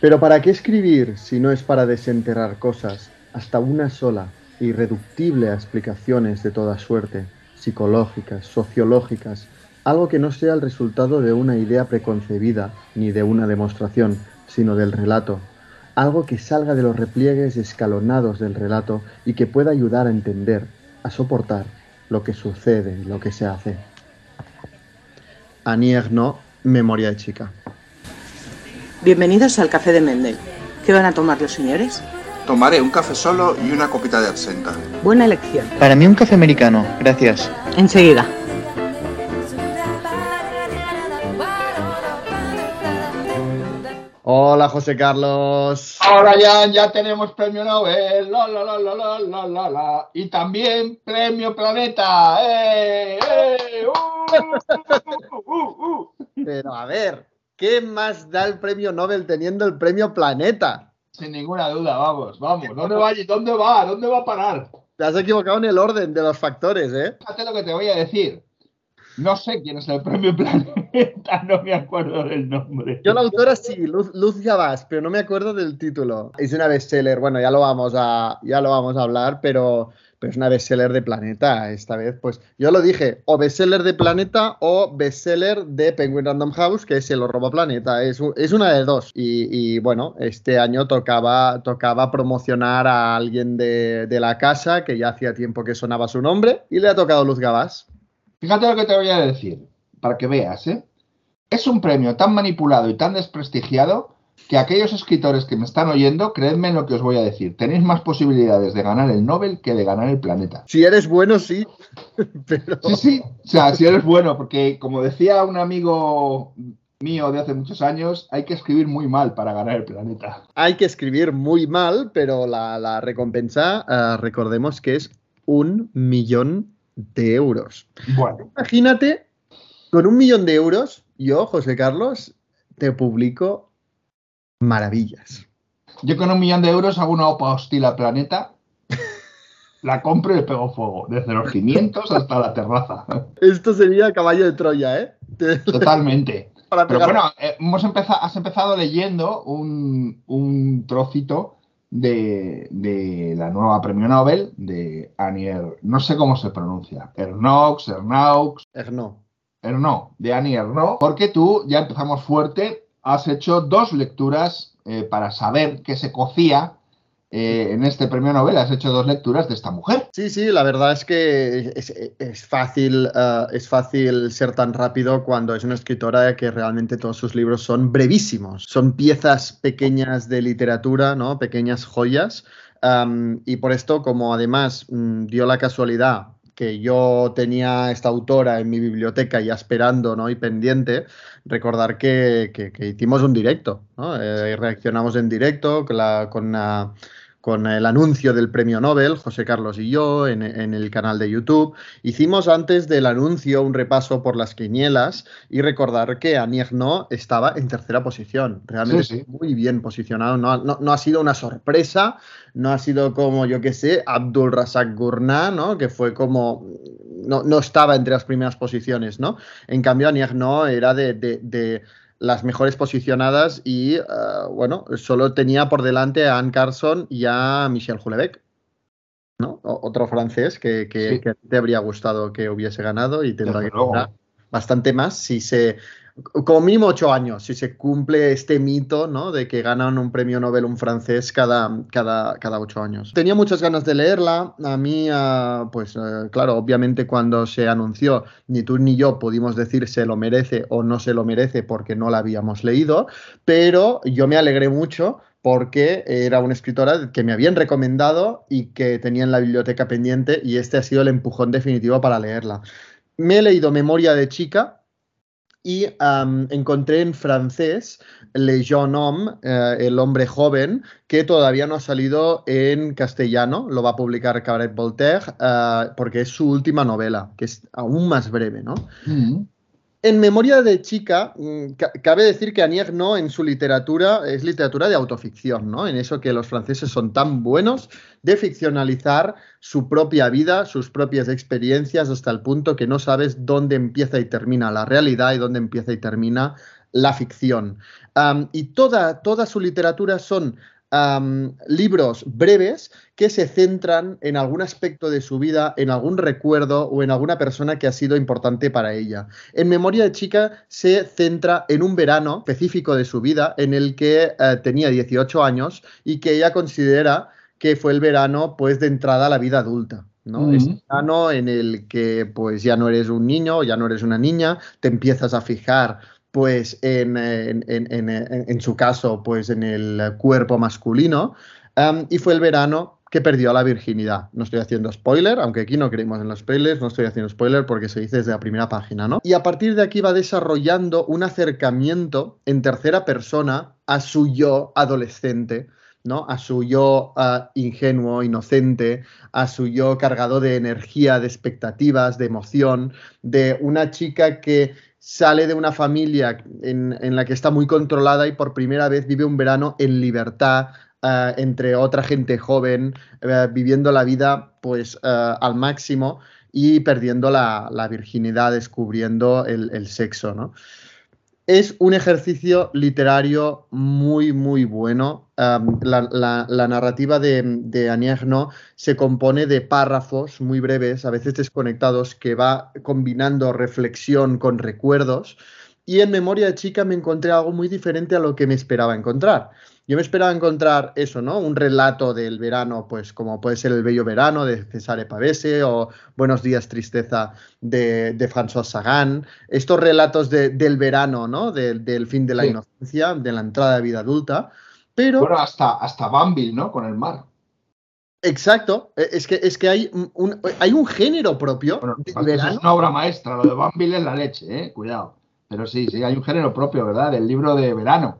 Pero ¿para qué escribir si no es para desenterrar cosas, hasta una sola, irreductible a explicaciones de toda suerte, psicológicas, sociológicas, algo que no sea el resultado de una idea preconcebida ni de una demostración, sino del relato, algo que salga de los repliegues escalonados del relato y que pueda ayudar a entender, a soportar lo que sucede, lo que se hace. Anier no, memoria de chica. Bienvenidos al Café de Mendel. ¿Qué van a tomar los señores? Tomaré un café solo y una copita de absenta. Buena elección. Para mí un café americano, gracias. Enseguida. Hola José Carlos. Ahora ya, tenemos premio Nobel. La, la, la, y también premio Planeta. Eh, eh, uh, uh, uh, Pero a ver, ¿qué más da el premio Nobel teniendo el premio Planeta? Sin ninguna duda, vamos, vamos. ¿Dónde va? ¿Dónde va? ¿Dónde va a parar? Te has equivocado en el orden de los factores, ¿eh? Fíjate lo que te voy a decir. No sé quién es el premio Planeta, no me acuerdo del nombre. Yo la autora sí, Luz, Luz Gabás, pero no me acuerdo del título. Es una bestseller, bueno, ya lo vamos a, ya lo vamos a hablar, pero, pero es una bestseller de Planeta esta vez. Pues yo lo dije, o bestseller de Planeta o bestseller de Penguin Random House, que se lo roba Planeta. Es, es una de dos. Y, y, bueno, este año tocaba, tocaba promocionar a alguien de, de la casa, que ya hacía tiempo que sonaba su nombre, y le ha tocado Luz Gabás. Fíjate lo que te voy a decir, para que veas, ¿eh? Es un premio tan manipulado y tan desprestigiado que aquellos escritores que me están oyendo, creedme en lo que os voy a decir, tenéis más posibilidades de ganar el Nobel que de ganar el planeta. Si eres bueno, sí. Pero... Sí, sí, o sea, si eres bueno, porque como decía un amigo mío de hace muchos años, hay que escribir muy mal para ganar el planeta. Hay que escribir muy mal, pero la, la recompensa, eh, recordemos que es un millón de euros. Bueno, Imagínate, con un millón de euros, yo, José Carlos, te publico maravillas. yo con un millón de euros hago una opa hostil al planeta, la compro y le pego fuego, desde los cimientos hasta la terraza. Esto sería caballo de Troya, ¿eh? Te- Totalmente. para Pero bueno, eh, hemos empezado, has empezado leyendo un, un trocito de, de la nueva premio Nobel de Annie Er- no sé cómo se pronuncia, Ernox, Ernaux, Erno. Erno, de Annie Ernaux, porque tú, ya empezamos fuerte, has hecho dos lecturas eh, para saber qué se cocía eh, en este premio Nobel, has hecho dos lecturas de esta mujer. Sí, sí, la verdad es que es, fácil, eh, es fácil ser tan rápido cuando es una escritora que realmente todos sus libros son brevísimos. Son piezas pequeñas de literatura, ¿no? Pequeñas joyas. Y por esto, como además mm, dio la casualidad que yo tenía esta autora en mi biblioteca ya esperando ¿no? y pendiente, recordar que, que- que hicimos un directo, ¿no? Eh, reaccionamos en directo con, la- con una- con el anuncio del premio Nobel, José Carlos y yo, en, en el canal de YouTube. Hicimos antes del anuncio un repaso por las quinielas y recordar que Ernaux estaba en tercera posición. Realmente Sí, sí. muy bien posicionado. No, no- no ha sido una sorpresa, no ha sido como, yo qué sé, Abdul Razak Gurnah, ¿no? Que fue como. No, no estaba entre las primeras posiciones, ¿no? En cambio, Ernaux era de, de- de las mejores posicionadas y, eh, bueno, solo tenía por delante a Anne Carson y a Michel Houellebecq, ¿no? O- otro francés que, que- Sí. que te habría gustado que hubiese ganado y tendrá Desde que ganar bastante más si se, como mínimo ocho años, si se cumple este mito, ¿no? De que ganan un premio Nobel un francés cada, cada, cada ocho años. Tenía muchas ganas de leerla. A mí, ah, pues eh, claro, obviamente cuando se anunció, ni tú ni yo pudimos decir se lo merece o no se lo merece porque no la habíamos leído, pero yo me alegré mucho porque era una escritora que me habían recomendado y que tenía en la biblioteca pendiente y este ha sido el empujón definitivo para leerla. Me he leído Memoria de chica y encontré en francés Le Jeune Homme, eh, el hombre joven, que todavía no ha salido en castellano, lo va a publicar Cabaret Voltaire, eh, porque es su última novela, que es aún más breve, ¿no? Mm. En Memoria de chica, mm, ca- cabe decir que Anier no en su literatura es literatura de autoficción, ¿no? En eso que los franceses son tan buenos de ficcionalizar su propia vida, sus propias experiencias, hasta el punto que no sabes dónde empieza y termina la realidad y dónde empieza y termina la ficción. Y toda, toda su literatura son libros breves que se centran en algún aspecto de su vida, en algún recuerdo o en alguna persona que ha sido importante para ella. En Memoria de Chica se centra en un verano específico de su vida en el que eh, tenía 18 años y que ella considera que fue el verano pues de entrada a la vida adulta. ¿no? Es un verano en el que pues ya no eres un niño, ya no eres una niña, te empiezas a fijar pues en, en, en, en su caso, pues en el cuerpo masculino, um, y fue el verano que perdió la virginidad. No estoy haciendo spoiler, aunque aquí no creemos en los spoilers, no estoy haciendo spoiler porque se dice desde la primera página, ¿no? Y a partir de aquí va desarrollando un acercamiento en tercera persona a su yo adolescente, ¿no? A su yo uh, ingenuo, inocente, a su yo cargado de energía, de expectativas, de emoción, de una chica que sale de una familia en, en, la que está muy controlada y por primera vez vive un verano en libertad, uh, entre otra gente joven, uh, viviendo la vida pues uh, al máximo y perdiendo la, virginidad, descubriendo el, sexo, ¿no? Es un ejercicio literario muy, muy bueno. La, narrativa de, de se compone de párrafos muy breves, a veces desconectados, que va combinando reflexión con recuerdos. Y en Memoria de Chica me encontré algo muy diferente a lo que me esperaba encontrar. Yo me esperaba encontrar eso, ¿no? Un relato del verano, pues como puede ser El Bello Verano de Cesare Pavese o Buenos Días Tristeza de, de François Sagan. Estos relatos de, del verano, ¿no? De, del fin de la sí. inocencia, de la entrada de vida adulta. Pero... Bueno, hasta, hasta Bambil, ¿no? Con el mar. Exacto, es que, es que hay, un, hay un género propio. Bueno, es una obra maestra, lo de Bambil es la leche, ¿eh? cuidado. Pero sí, sí, hay un género propio, ¿verdad? Del libro de verano.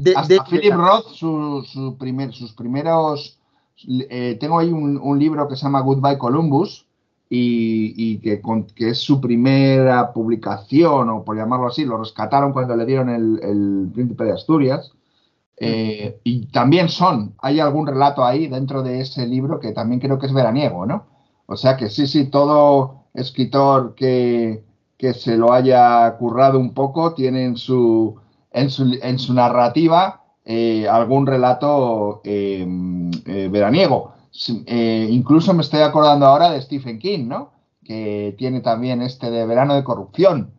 De, Hasta de, Philip Roth, su, su primer, sus primeros. Eh, tengo ahí un, un, libro que se llama Goodbye Columbus y, y que, con, que, es su primera publicación, o por llamarlo así, lo rescataron cuando le dieron el, el Príncipe de Asturias. Eh, y también son, hay algún relato ahí dentro de ese libro que también creo que es veraniego, ¿no? O sea que sí, sí, todo escritor que, que se lo haya currado un poco tiene en su en su, en su narrativa eh, algún relato eh, eh, veraniego. incluso me estoy acordando ahora de Stephen King, ¿no? Que tiene también este de verano de corrupción,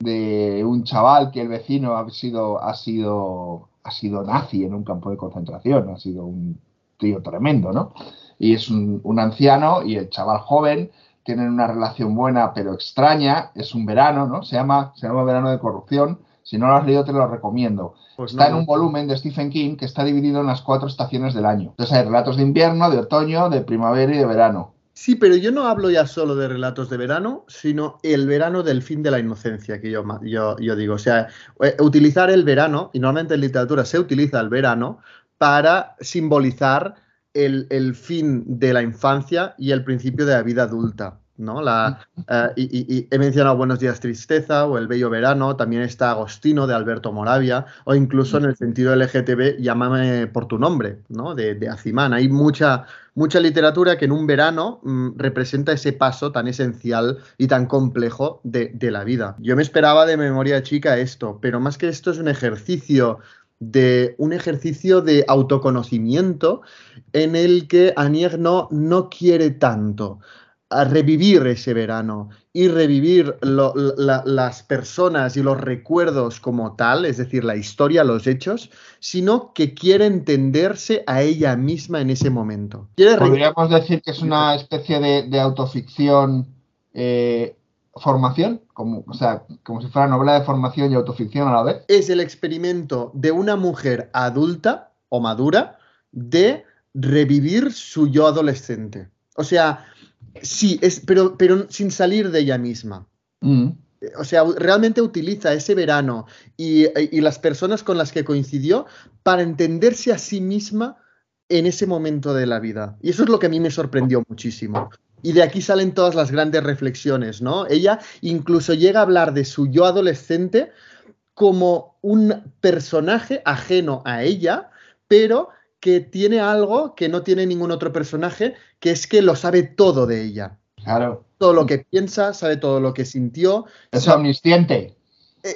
de un chaval que el vecino ha sido, ha sido, ha sido nazi en un campo de concentración, ha sido un tío tremendo, ¿no? Y es un, un anciano y el chaval joven tienen una relación buena pero extraña, es un verano, ¿no? Se llama, se llama verano de corrupción si no lo has leído, te lo recomiendo. Pues está no, en un volumen de Stephen King que está dividido en las cuatro estaciones del año. Entonces hay relatos de invierno, de otoño, de primavera y de verano. Sí, pero yo no hablo ya solo de relatos de verano, sino el verano del fin de la inocencia, que yo, yo, yo digo. O sea, eh, utilizar el verano, y normalmente en literatura se utiliza el verano, para simbolizar el, el fin de la infancia y el principio de la vida adulta. ¿No? La, uh, y, he mencionado Buenos días tristeza o El bello verano, también está Agostino de Alberto Moravia o incluso en el sentido LGTB Llámame por tu nombre, ¿no? De, de Acimán. Hay mucha, mucha literatura que en un verano mmm, representa ese paso tan esencial y tan complejo de, de, la vida. Yo me esperaba de memoria chica esto, pero más que esto es un ejercicio de un ejercicio de autoconocimiento en el que Anier no, no quiere tanto a revivir ese verano y revivir lo, la, las personas y los recuerdos como tal, es decir, la historia, los hechos, sino que quiere entenderse a ella misma en ese momento. Podríamos decir que es una especie de, de autoficción eh, formación, como, o sea, como si fuera novela de formación y autoficción a la vez. Es el experimento de una mujer adulta o madura de revivir su yo adolescente. O sea, Sí, es, pero, pero sin salir de ella misma. Mm. O sea, realmente utiliza ese verano y, y, las personas con las que coincidió para entenderse a sí misma en ese momento de la vida. Y eso es lo que a mí me sorprendió muchísimo. Y de aquí salen todas las grandes reflexiones, ¿no? Ella incluso llega a hablar de su yo adolescente como un personaje ajeno a ella, pero que tiene algo que no tiene ningún otro personaje, que es que lo sabe todo de ella. Claro. Todo lo que piensa, sabe todo lo que sintió. Es omnisciente. Eh,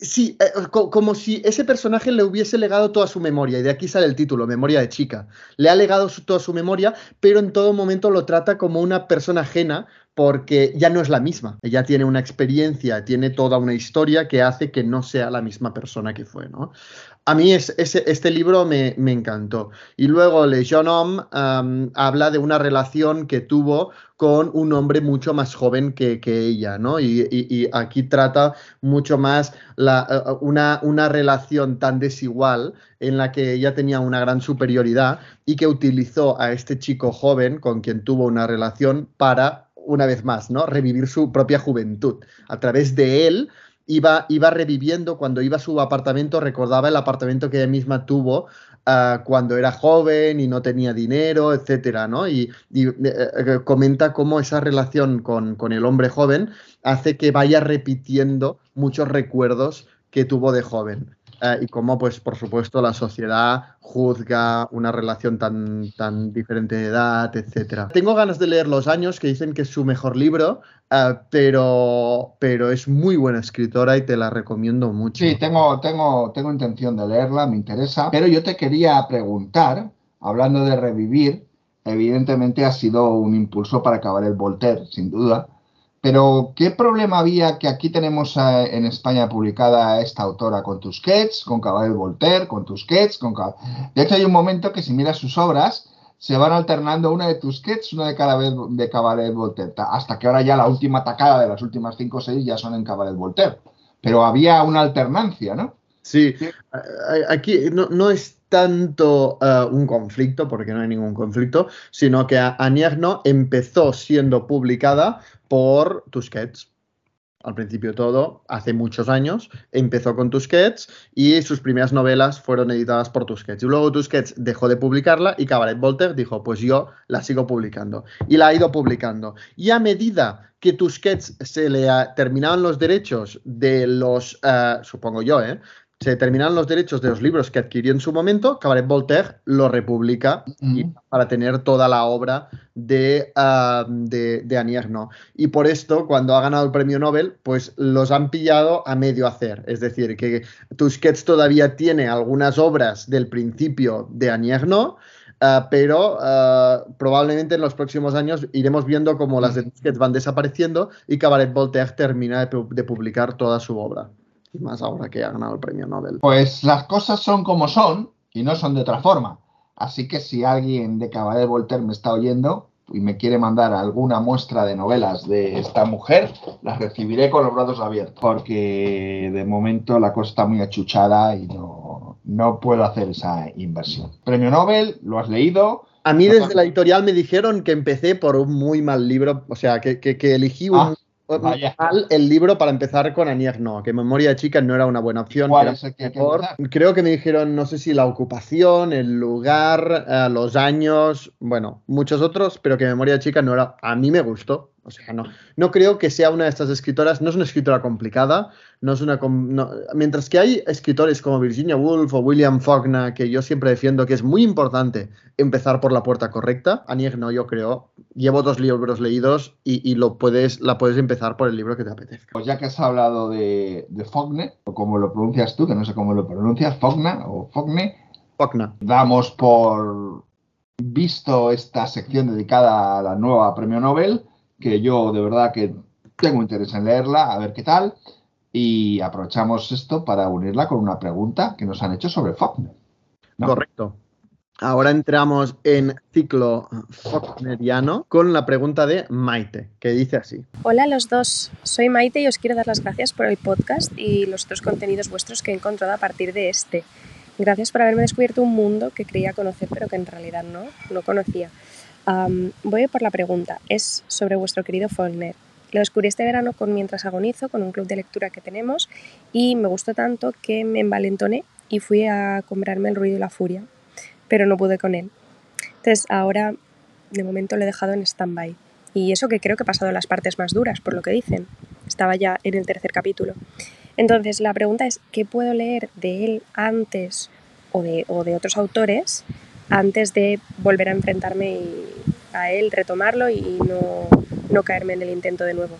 Sí, eh, co- como si ese personaje le hubiese legado toda su memoria, y de aquí sale el título, Memoria de chica. Le ha legado su- toda su memoria, pero en todo momento lo trata como una persona ajena porque ya no es la misma. Ella tiene una experiencia, tiene toda una historia que hace que no sea la misma persona que fue, ¿no? A mí este libro me, me encantó. Y luego Le Jeune Homme habla de una relación que tuvo con un hombre mucho más joven que, que ella, ¿no? Y, y- y aquí trata mucho más la, eh, una, una relación tan desigual en la que ella tenía una gran superioridad y que utilizó a este chico joven con quien tuvo una relación para, una vez más, ¿no? Revivir su propia juventud. A través de él iba, iba reviviendo, cuando iba a su apartamento, recordaba el apartamento que ella misma tuvo ah, cuando era joven y no tenía dinero, etcétera, ¿no? Y, y, eh, eh, comenta cómo esa relación con, con el hombre joven hace que vaya repitiendo muchos recuerdos que tuvo de joven. Eh, y cómo, pues, por supuesto, la sociedad juzga una relación tan, tan diferente de edad, etcétera. Tengo ganas de leer Los Años, que dicen que es su mejor libro, eh, pero, pero es muy buena escritora y te la recomiendo mucho. Sí, tengo, tengo, tengo intención de leerla, me interesa, pero yo te quería preguntar, hablando de revivir, evidentemente ha sido un impulso para acabar el Voltaire, sin duda, pero ¿qué problema había que aquí tenemos eh, en España publicada esta autora con Tusquets, con Cabaret Voltaire, con Tusquets, con De hecho, hay un momento que si miras sus obras, se van alternando una de Tusquets, una de Cabaret, de Cabaret Voltaire, ta- hasta que ahora ya la última tacada de las últimas cinco o seis ya son en Cabaret Voltaire. Pero había una alternancia, ¿no? Sí, aquí no, no es tanto eh, un conflicto, porque no hay ningún conflicto, sino que a- Aniagno empezó siendo publicada por Tusquets. Al principio todo, hace muchos años, empezó con Tusquets y sus primeras novelas fueron editadas por Tusquets. Y luego Tusquets dejó de publicarla y Cabaret Voltaire dijo, pues yo la sigo publicando. Y la ha ido publicando. Y a medida que Tusquets se le terminaban los derechos de los, eh, supongo yo, ¿eh? Se terminaron los derechos de los libros que adquirió en su momento, Cabaret Voltaire lo republica y- para tener toda la obra de, ah, de, Ernaux. Y por esto, cuando ha ganado el premio Nobel, pues los han pillado a medio hacer. Es decir, que Tusquets todavía tiene algunas obras del principio de Annie Ernaux, ah, pero ah, probablemente en los próximos años iremos viendo cómo las de Tusquets van desapareciendo y Cabaret Voltaire termina de, pu- de publicar toda su obra. Y más ahora que ha ganado el premio Nobel. Pues las cosas son como son y no son de otra forma. Así que si alguien de Cabaret Voltaire me está oyendo y me quiere mandar alguna muestra de novelas de esta mujer, las recibiré con los brazos abiertos. Porque de momento la cosa está muy achuchada y no, no puedo hacer esa inversión. Premio Nobel, lo has leído. A mí desde la editorial me dijeron que empecé por un muy mal libro, o sea, que, que- que elegí un, Ah, un vaya. mal el libro para empezar con Anier no, que Memoria de Chica no era una buena opción. ¿Cuál que era? Creo que me dijeron, no sé si la ocupación, el lugar, eh, los años, bueno, muchos otros, pero que Memoria de Chica no era, a mí me gustó. O sea, no, no creo que sea una de estas escritoras, no es una escritora complicada, no es una com- no- mientras que hay escritores como Virginia Woolf o William Faulkner que yo siempre defiendo que es muy importante empezar por la puerta correcta. Anier no, yo creo. Llevo dos libros leídos y, y lo puedes, la puedes empezar por el libro que te apetezca. Pues ya que has hablado de, de Faulkner, o como lo pronuncias tú, que no sé cómo lo pronuncias, Faulkner o Faulkner, Faulkner. damos por visto esta sección dedicada a la nueva Premio Nobel, que yo de verdad que tengo interés en leerla, a ver qué tal, y aprovechamos esto para unirla con una pregunta que nos han hecho sobre Faulkner. ¿no? Correcto. Ahora entramos en ciclo Faulkneriano con la pregunta de Maite, que dice así. Hola a los dos, soy Maite y os quiero dar las gracias por el podcast y los otros contenidos vuestros que he encontrado a partir de este. Gracias por haberme descubierto un mundo que creía conocer pero que en realidad no, no conocía. Voy por la pregunta, es sobre vuestro querido Faulkner. Lo descubrí este verano con Mientras agonizo, con un club de lectura que tenemos y me gustó tanto que me envalentoné y fui a comprarme El ruido y la furia, pero no pude con él. Entonces ahora de momento lo he dejado en stand-by. Y eso que creo que he pasado las partes más duras, por lo que dicen. Estaba ya en el tercer capítulo. Entonces, la pregunta es, ¿qué puedo leer de él antes o de otros autores antes de volver a enfrentarme y- a él, retomarlo y no, no caerme en el intento de nuevo?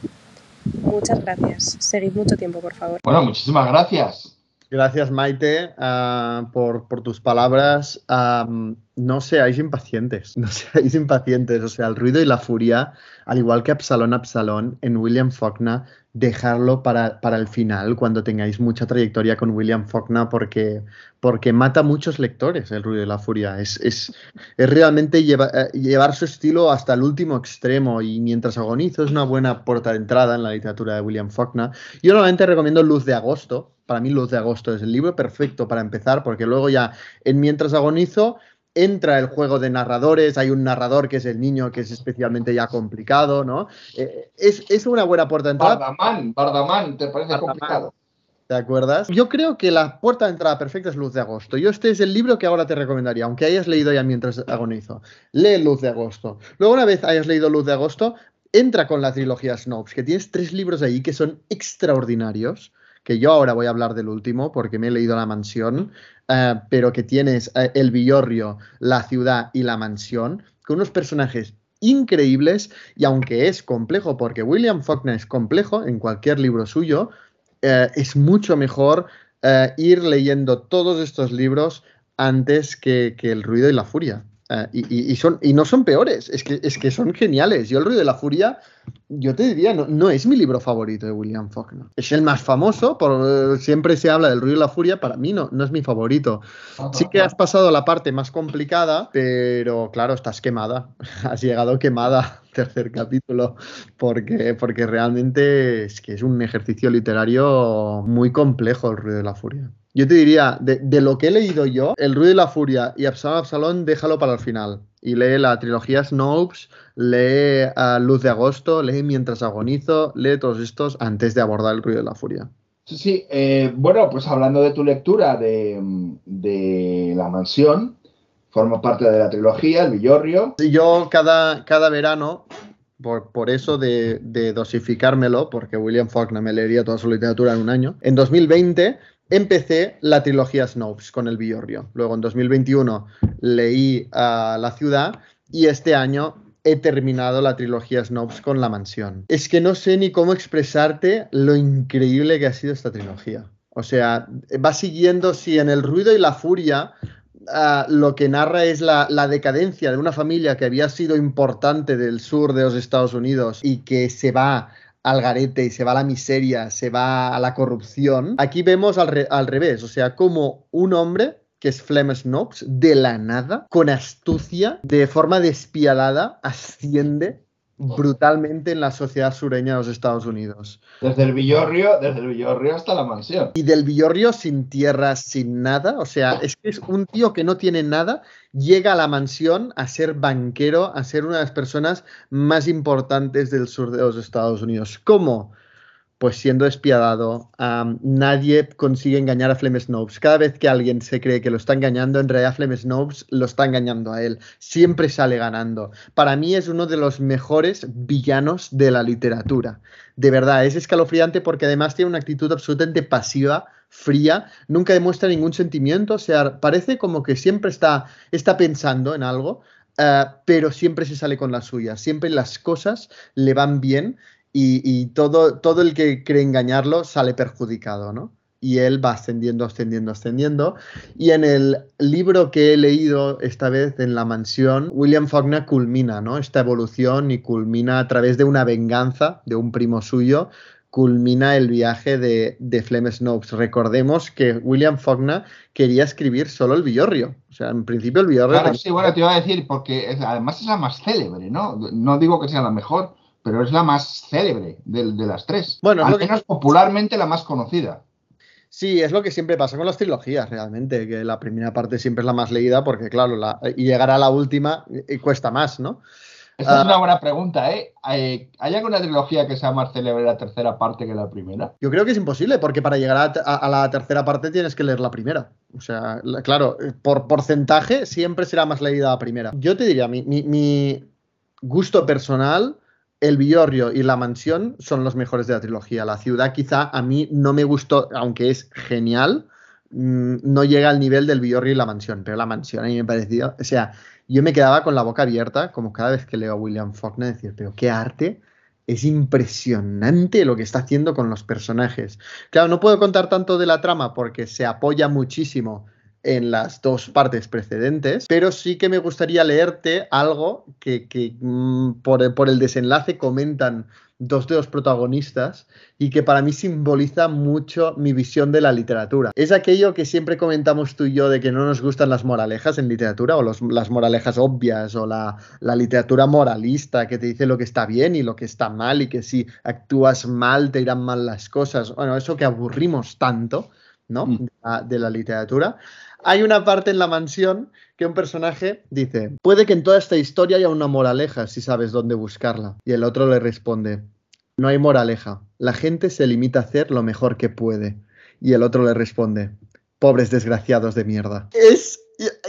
Muchas gracias. Seguid mucho tiempo, por favor. Bueno, muchísimas gracias. Gracias, Maite, uh, por, tus palabras. Um, no seáis impacientes, no seáis impacientes. O sea, el ruido y la furia, al igual que Absalón, Absalón, en William Faulkner, dejarlo para, el final, cuando tengáis mucha trayectoria con William Faulkner, porque, mata a muchos lectores el ruido y la furia. Es, realmente eh, llevar su estilo hasta el último extremo y mientras agonizo es una buena puerta de entrada en la literatura de William Faulkner. Yo normalmente recomiendo Luz de Agosto. Para mí Luz de Agosto es el libro perfecto para empezar, porque luego ya en Mientras agonizo entra el juego de narradores, hay un narrador que es el niño que es especialmente ya complicado, ¿no? Eh, es, es, una buena puerta de entrada. Bardamán, Bardamán, ¿te parece Bardamán. complicado? ¿Te acuerdas? Yo creo que la puerta de entrada perfecta es Luz de Agosto. Yo este es el libro que ahora te recomendaría, aunque hayas leído ya mientras agonizo. Lee Luz de Agosto. Luego una vez hayas leído Luz de Agosto, entra con la trilogía Snopes, que tienes tres libros ahí que son extraordinarios que yo ahora voy a hablar del último porque me he leído La Mansión, uh, pero que tienes uh, El Villorrio, La Ciudad y La Mansión, con unos personajes increíbles y aunque es complejo, porque William Faulkner es complejo en cualquier libro suyo, uh, es mucho mejor ir leyendo todos estos libros antes que, que El Ruido y la Furia. Uh, y, y, son, y no son peores, es que, es que son geniales. Yo El ruido de la furia, yo te diría, no, no es mi libro favorito de William Faulkner. Es el más famoso, por, siempre se habla del ruido de la furia, para mí no, no es mi favorito. Sí que has pasado la parte más complicada, pero claro, estás quemada. Has llegado quemada tercer capítulo, porque, porque realmente es que es un ejercicio literario muy complejo el ruido de la furia. Yo te diría, de, de, lo que he leído yo, El ruido y la furia y Absalón Absalón, déjalo para el final. Y lee la trilogía Snopes, lee uh, Luz de Agosto, lee Mientras agonizo, lee todos estos antes de abordar El ruido y la furia. Sí, sí. Eh, bueno, pues hablando de tu lectura de, de La Mansión, forma parte de la trilogía, El Villorrio. Yo cada, cada verano por, por, eso de, dosificármelo, porque William Faulkner me leería toda su literatura en un año. En 2020 empecé la trilogía Snopes con el Villorrio. Luego en 2021 leí uh, La ciudad y este año he terminado la trilogía Snopes con La mansión. Es que no sé ni cómo expresarte lo increíble que ha sido esta trilogía. O sea, va siguiendo, si en el ruido y la furia Uh, lo que narra es la, decadencia de una familia que había sido importante del sur de los Estados Unidos y que se va al garete y se va a la miseria, se va a la corrupción. Aquí vemos al, re al revés, o sea, como un hombre que es Flem Snopes, de la nada, con astucia, de forma despiadada, asciende brutalmente en la sociedad sureña de los Estados Unidos. Desde el Villorrio, desde el Villorrio hasta la mansión. Y del Villorrio sin tierras, sin nada, o sea, es que es un tío que no tiene nada, llega a la mansión a ser banquero, a ser una de las personas más importantes del sur de los Estados Unidos. ¿Cómo? Pues siendo despiadado, nadie consigue engañar a Flem Snopes. Cada vez que alguien se cree que lo está engañando, en realidad Flem Snopes lo está engañando a él. Siempre sale ganando. Para mí es uno de los mejores villanos de la literatura. De verdad, es escalofriante porque además tiene una actitud absolutamente pasiva, fría, nunca demuestra ningún sentimiento, o sea, parece como que siempre está, está pensando en algo, uh, pero siempre se sale con la suya, siempre las cosas le van bien y, y, todo, todo el que cree engañarlo sale perjudicado, ¿no? Y él va ascendiendo, ascendiendo, ascendiendo. Y en el libro que he leído esta vez en La Mansión, William Faulkner culmina, ¿no? Esta evolución y culmina a través de una venganza de un primo suyo, culmina el viaje de, de Flem Snopes. Recordemos que William Faulkner quería escribir solo el Villorrio. O sea, en principio el Villorrio... Claro, sí, bueno, te iba a decir, porque además es la más célebre, ¿no? No digo que sea la mejor, pero es la más célebre de, de las tres. Bueno, al menos que... popularmente la más conocida. Sí, es lo que siempre pasa con las trilogías, realmente, que la primera parte siempre es la más leída, porque claro, la, y llegar a la última y cuesta más, ¿no? Esta uh, es una buena pregunta, ¿eh? ¿Hay alguna trilogía que sea más célebre la tercera parte que la primera? Yo creo que es imposible, porque para llegar a, a, a la tercera parte tienes que leer la primera. O sea, la, claro, por porcentaje siempre será más leída la primera. Yo te diría, mi, mi, mi gusto personal el Villorrio y La Mansión son los mejores de la trilogía. La ciudad quizá a mí no me gustó, aunque es genial, mmm, no llega al nivel del Villorrio y La Mansión, pero La Mansión a mí me pareció, o sea, yo me quedaba con la boca abierta, como cada vez que leo a William Faulkner, decir, pero qué arte, es impresionante lo que está haciendo con los personajes. Claro, no puedo contar tanto de la trama porque se apoya muchísimo en las dos partes precedentes, pero sí que me gustaría leerte algo que, que mm, por, por, el desenlace comentan dos de los protagonistas y que para mí simboliza mucho mi visión de la literatura. Es aquello que siempre comentamos tú y yo de que no nos gustan las moralejas en literatura o los, las moralejas obvias o la, la, literatura moralista que te dice lo que está bien y lo que está mal y que si actúas mal te irán mal las cosas. Bueno, eso que aburrimos tanto, ¿no? De la, de la literatura. Hay una parte en la mansión que un personaje dice, puede que en toda esta historia haya una moraleja si sabes dónde buscarla. Y el otro le responde, no hay moraleja, la gente se limita a hacer lo mejor que puede. Y el otro le responde, pobres desgraciados de mierda. Es,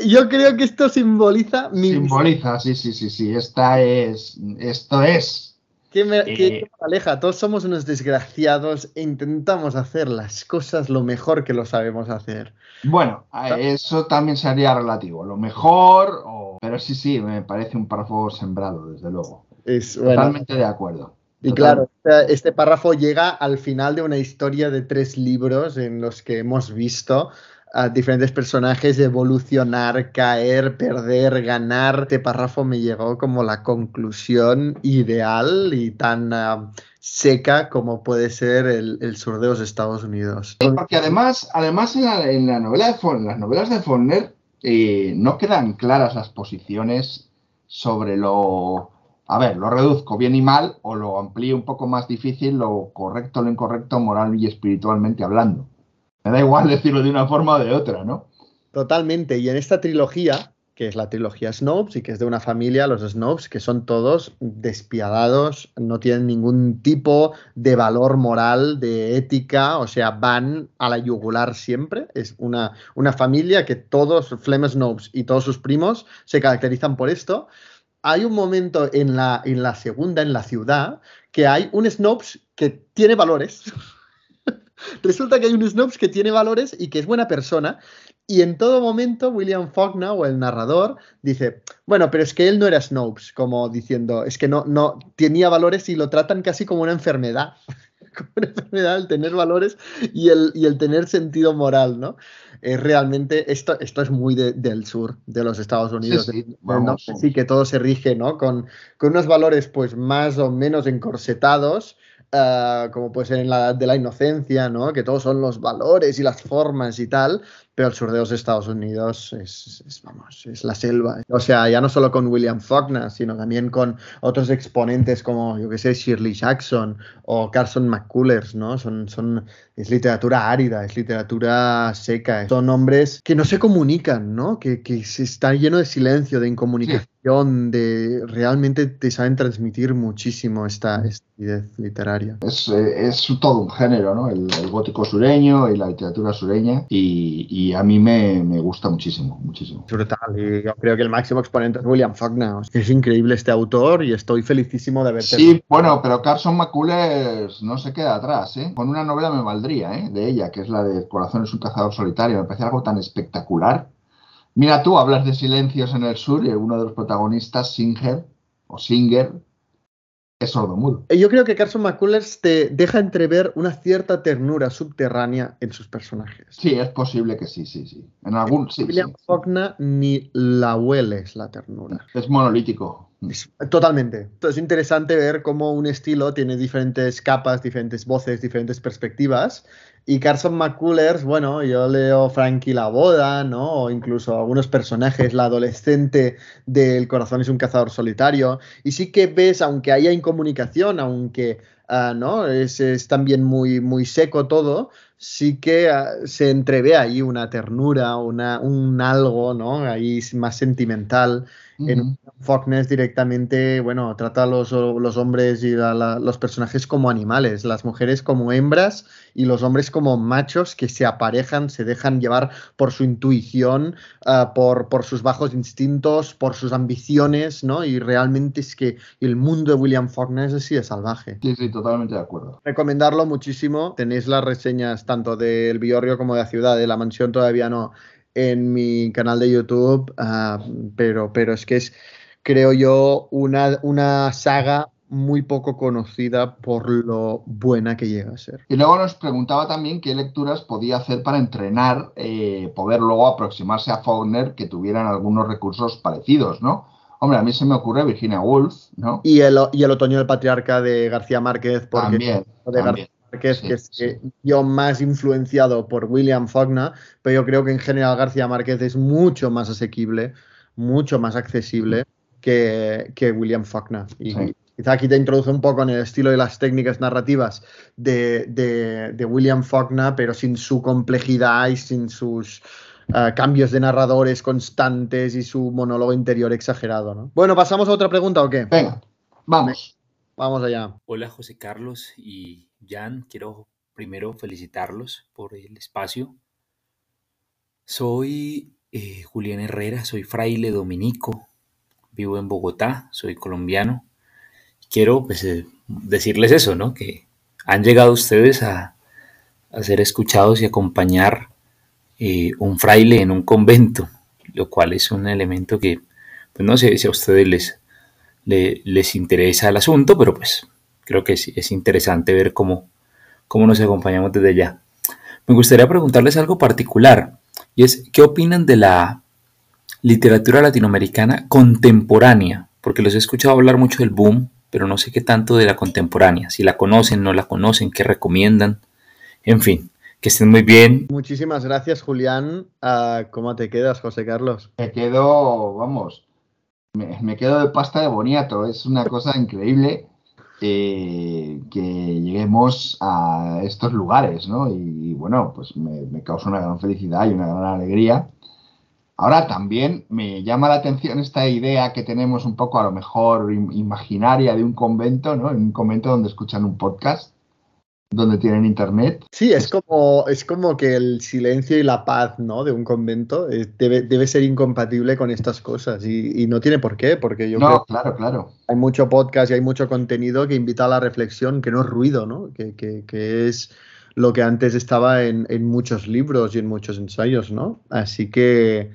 yo creo que esto simboliza mi... Simboliza, sí, sí, sí, sí, esta es, esto es ¿Qué, me, eh, qué aleja? Todos somos unos desgraciados e intentamos hacer las cosas lo mejor que lo sabemos hacer. Bueno, eso también sería relativo. Lo mejor, o... pero sí, sí, me parece un párrafo sembrado, desde luego. Es, bueno, Totalmente de acuerdo. Y claro, este, este párrafo llega al final de una historia de tres libros en los que hemos visto a diferentes personajes evolucionar, caer, perder, ganar. Este párrafo me llegó como la conclusión ideal y tan uh, seca como puede ser el, el, sur de los Estados Unidos. Porque además, además en, la, en la novela de en las novelas de Faulkner eh, no quedan claras las posiciones sobre lo... A ver, lo reduzco bien y mal o lo amplío un poco más difícil, lo correcto, lo incorrecto, moral y espiritualmente hablando. Me da igual decirlo de una forma o de otra, ¿no? Totalmente. Y en esta trilogía, que es la trilogía Snopes y que es de una familia, los Snopes, que son todos despiadados, no tienen ningún tipo de valor moral, de ética, o sea, van a la yugular siempre. Es una, una familia que todos, Flem Snopes y todos sus primos, se caracterizan por esto. Hay un momento en la, en la segunda, en la ciudad, que hay un Snopes que tiene valores. Resulta que hay un Snopes que tiene valores y que es buena persona. Y en todo momento William Faulkner o el narrador dice, bueno, pero es que él no era Snopes, como diciendo, es que no, no tenía valores y lo tratan casi como una enfermedad. como una enfermedad el tener valores y el, y el tener sentido moral, ¿no? Es realmente, esto, esto es muy de, del sur de los Estados Unidos. Sí, sí, ¿no? sí que todo se rige, ¿no? Con, con unos valores pues más o menos encorsetados Uh, como puede ser en la de la inocencia, ¿no? Que todos son los valores y las formas y tal, pero el sur de los Estados Unidos es, es, vamos, es la selva. O sea, ya no solo con William Faulkner, sino también con otros exponentes como, yo que sé, Shirley Jackson o Carson McCullers, ¿no? Son, son, es literatura árida, es literatura seca. Son hombres que no se comunican, ¿no? Que, que se está lleno de silencio, de incomunicación. Sí de realmente te saben transmitir muchísimo esta estupidez literaria. Es, es, todo un género, ¿no? El, el, gótico sureño y la literatura sureña y, y a mí me, me, gusta muchísimo, muchísimo. Brutal, y yo creo que el máximo exponente es William Faulkner. Es increíble este autor y estoy felicísimo de verte. Sí, bueno, pero Carson McCullers no se queda atrás, ¿eh? Con una novela me valdría, ¿eh? De ella, que es la de Corazón es un cazador solitario. Me parece algo tan espectacular Mira tú, hablas de silencios en el sur y uno de los protagonistas, Singer, o Singer, es sordomudo. Yo creo que Carson McCullers te deja entrever una cierta ternura subterránea en sus personajes. Sí, es posible que sí, sí, sí. En algún sí. William sí, Faulkner ni la hueles la ternura. Es monolítico. Es, totalmente. Entonces es interesante ver cómo un estilo tiene diferentes capas, diferentes voces, diferentes perspectivas y Carson McCullers, bueno, yo leo Frankie la boda, ¿no? O incluso algunos personajes, la adolescente del corazón es un cazador solitario. Y sí que ves, aunque haya incomunicación, aunque uh, no es, es, también muy, muy seco todo, sí que uh, se entrevé ahí una ternura, una, un algo, ¿no? Ahí más sentimental. Uh -huh. En Faulkner directamente, bueno, trata a los, los hombres y a la, los personajes como animales, las mujeres como hembras y los hombres como machos que se aparejan, se dejan llevar por su intuición, uh, por, por, sus bajos instintos, por sus ambiciones, ¿no? Y realmente es que el mundo de William Faulkner es así de salvaje. Sí, sí, totalmente de acuerdo. Recomendarlo muchísimo. Tenéis las reseñas tanto del Biorrio como de la ciudad, de la mansión todavía no en mi canal de YouTube, uh, pero, pero es que es, creo yo, una, una saga muy poco conocida por lo buena que llega a ser. Y luego nos preguntaba también qué lecturas podía hacer para entrenar, eh, poder luego aproximarse a Faulkner que tuvieran algunos recursos parecidos, ¿no? Hombre, a mí se me ocurre Virginia Woolf, ¿no? Y el, y el Otoño del Patriarca de García Márquez, porque También, de también. García que es sí. eh, yo más influenciado por William Faulkner, pero yo creo que en general García Márquez es mucho más asequible, mucho más accesible que, que William Faulkner. Y Sí. quizá aquí te introduce un poco en el estilo y las técnicas narrativas de, de- de William Faulkner, pero sin su complejidad y sin sus eh, cambios de narradores constantes y su monólogo interior exagerado. ¿no? Bueno, ¿pasamos a otra pregunta o qué? Venga, vamos. Vamos allá. Hola José Carlos y Jan, quiero primero felicitarlos por el espacio. Soy eh, Julián Herrera, soy fraile dominico, vivo en Bogotá, soy colombiano. Quiero pues, eh, decirles eso, ¿no? Que han llegado ustedes a, ser escuchados y acompañar eh, un fraile en un convento, lo cual es un elemento que, pues no sé si a ustedes les, le- les interesa el asunto, pero pues creo que es, es interesante ver cómo, cómo nos acompañamos desde allá. Me gustaría preguntarles algo particular, y es, ¿qué opinan de la literatura latinoamericana contemporánea? Porque los he escuchado hablar mucho del boom, pero no sé qué tanto de la contemporánea, si la conocen, no la conocen, qué recomiendan, en fin, que estén muy bien. Muchísimas gracias, Julián. Ah, ¿Cómo te quedas, José Carlos? Me quedo, vamos, me, me quedo de pasta de boniato. Es una cosa increíble eh, que lleguemos a estos lugares, ¿no? Y, bueno, pues me, me causa una gran felicidad y una gran alegría. Ahora también me llama la atención esta idea que tenemos un poco a lo mejor im- imaginaria de un convento, ¿no? En un convento donde escuchan un podcast, donde tienen internet. Sí, es como, es como que el silencio y la paz, ¿no? De un convento eh, debe, debe ser incompatible con estas cosas y, y no tiene por qué, porque yo No, creo claro, claro. que hay mucho podcast y hay mucho contenido que invita a la reflexión, que no es ruido, ¿no? Que, que- que es lo que antes estaba en, en muchos libros y en muchos ensayos, ¿no? Así que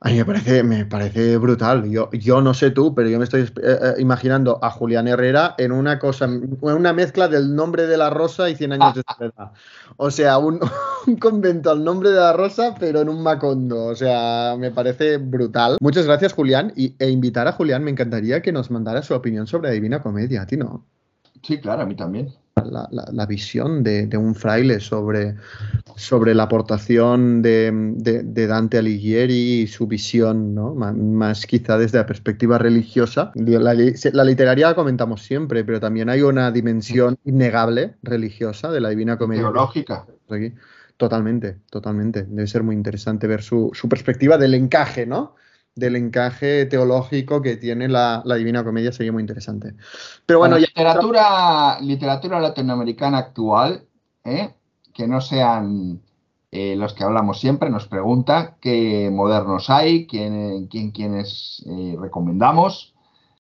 a mí me parece, me parece brutal. Yo, yo no sé tú, pero yo me estoy eh, eh, imaginando a Julián Herrera en una cosa, en una mezcla del nombre de la rosa y 100 años de soledad. O sea, un, un convento al nombre de la rosa, pero en un macondo. O sea, me parece brutal. Muchas gracias, Julián. Y, e invitar a Julián, me encantaría que nos mandara su opinión sobre la Divina Comedia. A ti no. Sí, claro, a mí también. La, la- la visión de, de un fraile sobre, sobre la aportación de, de- de Dante Alighieri y su visión, ¿no? Más, quizá desde la perspectiva religiosa. La, li- la literaria la comentamos siempre, pero también hay una dimensión innegable religiosa de la Divina Comedia. Teológica. Totalmente, totalmente. Debe ser muy interesante ver su, su perspectiva del encaje, ¿no? Del encaje teológico que tiene la, la Divina Comedia sería muy interesante. Pero bueno, Bueno, ya literatura, literatura latinoamericana actual, ¿eh? que no sean eh, los que hablamos siempre, nos pregunta qué modernos hay, quién, quién, quiénes eh, recomendamos.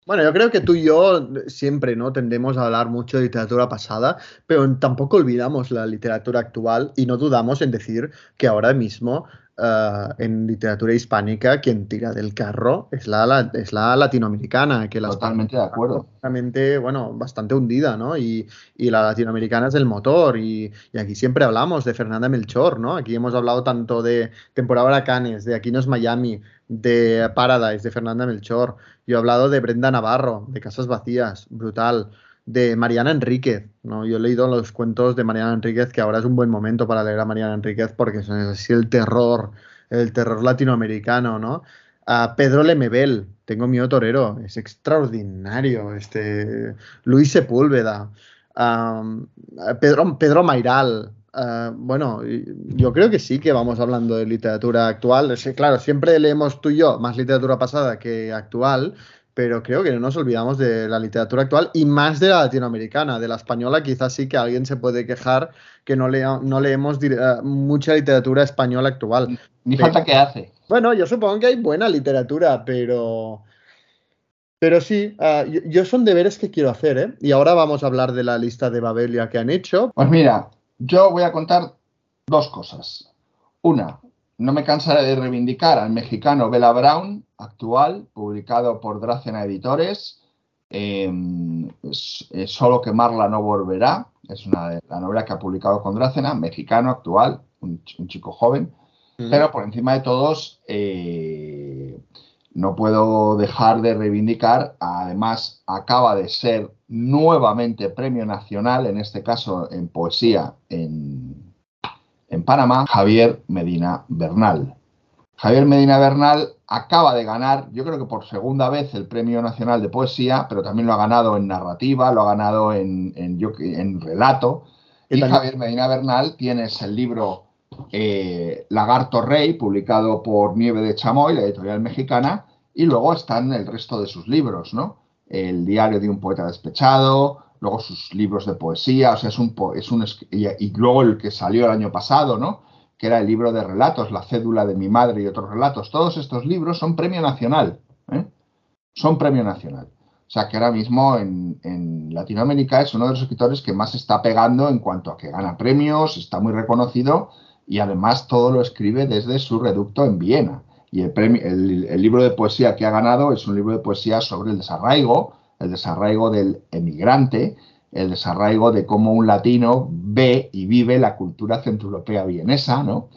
Bueno, yo creo que tú y yo siempre no tendemos a hablar mucho de literatura pasada, pero tampoco olvidamos la literatura actual y no dudamos en decir que ahora mismo eh, en literatura hispánica quien tira del carro es la, la- es la latinoamericana, que la Totalmente de acuerdo. bastante, bueno, bastante hundida, ¿no? Y, y la latinoamericana es el motor. Y, y aquí siempre hablamos de Fernanda Melchor, ¿no? Aquí hemos hablado tanto de temporada Huracanes, de Aquí no es Miami, de Paradise, de Fernanda Melchor. Yo he hablado de Brenda Navarro, de Casas Vacías, brutal. De Mariana Enríquez, ¿no? Yo he leído los cuentos de Mariana Enríquez, que ahora es un buen momento para leer a Mariana Enríquez porque es así el terror, el terror latinoamericano, ¿no? A Pedro Lemebel, tengo miedo torero, es extraordinario. Este, Luis Sepúlveda, am, Pedro, Pedro Mairal. ah, bueno, yo creo que sí que vamos hablando de literatura actual. Claro, siempre leemos tú y yo más literatura pasada que actual, pero creo que no nos olvidamos de la literatura actual y más de la latinoamericana. De la española quizás sí que alguien se puede quejar que no, lea- no leemos ah, mucha literatura española actual. Ni falta que hace. Bueno, yo supongo que hay buena literatura, pero. Pero sí, ah, yo, yo son deberes que quiero hacer, ¿eh? Y ahora vamos a hablar de la lista de Babelia que han hecho. Pues mira, yo voy a contar dos cosas. Una, no me cansaré de reivindicar al mexicano Bela Brown, actual, publicado por Dracena Editores, eh, Solo quemarla no volverá, es una la novela que ha publicado con Dracena, mexicano, actual, un, chico joven, pero por encima de todos, eh, no puedo dejar de reivindicar, además acaba de ser nuevamente premio nacional, en este caso en poesía en, en Panamá, Javier Medina Bernal. Javier Medina Bernal acaba de ganar, yo creo que por segunda vez, el Premio Nacional de Poesía, pero también lo ha ganado en narrativa, lo ha ganado en, en, relato. Y Javier Medina Bernal tienes el libro eh, Lagarto Rey, publicado por Nieve de Chamoy, la editorial mexicana, y luego están el resto de sus libros, ¿no? El diario de un poeta despechado, luego sus libros de poesía, o sea, es un, es un y, luego el que salió el año pasado, ¿no? Que era el libro de relatos, La cédula de mi madre y otros relatos. Todos estos libros son premio nacional, ¿eh? Son premio nacional. O sea, que ahora mismo en, en, Latinoamérica es uno de los escritores que más está pegando en cuanto a que gana premios, está muy reconocido y además todo lo escribe desde su reducto en Viena. Y el, premio, el libro de poesía que ha ganado es un libro de poesía sobre el desarraigo, el desarraigo del emigrante, el desarraigo de cómo un latino ve y vive la cultura centroeuropea vienesa, ¿no?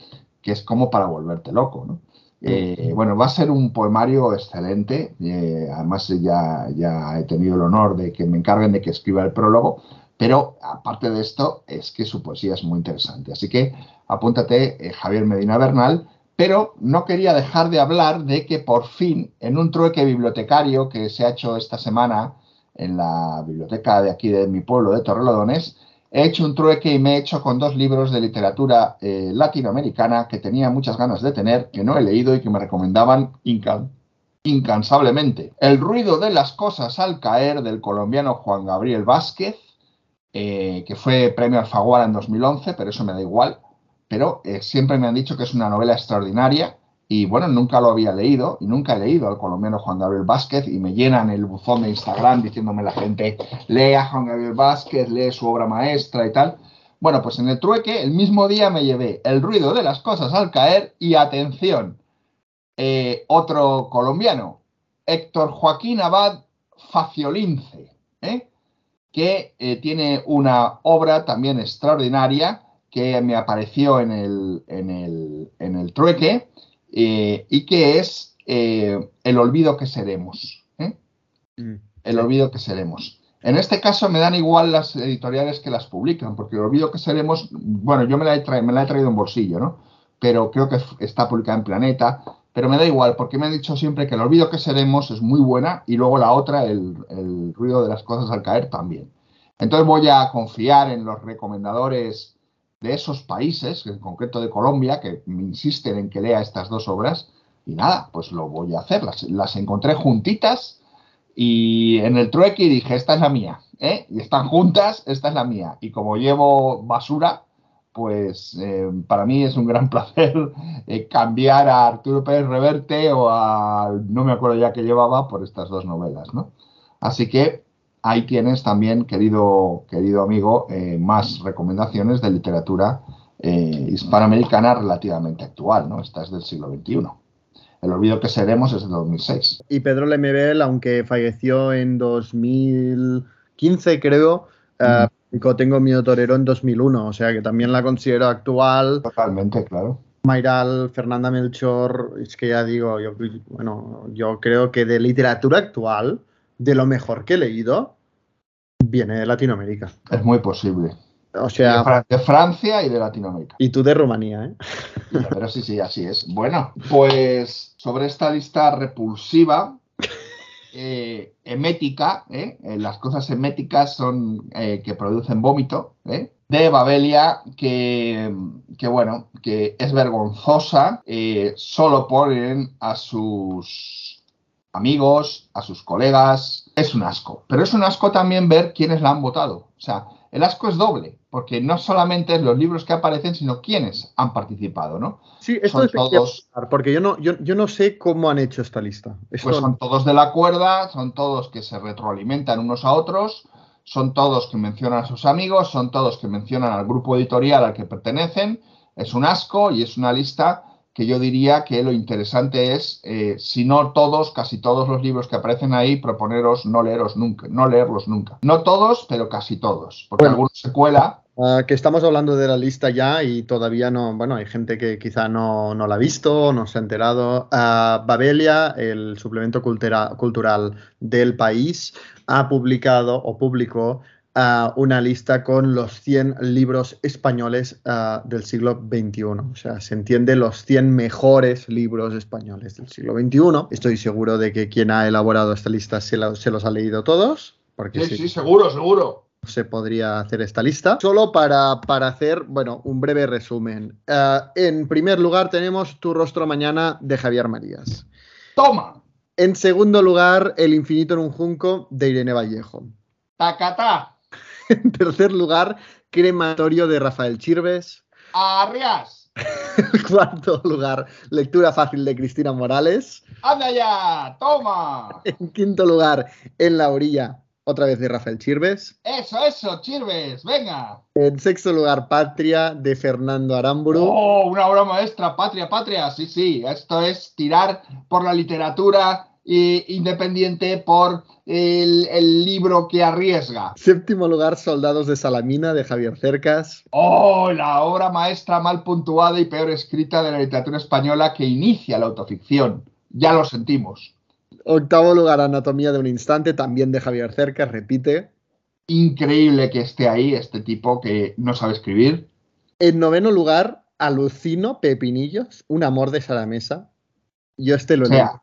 Que es como para volverte loco, ¿no? Eh, bueno, va a ser un poemario excelente. Eh, además, ya, ya he tenido el honor de que me encarguen de que escriba el prólogo. Pero aparte de esto, es que su poesía es muy interesante. Así que apúntate, eh, Javier Medina Bernal, pero no quería dejar de hablar de que por fin, en un trueque bibliotecario que se ha hecho esta semana en la biblioteca de aquí de mi pueblo de Torrelodones, he hecho un trueque y me he hecho con dos libros de literatura eh, latinoamericana que tenía muchas ganas de tener, que no he leído y que me recomendaban incansablemente. El ruido de las cosas al caer del colombiano Juan Gabriel Vázquez, eh, que fue premio Alfaguara en 2011, pero eso me da igual pero eh, siempre me han dicho que es una novela extraordinaria y bueno, nunca lo había leído y nunca he leído al colombiano Juan Gabriel Vázquez y me llenan el buzón de Instagram diciéndome la gente, lea Juan Gabriel Vázquez, lee su obra maestra y tal. Bueno, pues en el trueque, el mismo día me llevé El ruido de las cosas al caer y atención, eh, otro colombiano, Héctor Joaquín Abad Faciolince, ¿eh? que tiene una obra también extraordinaria que me apareció en el, en el, en el trueque eh, y que es eh, El olvido que seremos. ¿eh? Mm. El olvido que seremos. En este caso me dan igual las editoriales que las publican, porque el olvido que seremos, bueno, yo me la he, me la he traído en bolsillo, ¿no? Pero creo que está publicada en Planeta, pero me da igual, porque me han dicho siempre que el olvido que seremos es muy buena y luego la otra, el, el ruido de las cosas al caer, también. Entonces voy a confiar en los recomendadores de esos países, en concreto de Colombia, que me insisten en que lea estas dos obras, y nada, pues lo voy a hacer. Las, encontré juntitas y en el trueque dije, esta es la mía, ¿eh? Y están juntas, esta es la mía. Y como llevo basura, pues eh, para mí es un gran placer eh, cambiar a Arturo Pérez Reverte o a, no me acuerdo ya que llevaba, por estas dos novelas, ¿no? Así que ahí tienes también, querido, querido amigo, eh, más recomendaciones de literatura eh, hispanoamericana relativamente actual, ¿no? Esta es del siglo XXI. El olvido que seremos es de 2006. Y Pedro Lemebel, aunque falleció en 2015, creo, uh, Tengo mi torero en 2001, o sea que también la considero actual. Totalmente, claro. Mayral, Fernanda Melchor, es que ya digo, yo, bueno, yo creo que de literatura actual, de lo mejor que he leído viene de Latinoamérica. Es muy posible. O sea, de, Francia y de Latinoamérica. Y tú de Rumanía, ¿eh? Pero sí, sí, así es. Bueno, pues sobre esta lista repulsiva, eh, emética, ¿eh? ¿eh? las cosas eméticas son eh, que producen vómito, de Babelia, que, que, bueno, que es vergonzosa, solo ponen a sus amigos, a sus colegas. Es un asco. Pero es un asco también ver quiénes la han votado. O sea, el asco es doble, porque no solamente es los libros que aparecen, sino quiénes han participado, ¿no? Sí, esto es todos, porque yo no, yo, no sé cómo han hecho esta lista. Pues son todos de la cuerda, son todos que se retroalimentan unos a otros, son todos que mencionan a sus amigos, son todos que mencionan al grupo editorial al que pertenecen. Es un asco y es una lista que yo diría que lo interesante es, eh, si no todos, casi todos los libros que aparecen ahí, proponeros no leeros nunca, no leerlos nunca. No todos, pero casi todos, porque Bueno. algunos se cuela. Ah, que estamos hablando de la lista ya y todavía no, bueno, hay gente que quizá no, no la ha visto, no se ha enterado. Ah, Babelia, el suplemento cultura- cultural del país, ha publicado o publicó ah, una lista con los 100 libros españoles ah, del siglo XXI. O sea, se entiende los 100 mejores libros españoles del siglo XXI. Estoy seguro de que quien ha elaborado esta lista se, la- se los ha leído todos. Porque Sí, sí sí, seguro, seguro. se podría hacer esta lista. Solo para, para hacer, bueno, un breve resumen. Eh, en primer lugar tenemos Tu rostro mañana de Javier Marías. Toma, En segundo lugar, El infinito en un junco de Irene Vallejo. tacatá, En tercer lugar, Crematorio de Rafael Chirves. arrias, En cuarto lugar, Lectura fácil de Cristina Morales. anda ya, toma. En quinto lugar, En la orilla, otra vez de Rafael Chirves. Eso, eso, Chirves, venga. En sexto lugar, Patria de Fernando Aramburu. Oh, una obra maestra, patria, patria. Sí, sí, esto es tirar por la literatura eh, independiente, por el, el libro que arriesga. Séptimo lugar, Soldados de Salamina de Javier Cercas. Oh, la obra maestra mal puntuada y peor escrita de la literatura española que inicia la autoficción. Ya lo sentimos. Octavo lugar, Anatomía de un Instante, también de Javier Cercas, repite. Increíble que esté ahí este tipo que no sabe escribir. En noveno lugar, Alucino Pepinillos, Un amor de Sara Mesa. Yo este lo O sea,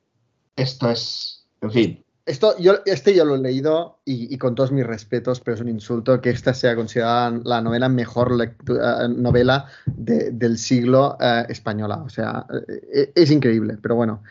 esto es, en fin, Esto, yo, este yo lo he leído y, con todos mis respetos, pero es un insulto que esta sea considerada la novela mejor lectu- eh, novela de- del siglo eh, española. O sea, eh, es increíble, pero bueno.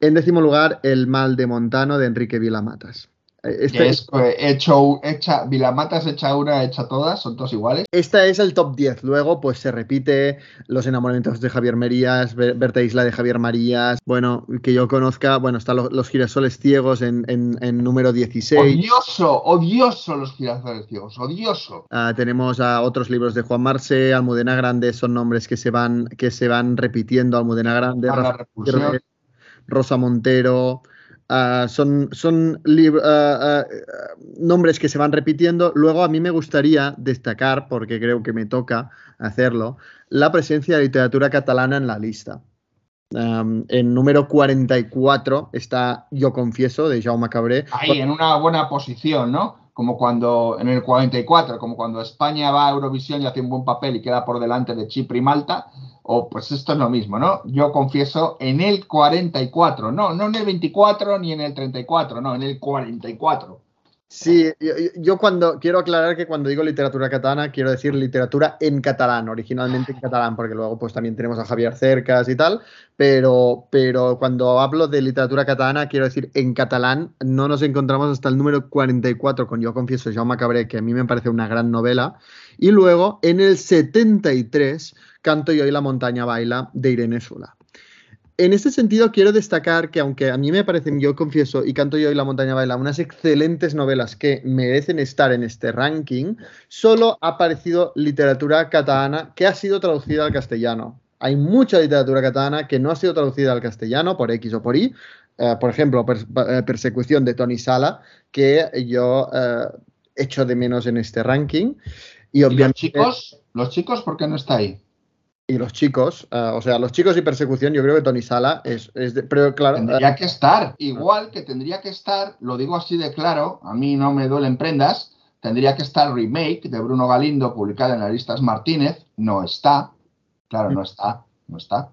En décimo lugar, El mal de Montano de Enrique Vilamatas. Eh, Este, que es hecho, hecha, Vilamatas hecha una, hecha todas, son todos iguales. Esta es el top 10. Luego, pues se repite Los enamoramientos de Javier Merías, Berta Isla de Javier Marías. Bueno, que yo conozca, bueno, están los, los girasoles ciegos en, en- en número 16. Odioso, odioso los girasoles ciegos, odioso. Ah, tenemos a otros libros de Juan Marce, Almudena Grande, son nombres que se van, que se van repitiendo. Almudena Grande, Rosa Montero. Ah, son son ah, ah, nombres que se van repitiendo. Luego a mí me gustaría destacar, porque creo que me toca hacerlo, la presencia de literatura catalana en la lista. En número 44 está Yo Confieso de Jaume Cabré. Ahí, en una buena posición, ¿no? Como cuando, en el 44, como cuando España va a Eurovisión y hace un buen papel y queda por delante de Chipre y Malta, o pues esto es lo mismo, ¿no? Yo confieso en el 44, no, no en el 24 ni en el 34, no, en el 44. Sí, yo, cuando quiero aclarar que cuando digo literatura catalana quiero decir literatura en catalán, originalmente en catalán, porque luego pues también tenemos a Javier Cercas y tal, pero, pero cuando hablo de literatura catalana quiero decir en catalán, no nos encontramos hasta el número 44 con Yo confieso Jaume Cabré, que a mí me parece una gran novela, y luego en el 73 Canto yo y la montaña baila de Irene Sola. En este sentido, quiero destacar que, aunque a mí me parecen, yo confieso, y Canto yo y la montaña baila, unas excelentes novelas que merecen estar en este ranking, solo ha aparecido literatura catalana que ha sido traducida al castellano. Hay mucha literatura catalana que no ha sido traducida al castellano por X o por Y. Eh, por ejemplo, eh, Persecución de Tony Sala, que yo eh, echo de menos en este ranking. Y ¿Y los chicos? ¿Los chicos por qué no está ahí? Y los chicos, eh, o sea, los chicos y persecución, yo creo que Tony Sala es, es de- pero claro, Tendría que estar, igual que tendría que estar, lo digo así de claro, a mí no me duelen prendas, tendría que estar Remake de Bruno Galindo, publicada en las listas Martínez, no está, claro, no está, no está.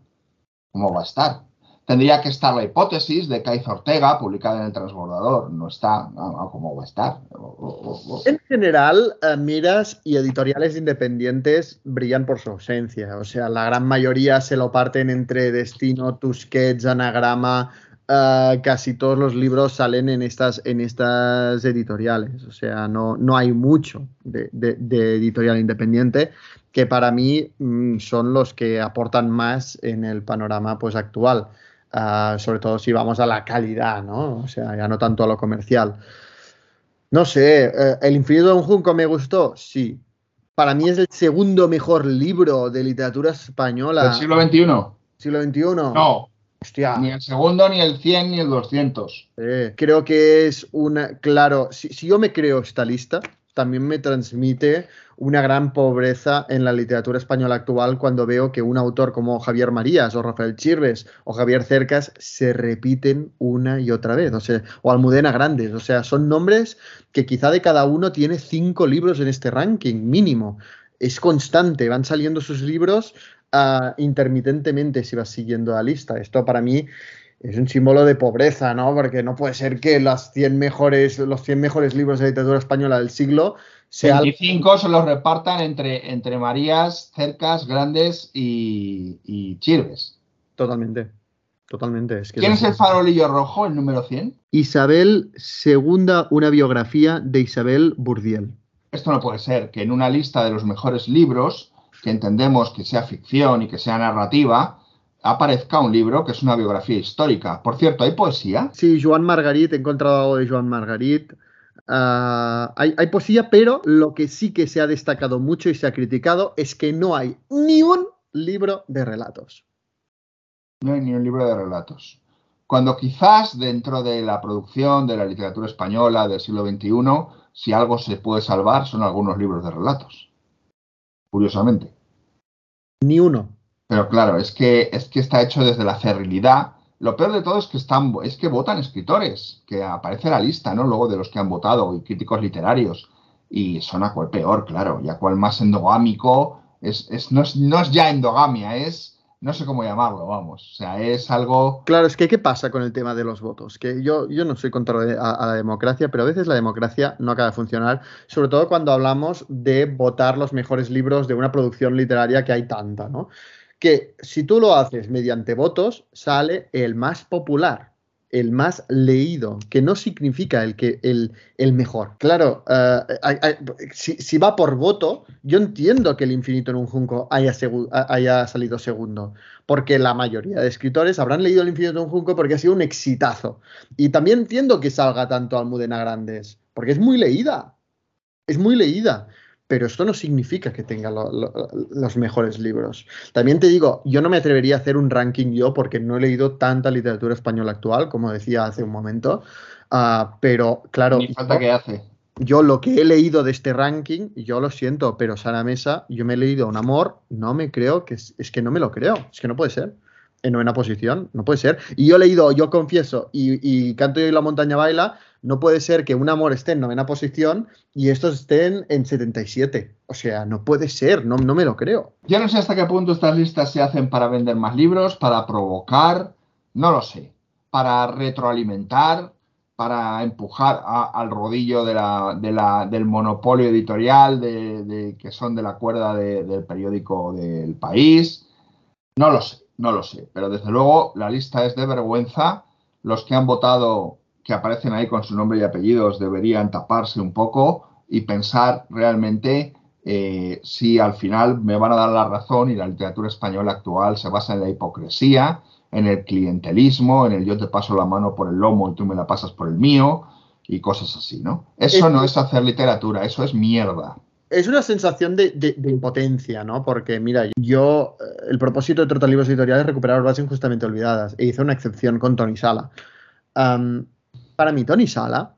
¿Cómo va a estar? Tendría que estar La hipótesis de Caiz Ortega, publicada en El Transbordador, no está, no, ¿cómo va a estar? En general, eh, miras y editoriales independientes brillan por su ausencia. O sea, la gran mayoría se lo parten entre Destino, Tusquets, Anagrama. eh, casi todos los libros salen en estas, en estas editoriales. O sea, no, hay mucho de, de- de editorial independiente que para mí mm, son los que aportan más en el panorama pues, actual. Sobre todo si vamos a la calidad, ¿no? O sea, ya no tanto a lo comercial. No sé, eh, ¿El infinito de un junco me gustó? Sí. Para mí es el segundo mejor libro de literatura ¿Del española. siglo XXI? Siglo XXI. No, Hostia. ni el segundo, ni el 100, ni el 200. Eh, creo que es una, claro, si, si yo me creo esta lista, también me transmite una gran pobreza en la literatura española actual cuando veo que un autor como Javier Marías o Rafael Chirves o Javier Cercas se repiten una y otra vez, o Almudena Grandes, o sea, son nombres que quizá de cada uno tiene cinco libros en este ranking mínimo. Es constante, van saliendo sus libros ah, intermitentemente si vas siguiendo la lista. Esto para mí es un símbolo de pobreza, ¿no? Porque no puede ser que las 100 mejores, los 100 mejores libros de literatura española del siglo sean 25 se los repartan entre, entre Marías, Cercas, Grandes y, y Chirves. totalmente, totalmente. Es que ¿Quién es el farolillo rojo, el número 100? Isabel segunda, una biografía de Isabel Burdiel. Esto no puede ser, que en una lista de los mejores libros, que entendemos que sea ficción y que sea narrativa, aparezca un libro que es una biografía histórica. Por cierto, ¿hay poesía? Sí, Joan Margarit, he encontrado algo de Joan Margarit. Ah, hay, hay poesía, pero lo que sí que se ha destacado mucho y se ha criticado es que no hay ni un libro de relatos. No hay ni un libro de relatos. Cuando quizás dentro de la producción de la literatura española del siglo XXI, si algo se puede salvar son algunos libros de relatos. Curiosamente. Ni uno. Pero claro, es que, es que está hecho desde la cerrilidad. Lo peor de todo es que están, es que votan escritores, que aparece la lista, ¿no? Luego de los que han votado, y críticos literarios. Y son a cual peor, claro, y a cual más endogámico. Es, es, no, es, no es ya endogamia, es, no sé cómo llamarlo, vamos. O sea, es algo. Claro, es que ¿qué pasa con el tema de los votos? Que yo, yo no soy contra a, a la democracia, pero a veces la democracia no acaba de funcionar, sobre todo cuando hablamos de votar los mejores libros de una producción literaria que hay tanta, ¿no? Que si tú lo haces mediante votos, sale el más popular, el más leído, que no significa el, que, el, el mejor. Claro, hay- si, si va por voto, yo entiendo que el infinito en un junco haya, haya salido segundo porque la mayoría de escritores habrán leído El infinito de un junco porque ha sido un exitazo. Y también entiendo que salga tanto Almudena Grandes, porque es muy leída, es muy leída. Pero esto no significa que tenga lo- lo- los mejores libros. También te digo, yo no me atrevería a hacer un ranking yo porque no he leído tanta literatura española actual, como decía hace un momento. Ah, pero claro, Ni falta que hace. yo lo que he leído de este ranking, yo lo siento, pero Sara Mesa, yo me he leído un amor, no me creo, que es, es que no me lo creo, es que no puede ser. En novena posición, no puede ser. Y yo he leído, yo confieso, y, y Canto y la montaña baila, no puede ser que un amor esté en novena posición y estos estén en 77. O sea, no puede ser, no, no me lo creo. Yo no sé hasta qué punto estas listas se hacen para vender más libros, para provocar, no lo sé, para retroalimentar, para empujar al rodillo del monopolio editorial de, que son de la cuerda de- del periódico del país. No lo sé, no lo sé, pero desde luego la lista es de vergüenza. Los que han votado, que aparecen ahí con su nombre y apellidos, deberían taparse un poco y pensar realmente eh, si al final me van a dar la razón y la literatura española actual se basa en la hipocresía, en el clientelismo, en el yo te paso la mano por el lomo y tú me la pasas por el mío y cosas así, ¿no? Eso Es- no es hacer literatura, eso es mierda. Es una sensación de, de- de impotencia, ¿no? Porque, mira, yo, eh, el propósito de Trotalibros Editoriales es recuperar obras injustamente olvidadas. E hice una excepción con Tony Sala. Para mí, Tony Sala,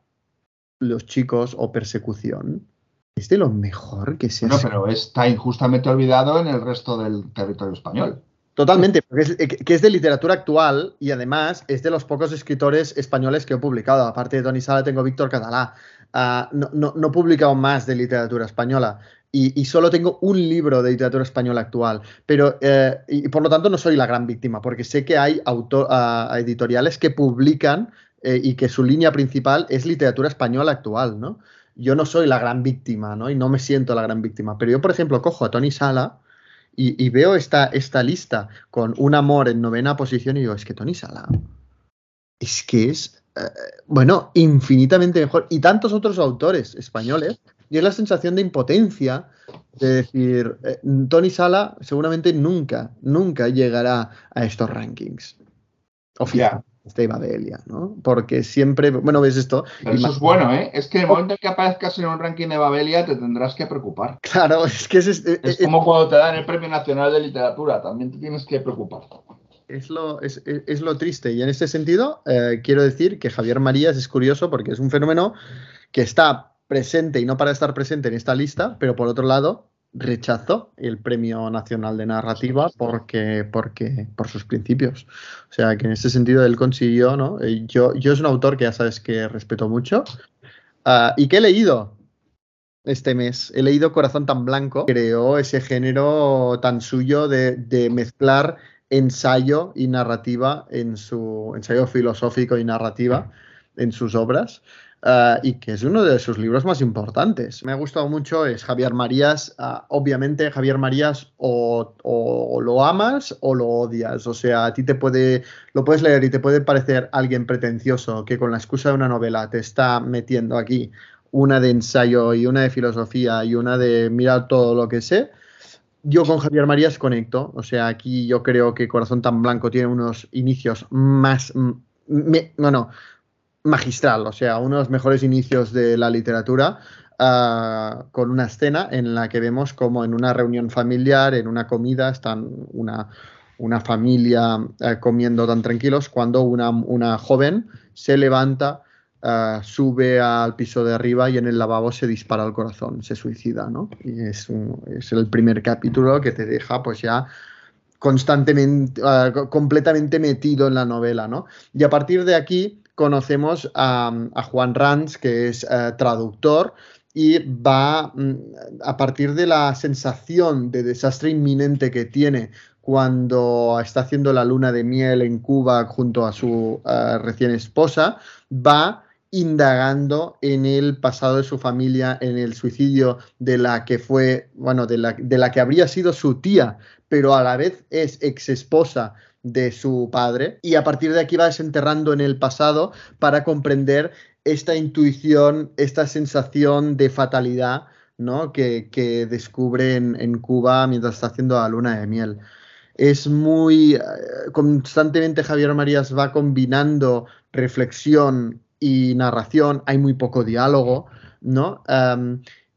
Los chicos o Persecución, es de lo mejor que se ha No, pero está injustamente olvidado en el resto del territorio español. Totalmente, porque es, eh, que es de literatura actual y además es de los pocos escritores españoles que he publicado. Aparte de Tony Sala, tengo Víctor Catalá. Ah, no, no, no he publicado más de literatura española y, y solo tengo un libro de literatura española actual. Pero, eh, y por lo tanto, no soy la gran víctima, porque sé que hay ah, editoriales que publican eh, y que su línea principal es literatura española actual, ¿no? Yo no soy la gran víctima, ¿no? Y no me siento la gran víctima. Pero yo, por ejemplo, cojo a Tony Sala y, veo esta, esta lista con un amor en novena posición y digo, es que Tony Sala es que es, eh, bueno, infinitamente mejor. Y tantos otros autores españoles. Y es la sensación de impotencia de decir, eh, Tony Sala seguramente nunca, nunca llegará a estos rankings. Oficial. De Babelia, ¿no? Porque siempre, bueno, ves esto. Pero eso es bueno, ¿eh? Es que en el momento en que aparezcas en un ranking de Babelia te tendrás que preocupar. Claro, es que es, es- Es es- como cuando te dan el Premio Nacional de Literatura, también te tienes que preocupar. Es lo, es, es lo triste. Y en este sentido, eh, quiero decir que Javier Marías es curioso porque es un fenómeno que está presente y no para estar presente en esta lista, pero por otro lado, rechazó el Premio Nacional de Narrativa porque, porque, por sus principios. O sea, que en ese sentido él consiguió, ¿no? Eh, Yo, yo es un autor que ya sabes que respeto mucho ah, y que he leído este mes. He leído Corazón tan Blanco. Creó ese género tan suyo de, de mezclar ensayo y narrativa en su ensayo filosófico y narrativa en sus obras. Uh, y que es uno de sus libros más importantes. Me ha gustado mucho, es Javier Marías. Uh, obviamente, Javier Marías o, lo amas o lo odias. O sea, a ti te puede, lo puedes leer y te puede parecer alguien pretencioso que con la excusa de una novela te está metiendo aquí una de ensayo y una de filosofía y una de mirar todo lo que sé. Yo con Javier Marías conecto, o sea, aquí yo creo que Corazón tan Blanco tiene unos inicios más, me, no, no, magistral, o sea, uno de los mejores inicios de la literatura, uh, con una escena en la que vemos como en una reunión familiar, en una comida, están una, una familia uh, comiendo tan tranquilos, cuando una, una joven se levanta, uh, sube al piso de arriba y en el lavabo se dispara el corazón, se suicida, ¿no? Y es, es el primer capítulo que te deja pues ya constantemente, uh, completamente metido en la novela, ¿no? Y a partir de aquí conocemos a, Juan Ranz, que es uh, traductor, y va mm, a partir de la sensación de desastre inminente que tiene cuando está haciendo la luna de miel en Cuba junto a su uh, recién esposa, va indagando en el pasado de su familia, en el suicidio de la que fue, bueno, de la, de la que habría sido su tía, pero a la vez es ex esposa de su padre, y a partir de aquí va desenterrando en el pasado para comprender esta intuición, esta sensación de fatalidad ¿no? que, descubre en, en, Cuba mientras está haciendo la luna de miel. Es muy constantemente Javier Marías va combinando reflexión y narración, hay muy poco diálogo, ¿no?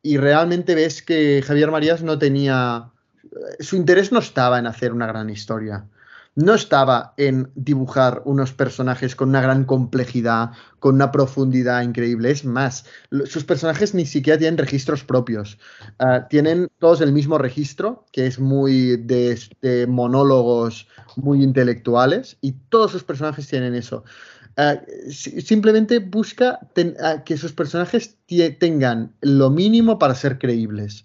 Y realmente ves que Javier Marías no tenía, su interés no estaba en hacer una gran historia, no estaba en dibujar unos personajes con una gran complejidad, con una profundidad increíble. Es más, sus personajes ni siquiera tienen registros propios. Uh, tienen todos el mismo registro, que es muy de, monólogos muy intelectuales, y todos sus personajes tienen eso. Uh, simplemente busca uh, que sus personajes tengan lo mínimo para ser creíbles.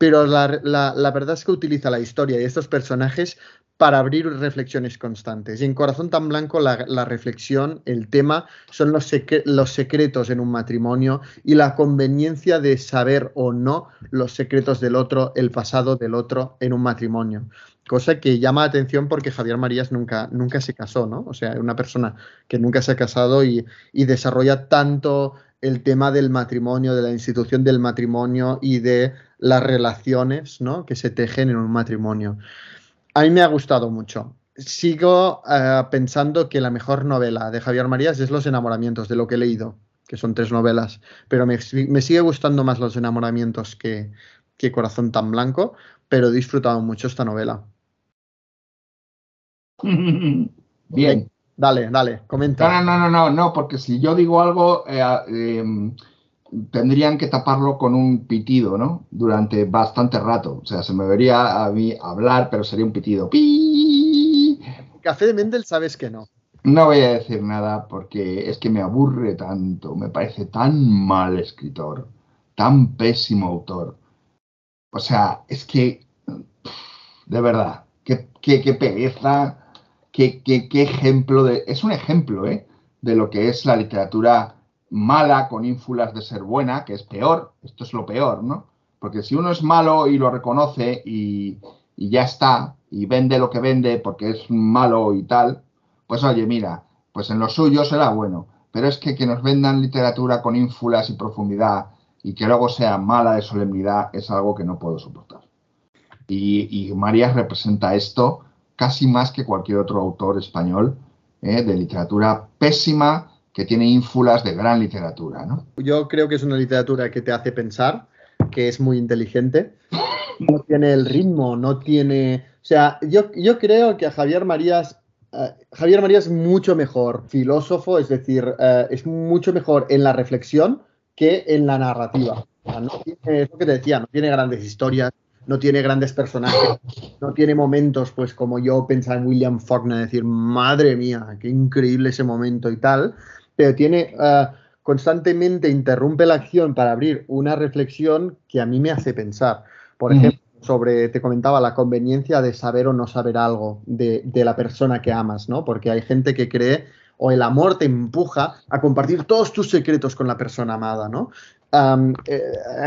Pero la, la, verdad es que utiliza la historia y estos personajes para abrir reflexiones constantes. Y en Corazón tan Blanco la, reflexión, el tema, son los, secretos en un matrimonio y la conveniencia de saber o no los secretos del otro, el pasado del otro en un matrimonio. Cosa que llama la atención porque Javier Marías nunca, nunca se casó, ¿no? O sea, una persona que nunca se ha casado y, y desarrolla tanto el tema del matrimonio, de la institución del matrimonio y de las relaciones ¿no? que se tejen en un matrimonio. A mí me ha gustado mucho. Sigo uh, pensando que la mejor novela de Javier Marías es Los enamoramientos, de lo que he leído, que son tres novelas, pero me, me sigue gustando más Los enamoramientos que, que Corazón tan blanco, pero he disfrutado mucho esta novela. Bien. Dale, dale, comenta. No, no, no, no, no, porque si yo digo algo, eh, eh, tendrían que taparlo con un pitido, ¿no? Durante bastante rato. O sea, se me vería a mí hablar, pero sería un pitido. ¡Pi! Café de Mendel sabes que no. No voy a decir nada porque es que me aburre tanto, me parece tan mal escritor, tan pésimo autor. O sea, es que, de verdad, qué, qué, qué pereza, qué, qué, qué, ejemplo de... Es un ejemplo, ¿eh? De lo que es la literatura mala con ínfulas de ser buena, que es peor, esto es lo peor, ¿no? Porque si uno es malo y lo reconoce y, y ya está, y vende lo que vende porque es malo y tal, pues oye, mira, pues en lo suyo será bueno. Pero es que que nos vendan literatura con ínfulas y profundidad y que luego sea mala de solemnidad es algo que no puedo soportar. Y, y representa esto casi más que cualquier otro autor español ¿eh? de literatura pésima que tiene ínfulas de gran literatura. ¿no? Yo creo que es una literatura que te hace pensar, que es muy inteligente, no tiene el ritmo, no tiene... O sea, yo, yo creo que a Javier Marías eh, Javier María es mucho mejor filósofo, es decir, eh, es mucho mejor en la reflexión que en la narrativa. O sea, no tiene, es lo que te decía, no tiene grandes historias, no tiene grandes personajes, no tiene momentos, pues como yo pensaba en William Faulkner, decir, madre mía, qué increíble ese momento y tal, pero tiene, eh, constantemente interrumpe la acción para abrir una reflexión que a mí me hace pensar. Por ejemplo, sobre, te comentaba, la conveniencia de saber o no saber algo de, de la persona que amas, ¿no? Porque hay gente que cree o el amor te empuja a compartir todos tus secretos con la persona amada, ¿no? Eh,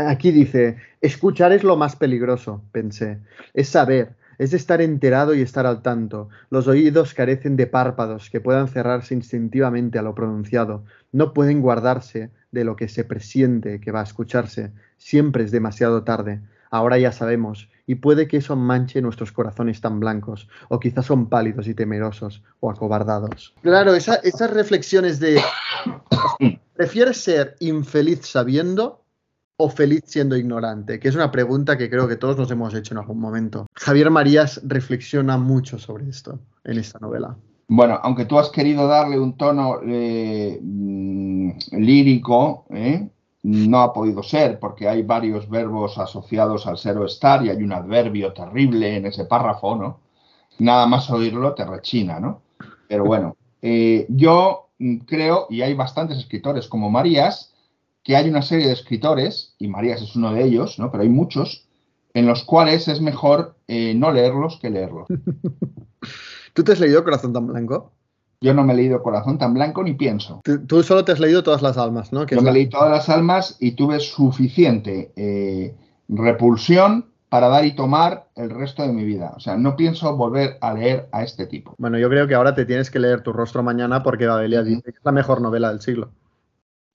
aquí dice, escuchar es lo más peligroso, pensé. Es saber, es estar enterado y estar al tanto. Los oídos carecen de párpados que puedan cerrarse instintivamente a lo pronunciado. No pueden guardarse de lo que se presiente que va a escucharse. Siempre es demasiado tarde. Ahora ya sabemos, y puede que eso manche nuestros corazones tan blancos, o quizás son pálidos y temerosos, o acobardados. Claro, esa- esas reflexiones de, ¿prefieres ser infeliz sabiendo o feliz siendo ignorante? Que es una pregunta que creo que todos nos hemos hecho en algún momento. Javier Marías reflexiona mucho sobre esto en esta novela. Bueno, aunque tú has querido darle un tono eh, mm, lírico, ¿eh? no ha podido ser, porque hay varios verbos asociados al ser o estar y hay un adverbio terrible en ese párrafo, ¿no? Nada más oírlo te rechina, ¿no? Pero bueno, eh, yo creo, y hay bastantes escritores como Marías, que hay una serie de escritores, y Marías es uno de ellos, ¿no? Pero hay muchos, en los cuales es mejor eh, no leerlos que leerlos. ¿Tú te has leído Corazón tan Blanco? Yo no me he leído Corazón tan Blanco ni pienso. Tú, tú solo te has leído Todas las Almas, ¿no? Yo me la- leí todas las almas y tuve suficiente eh, repulsión para dar y tomar el resto de mi vida. O sea, no pienso volver a leer a este tipo. Bueno, yo creo que ahora te tienes que leer Tu rostro mañana porque Babelia dice que es la mejor novela del siglo.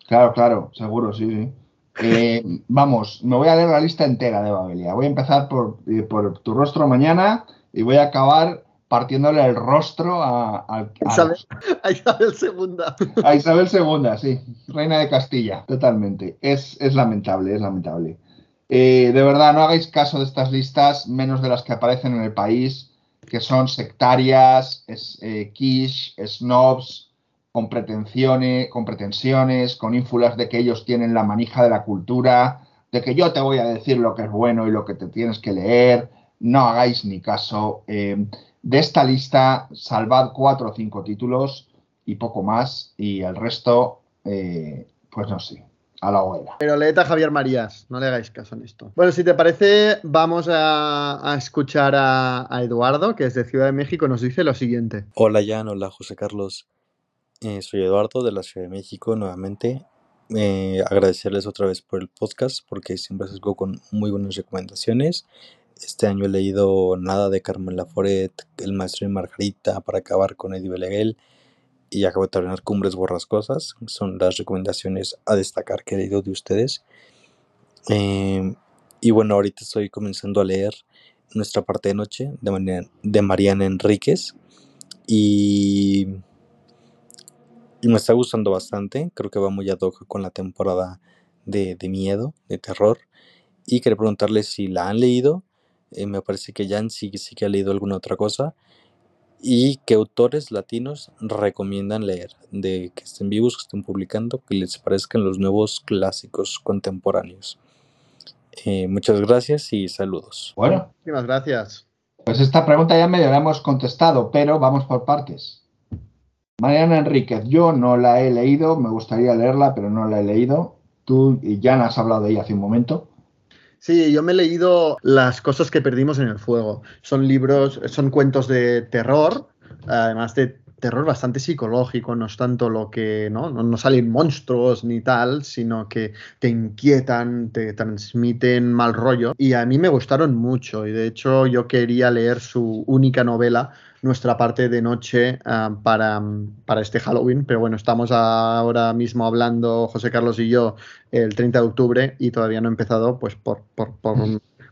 Claro, claro, seguro, sí, sí. Eh, vamos, me voy a leer la lista entera de Babelia. Voy a empezar por, eh, por tu rostro mañana y voy a acabar partiéndole el rostro a, a- a- Isabel, a Isabel segunda. a Isabel II, sí, reina de Castilla, totalmente. Es, es lamentable, es lamentable. Eh, de verdad, no hagáis caso de estas listas, menos de las que aparecen en el país, que son sectarias, es, eh, quiche, snobs, con pretensiones, con pretensiones, con ínfulas de que ellos tienen la manija de la cultura, de que yo te voy a decir lo que es bueno y lo que te tienes que leer. No hagáis ni caso. Eh, de esta lista, salvad cuatro o cinco títulos y poco más, y el resto, eh, pues no sé, a la hoguera. Pero leed a Javier Marías, no le hagáis caso en esto. Bueno, si te parece, vamos a, a escuchar a, a Eduardo, que es de Ciudad de México, nos dice lo siguiente. Hola Jan, hola José Carlos. Eh, soy Eduardo de la Ciudad de México nuevamente. Eh, agradecerles otra vez por el podcast porque siempre salgo con muy buenas recomendaciones. Este año he leído Nada de Carmen Laforet, El Maestro y Margarita para acabar con Eddie Beleguel y acabo de terminar Cumbres Borrascosas. Son las recomendaciones a destacar que he leído de ustedes. Eh, y bueno, ahorita estoy comenzando a leer Nuestra parte de noche de, de Mariana Enríquez y, y me está gustando bastante. Creo que va muy ad hoc con la temporada de, de miedo, de terror. Y quería preguntarles si la han leído. Eh, me parece que Jan sí, sí que ha leído alguna otra cosa. Y qué autores latinos recomiendan leer, de que estén vivos, que estén publicando, que les parezcan los nuevos clásicos contemporáneos. Eh, muchas gracias y saludos. Bueno, Muchísimas gracias. pues esta pregunta ya medio la hemos contestado, pero vamos por partes. Mariana Enríquez, yo no la he leído, me gustaría leerla, pero no la he leído. Tú y Jan has hablado de ella hace un momento. Sí, yo me he leído Las cosas que perdimos en el fuego. Son libros, son cuentos de terror, además de terror bastante psicológico, no es tanto lo que. No, no salen monstruos ni tal, sino que te inquietan, te transmiten mal rollo. Y a mí me gustaron mucho, y de hecho yo quería leer su única novela, Nuestra parte de noche, ah, para, para este Halloween, pero bueno, estamos ahora mismo hablando, José Carlos y yo, el 30 de octubre y todavía no he empezado, pues por, por, por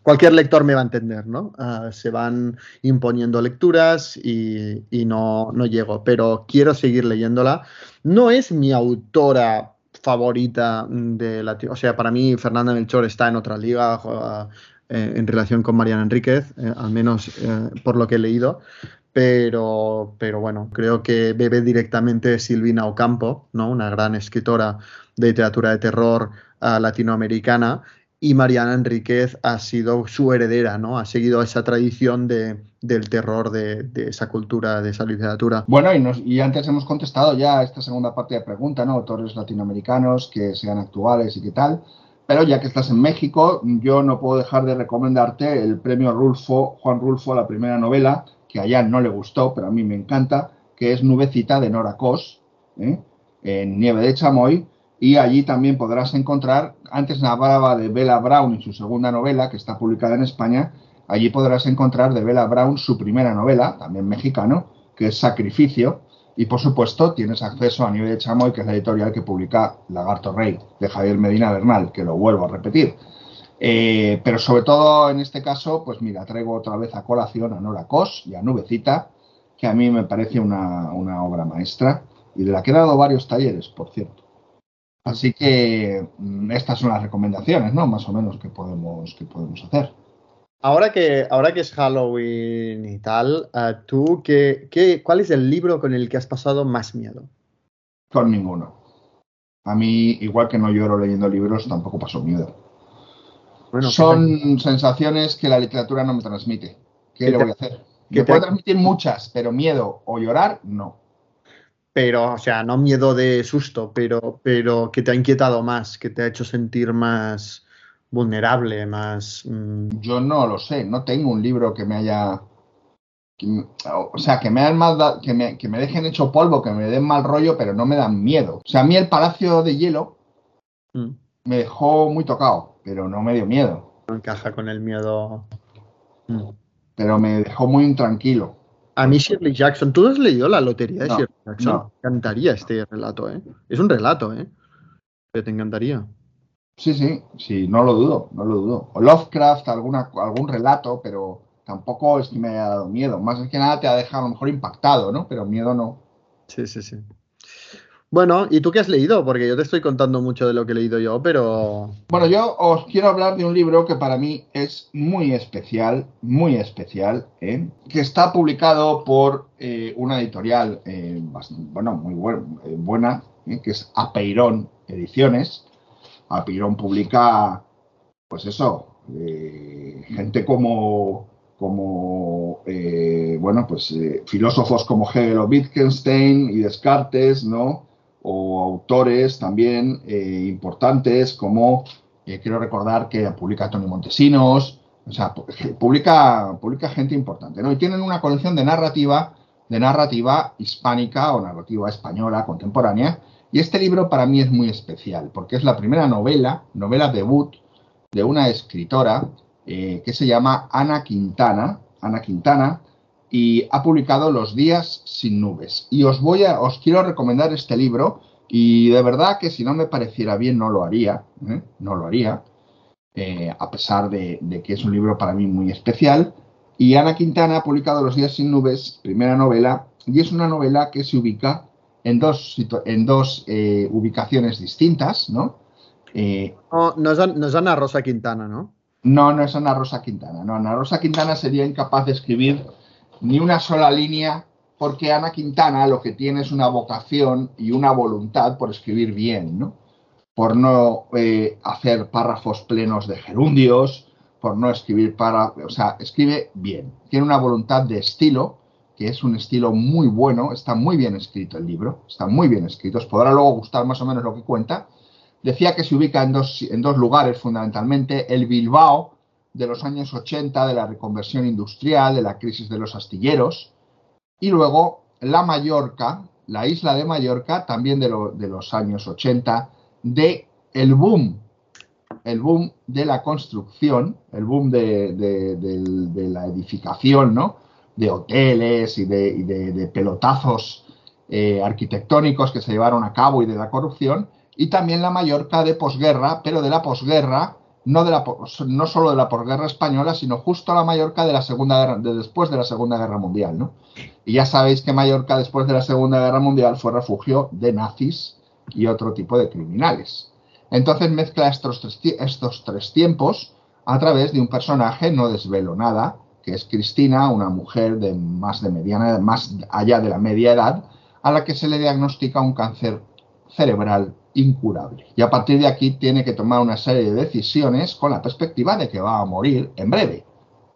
cualquier lector me va a entender, ¿no? Uh, se van imponiendo lecturas y, y no, no, llego, pero quiero seguir leyéndola. No es mi autora favorita de la... O sea, para mí Fernanda Melchor está en otra liga uh, eh, en relación con Mariana Enríquez, eh, al menos eh, por lo que he leído, pero, pero bueno, creo que bebe directamente de Silvina Ocampo, ¿no? Una gran escritora de literatura de terror uh, latinoamericana y Mariana Enríquez ha sido su heredera, ¿no? Ha seguido esa tradición de, del terror de, esa cultura, de esa literatura. Bueno, y, antes hemos contestado ya esta segunda parte de pregunta, ¿no? Autores latinoamericanos que sean actuales y qué tal. Pero ya que estás en México, yo no puedo dejar de recomendarte el premio Rulfo, Juan Rulfo, la primera novela, que allá no le gustó, pero a mí me encanta, que es Nubecita de Nora Cos, ¿eh? en Nieve de Chamoy, y allí también podrás encontrar, antes hablaba de Bella Brown y su segunda novela, que está publicada en España, allí podrás encontrar de Bella Brown su primera novela, también mexicano, que es Sacrificio, y por supuesto tienes acceso a Nieve de Chamoy, que es la editorial que publica Lagarto Rey, de Javier Medina Bernal, que lo vuelvo a repetir. Eh, pero sobre todo en este caso, pues mira, traigo otra vez a colación a Nora Cos y a Nubecita, que a mí me parece una, una obra maestra y de la que he dado varios talleres, por cierto. Así que mm, estas son las recomendaciones, ¿no? Más o menos que podemos, que podemos hacer. Ahora que, ahora que es Halloween y tal, uh, ¿tú qué, qué, cuál es el libro con el que has pasado más miedo? Con ninguno. A mí, igual que no lloro leyendo libros, tampoco paso miedo. Bueno, Son sensaciones que la literatura no me transmite. ¿Qué, ¿Qué le voy a hacer? Me puede transmitir muchas, pero miedo o llorar, no. Pero, o sea, no miedo de susto, pero, pero que te ha inquietado más, que te ha hecho sentir más vulnerable, más... Mmm... Yo no lo sé, no tengo un libro que me haya... Que o sea, que me, han mal, que, me, que me dejen hecho polvo, que me den mal rollo, pero no me dan miedo. O sea, a mí el Palacio de Hielo mm. me dejó muy tocado, pero no me dio miedo. No encaja con el miedo. Mm. Pero me dejó muy intranquilo. A mí Shirley Jackson, ¿tú has leído La Lotería de no, Shirley Jackson? No. Me encantaría este relato, ¿eh? Es un relato, ¿eh? Pero te encantaría. Sí, sí, sí, no lo dudo, no lo dudo. O Lovecraft, alguna, algún relato, pero tampoco es que me haya dado miedo. Más que nada te ha dejado a lo mejor impactado, ¿no? Pero miedo no. Sí, sí, sí. Bueno, ¿y tú qué has leído? Porque yo te estoy contando mucho de lo que he leído yo, pero... Bueno, yo os quiero hablar de un libro que para mí es muy especial, muy especial, ¿eh? que está publicado por eh, una editorial, eh, bueno, muy buen, buena, que es Apeirón Ediciones. Apeirón publica, pues eso, gente como como, eh, bueno, pues eh, filósofos como Hegel o Wittgenstein y Descartes, ¿no? O autores también eh, importantes como, eh, quiero recordar que publica Tony Montesinos, o sea, publica, publica gente importante, ¿no? Y tienen una colección de narrativa, de narrativa hispánica o narrativa española contemporánea, y este libro para mí es muy especial, porque es la primera novela, novela debut de una escritora eh, que se llama Ana Quintana, Ana Quintana, y ha publicado Los días sin nubes. Y os voy a, os quiero recomendar este libro y de verdad que si no me pareciera bien no lo haría, ¿eh? no lo haría, eh, a pesar de, de, que es un libro para mí muy especial. Y Ana Quintana ha publicado Los días sin nubes, primera novela, y es una novela que se ubica en dos, en dos eh, ubicaciones distintas, ¿no? no, no es, no es Ana Rosa Quintana, ¿no? No, no es Ana Rosa Quintana. No, Ana Rosa Quintana sería incapaz de escribir ni una sola línea, porque Ana Quintana lo que tiene es una vocación y una voluntad por escribir bien, ¿no? Por no eh, hacer párrafos plenos de gerundios, por no escribir para, o sea, escribe bien. Tiene una voluntad de estilo, que es un estilo muy bueno, está muy bien escrito el libro, está muy bien escrito, os podrá luego gustar más o menos lo que cuenta. Decía que se ubica en dos, en dos lugares fundamentalmente, el Bilbao, de los años 80, de la reconversión industrial, de la crisis de los astilleros, y luego la Mallorca, la isla de Mallorca, también de, lo, de los años 80, de el boom, el boom de la construcción, el boom de, la edificación, ¿no? De hoteles y de, y de pelotazos eh, arquitectónicos que se llevaron a cabo y de la corrupción, y también la Mallorca de posguerra, pero de la posguerra no, solo de la posguerra española, sino justo a la Mallorca de la Segunda de después de la Segunda Guerra Mundial, ¿no? Y ya sabéis que Mallorca después de la Segunda Guerra Mundial fue refugio de nazis y otro tipo de criminales. Entonces mezcla estos tres, estos tres tiempos a través de un personaje, no desvelo nada, que es Cristina, una mujer de más de mediana, más allá de la media edad, a la que se le diagnostica un cáncer cerebral incurable. Y a partir de aquí tiene que tomar una serie de decisiones con la perspectiva de que va a morir en breve.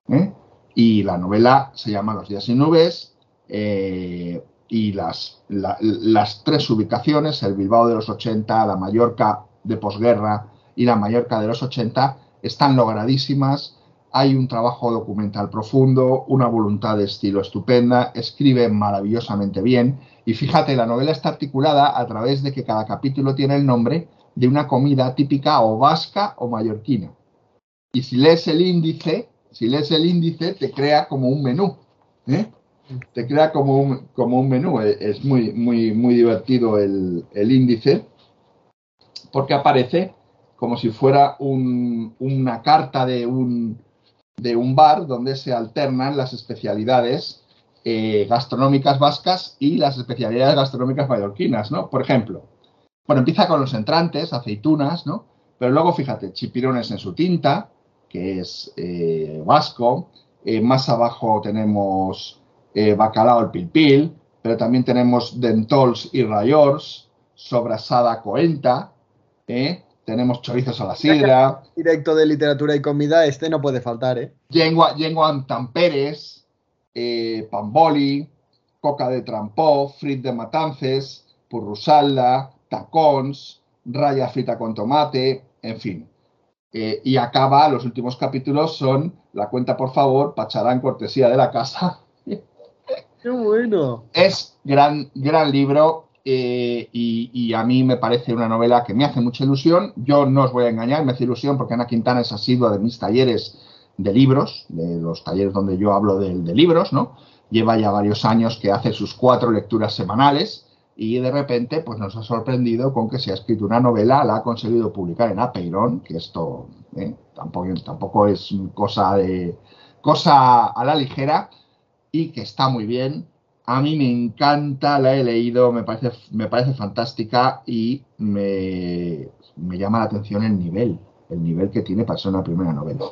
¿eh? Y la novela se llama Los días sin nubes eh, y las, la- las tres ubicaciones, el Bilbao de los 80, la Mallorca de posguerra y la Mallorca de los 80, están logradísimas. Hay un trabajo documental profundo, una voluntad de estilo estupenda, escribe maravillosamente bien y fíjate, la novela está articulada a través de que cada capítulo tiene el nombre de una comida típica o vasca o mallorquina. Y si lees el índice, si lees el índice, te crea como un menú. ¿eh? Te crea como un, como un menú. E- Es muy, muy, muy divertido el, el índice, porque aparece como si fuera un- una carta de un, de un bar donde se alternan las especialidades eh, gastronómicas vascas y las especialidades gastronómicas mallorquinas, ¿no? Por ejemplo, bueno, empieza con los entrantes, aceitunas, ¿no? Pero luego, fíjate, chipirones en su tinta, que es eh, vasco. Eh, más abajo tenemos bacalao al pilpil, pero también tenemos dentols y rayors, sobrasada coenta, ¿eh? Tenemos chorizos a la sidra, Directo de literatura y comida, este no puede faltar, ¿eh? en tamperes, eh, pamboli, coca de trampó, frit de matances, purrusalda, tacons, raya frita con tomate, en fin. Eh, y acaba, los últimos capítulos son la cuenta, por favor, pacharán cortesía de la casa. ¡Qué bueno! Es gran, gran libro eh, y, a mí me parece una novela que me hace mucha ilusión. Yo no os voy a engañar, me hace ilusión porque Ana Quintana es asidua de mis talleres de libros, de los talleres donde yo hablo de, de libros, ¿no? Lleva ya varios años que hace sus cuatro lecturas semanales y de repente pues nos ha sorprendido con que se ha escrito una novela, la ha conseguido publicar en Apeirón, que esto ¿eh? tampoco, tampoco es cosa de cosa a la ligera y que está muy bien. A mí me encanta, la he leído, me parece, me parece fantástica y me, me llama la atención el nivel, el nivel que tiene para ser una primera novela.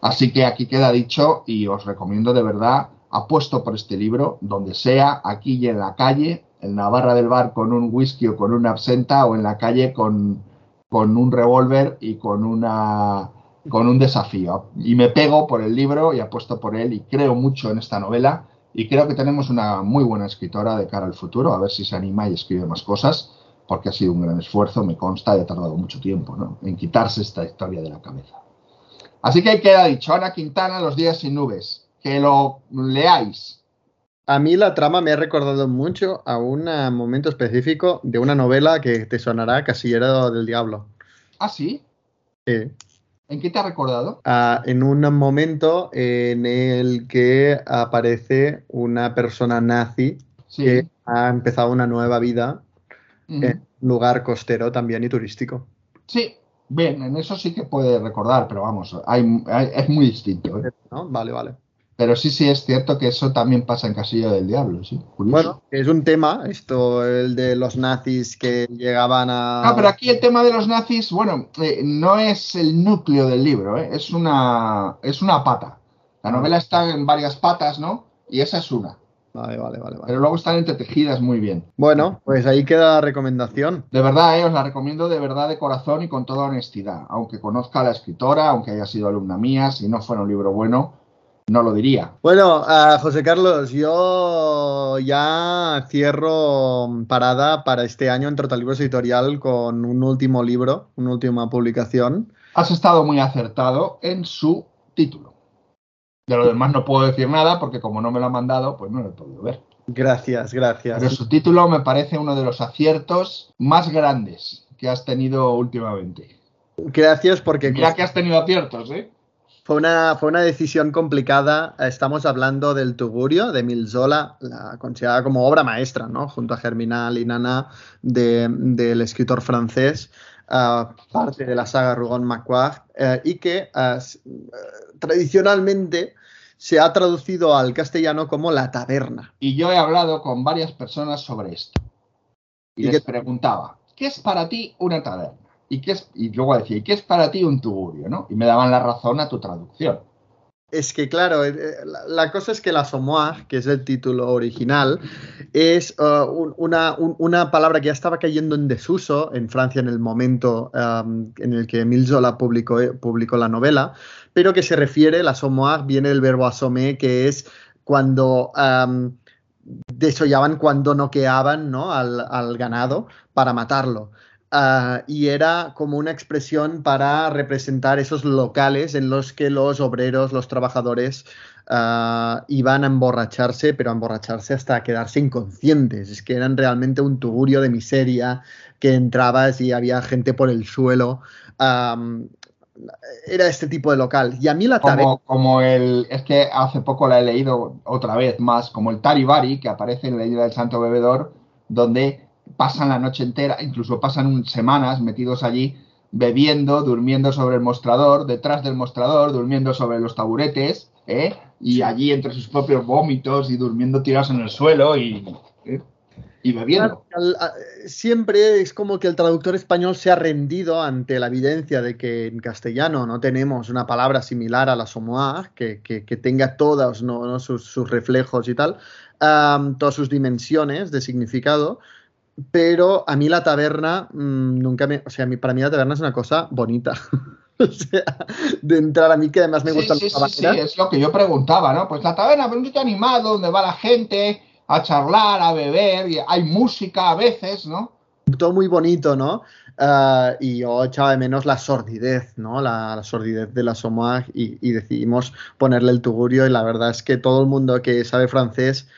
Así que aquí queda dicho y os recomiendo de verdad, apuesto por este libro, donde sea, aquí y en la calle, en la barra del bar con un whisky o con una absenta o en la calle con, con un revólver y con una con un desafío. Y me pego por el libro y apuesto por él y creo mucho en esta novela y creo que tenemos una muy buena escritora de cara al futuro, a ver si se anima y escribe más cosas, porque ha sido un gran esfuerzo, me consta, y ha tardado mucho tiempo ¿no? en quitarse esta historia de la cabeza. Así que queda dicho, Ana Quintana, Los días sin nubes, que lo leáis. A mí la trama me ha recordado mucho a un momento específico de una novela que te sonará Casillero del Diablo. ¿Ah, sí? Sí. ¿En qué te ha recordado? Ah, en un momento en el que aparece una persona nazi Sí. que ha empezado una nueva vida Ujú. en un lugar costero también y turístico. Sí, bien, en eso sí que puede recordar, pero vamos, hay, hay- es muy distinto. ¿eh? ¿no? Vale, vale. Pero sí, sí, es cierto que eso también pasa en Casilla del Diablo, sí. Curioso. Bueno, es un tema, esto, el de los nazis que llegaban a... Ah, pero aquí el tema de los nazis, bueno, eh, no es el núcleo del libro, ¿eh? es, una, es una pata. La novela está en varias patas, ¿no? Y esa es una. Vale, vale, vale, vale. Pero luego están entretejidas muy bien. Bueno, pues ahí queda la recomendación. De verdad, eh, os la recomiendo de verdad de corazón y con toda honestidad. Aunque conozca a la escritora, aunque haya sido alumna mía, si no fuera un libro bueno, no lo diría. Bueno, José Carlos, yo ya cierro parada para este año en Trotalibros Editorial con un último libro, una última publicación. Has estado muy acertado en su título. De lo demás no puedo decir nada porque como no me lo han mandado, pues no lo he podido ver. Gracias, gracias. Pero su título me parece uno de los aciertos más grandes que has tenido últimamente. Gracias porque Mira que has tenido aciertos, ¿eh? Fue una, fue una decisión complicada. Estamos hablando del Tugurio, de Milzola, la considerada como obra maestra, ¿no? Junto a Germinal y Nana, de- del escritor francés, ah, parte de la saga Rougon Macquart, eh, y que ah, eh, tradicionalmente se ha traducido al castellano como La Taberna. Y yo he hablado con varias personas sobre esto. Y, ¿Y les preguntaba, ¿qué es para ti una taberna? Y, qué es, y luego decía, ¿y qué es para ti un tugurio? ¿no? Y me daban la razón a tu traducción. Es que, claro, eh, la, la cosa es que la Somoag, que es el título original, es uh, un- una, un- una palabra que ya estaba cayendo en desuso en Francia en el momento um, en el que Émile Zola publicó, eh, publicó la novela, pero que se refiere, la Somoag viene del verbo asomé, que es cuando um, desollaban, cuando noqueaban ¿no? al, al ganado para matarlo. Ah, y era como una expresión para representar esos locales en los que los obreros, los trabajadores ah, iban a emborracharse, pero a emborracharse hasta quedarse inconscientes. Es que eran realmente un tugurio de miseria que entrabas y había gente por el suelo. Am, era este tipo de local. Y a mí la taberna... Como, como el. Es que hace poco la he leído otra vez más, como el Taribari, que aparece en la isla del Santo Bebedor, donde pasan la noche entera, incluso pasan semanas metidos allí, bebiendo, durmiendo sobre el mostrador, detrás del mostrador, durmiendo sobre los taburetes, ¿eh? y allí entre sus propios vómitos y durmiendo tirados en el suelo y, ¿eh? y bebiendo. Siempre es como que el traductor español se ha rendido ante la evidencia de que en castellano no tenemos una palabra similar a la somoag, que, que- que tenga todos ¿no? sus, sus reflejos y tal, am, todas sus dimensiones de significado. Pero a mí la taberna mm, nunca me. O sea, a mí- para mí la taberna es una cosa bonita. o sea, de entrar a mí que además me Sí, gustan sí, las sí, sí, es lo que yo preguntaba, ¿no? Pues la taberna, pero un sitio animado donde va la gente a charlar, a beber, y hay música a veces, ¿no? todo muy bonito, ¿no? Ah, y yo echaba de menos la sordidez, ¿no? La, la sordidez de la y, y decidimos ponerle el tugurio y la verdad es que todo el mundo que sabe francés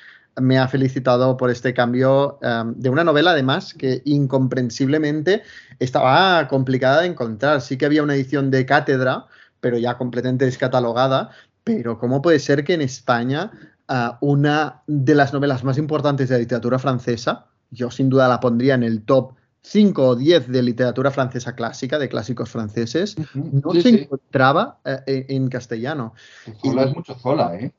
me ha felicitado por este cambio um, de una novela además que incomprensiblemente estaba complicada de encontrar. Sí que había una edición de cátedra, pero ya completamente descatalogada. Pero ¿cómo puede ser que en España uh, una de las novelas más importantes de la literatura francesa, yo sin duda la pondría en el top 5 o 10 de literatura francesa clásica, de clásicos franceses, no Sí, se sí. encontraba eh, en, en castellano. Zola Y- es mucho Zola, ¿eh?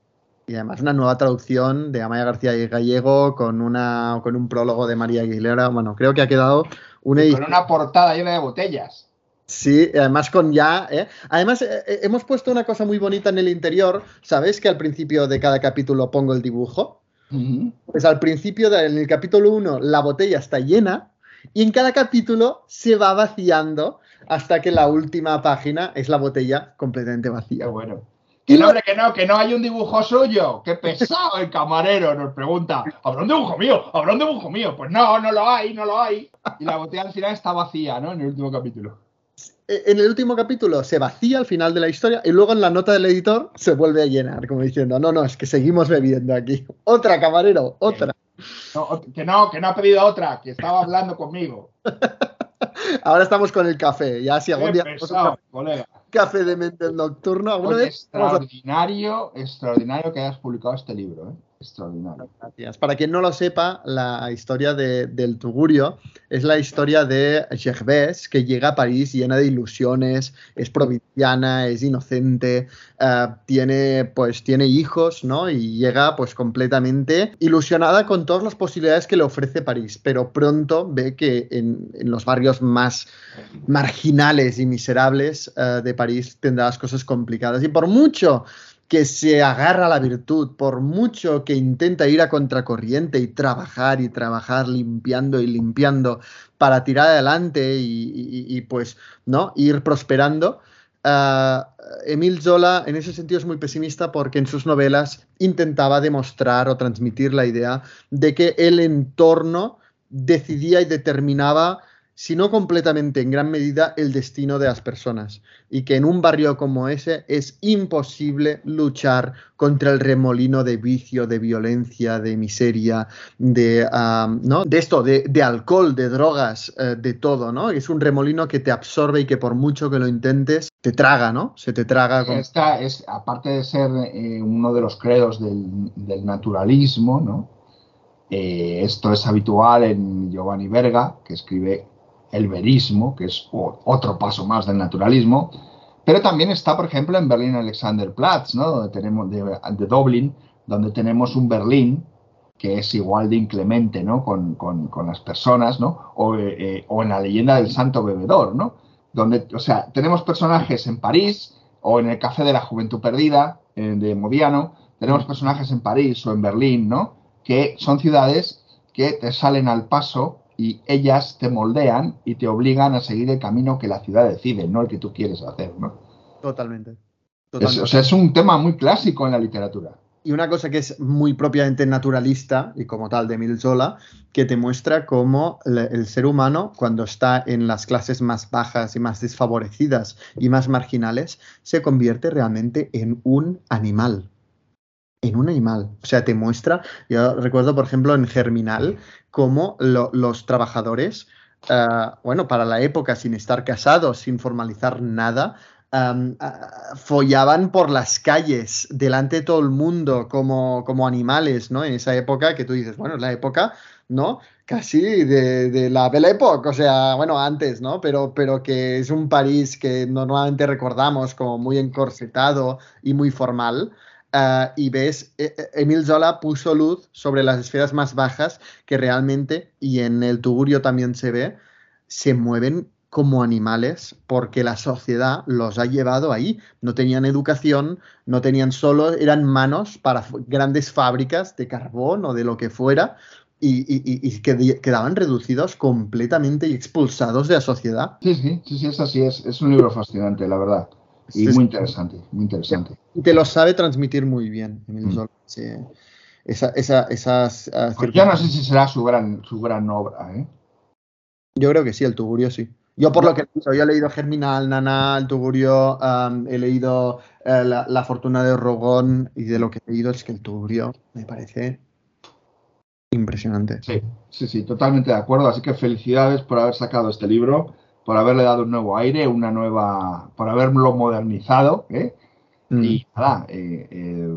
Y además una nueva traducción de Amaya García y Gallego con, una, con un prólogo de María Aguilera. Bueno, creo que ha quedado una Con edición. una portada llena de botellas. Sí, y además con ya. ¿eh? Además, eh, eh, hemos puesto una cosa muy bonita en el interior. ¿Sabes que al principio de cada capítulo pongo el dibujo? Pues al principio del capítulo 1 la botella está llena y en cada capítulo se va vaciando hasta que la última página es la botella completamente vacía. bueno. Que no, hombre, que no, que no hay un dibujo suyo. Qué pesado el camarero nos pregunta. ¿Habrá un dibujo mío? ¿Habrá un dibujo mío? Pues no, no lo hay, no lo hay. Y la botella al final está vacía, ¿no? En el último capítulo. Eh, En el último capítulo se vacía al final de la historia y luego en la nota del editor se vuelve a llenar, como diciendo, no, no, es que seguimos bebiendo aquí. Otra, camarero, otra. No, que no, que no ha pedido otra, que estaba hablando conmigo. Ahora estamos con el café. Ya si algún Qué día pesado, colega. Café de mente Oye, vez extraordinario, extraordinario que hayas publicado este libro, ¿eh? Extraordinario. Gracias. Para quien no lo sepa, la historia de- del Tugurio es la historia de Gervais, que llega a París llena de ilusiones, es provinciana, es inocente, eh, tiene, pues, tiene hijos, ¿no? Y llega pues completamente ilusionada con todas las posibilidades que le ofrece París, pero pronto ve que en, los barrios más marginales y miserables eh, de París tendrá las cosas complicadas. Y por mucho que se agarra a la virtud, por mucho que intenta ir a contracorriente y trabajar y trabajar limpiando y limpiando para tirar adelante y, pues, ¿no? Ir prosperando. Uh, Emil Zola en ese sentido es muy pesimista porque en sus novelas intentaba demostrar o transmitir la idea de que el entorno decidía y determinaba, si no completamente, en gran medida, el destino de las personas. Y que en un barrio como ese es imposible luchar contra el remolino de vicio, de violencia, de miseria, de, um, ¿no? de esto, de, de alcohol, de drogas, eh, de todo, ¿no? Es un remolino que te absorbe y que por mucho que lo intentes, te traga, ¿no? Se te traga. con- Esta es, aparte de ser eh, uno de los credos del, del naturalismo, ¿no? Eh, esto es habitual en Giovanni Verga, que escribe el verismo, que es otro paso más del naturalismo, pero también está, por ejemplo, en Berlín Alexanderplatz, ¿no? Donde tenemos, de, de Dublín, donde tenemos un Berlín que es igual de inclemente, ¿no? Con, con- con las personas, ¿no? O, eh, eh, o en la leyenda del santo bebedor, ¿no? Donde, o sea, tenemos personajes en París o en el Café de la Juventud Perdida, eh, de Modiano, tenemos personajes en París o en Berlín, ¿no? Que son ciudades que te salen al paso y ellas te moldean y te obligan a seguir el camino que la ciudad decide, no el que tú quieres hacer, ¿no? Totalmente. Es, o sea, es un tema muy clásico en la literatura. Y una cosa que es muy propiamente naturalista y como tal de Emil Zola, que te muestra cómo le- el ser humano, cuando está en las clases más bajas y más desfavorecidas y más marginales, se convierte realmente en un animal. En un animal. O sea, te muestra, yo recuerdo, por ejemplo, en Germinal, cómo lo- los trabajadores, eh, bueno, para la época, sin estar casados, sin formalizar nada, ah, follaban por las calles delante de todo el mundo como, como animales, ¿no? En esa época que tú dices, bueno, es la época, ¿no? Casi de, de la Belle Époque, o sea, bueno, antes, ¿no? Pero, pero que es un París que normalmente recordamos como muy encorsetado y muy formal. Ah, y ves, eh, eh, Emil Zola puso luz sobre las esferas más bajas que realmente, y en el Tugurio también se ve, se mueven como animales porque la sociedad los ha llevado ahí. No tenían educación, no tenían solo, eran manos para grandes fábricas de carbón o de lo que fuera y, y- quedaban reducidos completamente y expulsados de la sociedad. Sí, sí, sí, sí, es así, es, es un libro fascinante, la verdad. Y muy interesante, muy interesante. Y te lo sabe transmitir muy bien, Emil Mm. Zola. Sí. Esa- esa- esas, Pues yo no sé si será su gran, su gran obra, ¿eh? Yo creo que sí, el Tugurio sí. Yo por lo que he leído, yo he leído Germinal, Nana, el Tugurio, he leído eh, la, La fortuna de Rogón y de lo que he leído es que el Tugurio me parece impresionante. Sí, sí, sí, totalmente de acuerdo. Así que felicidades por haber sacado este libro, por haberle dado un nuevo aire, una nueva, por haberlo modernizado, ¿eh? Mm. Y nada, eh, eh,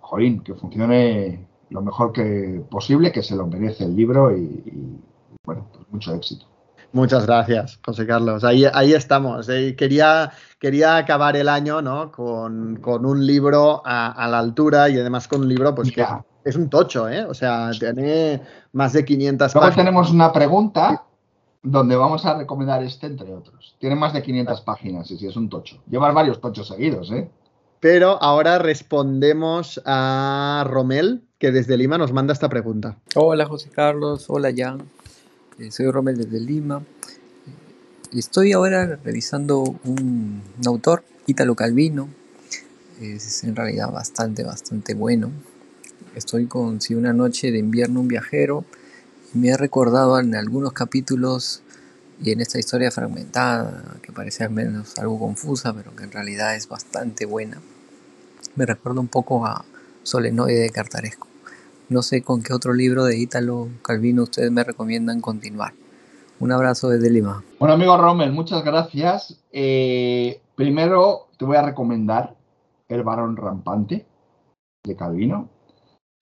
jolín, que funcione lo mejor que posible, que se lo merece el libro y, y, bueno, pues mucho éxito. Muchas gracias, José Carlos. Ahí, ahí estamos. eh. Quería, quería acabar el año ¿no? con, con un libro a, a la altura y además con un libro pues que es un tocho, ¿eh? O sea, tiene más de 500 Luego páginas. tenemos una pregunta donde vamos a recomendar este, entre otros. Tiene más de 500 páginas, y sí, es un tocho. Llevas varios tochos seguidos, ¿eh? Pero ahora respondemos a Romel, que desde Lima nos manda esta pregunta. Hola José Carlos, hola Jan, Eh, soy Romel desde Lima. Estoy ahora revisando un, un autor, Ítalo Calvino, es en realidad bastante, bastante bueno. Estoy con Si una noche de invierno un viajero me he recordado en algunos capítulos y en esta historia fragmentada, que parece al menos algo confusa, pero que en realidad es bastante buena. Me recuerda un poco a Solenoide de Cartaresco. No sé con qué otro libro de Ítalo Calvino ustedes me recomiendan continuar. Un abrazo desde Lima. Bueno, amigo Rommel, muchas gracias. Eh, primero te voy a recomendar El varón rampante de Calvino.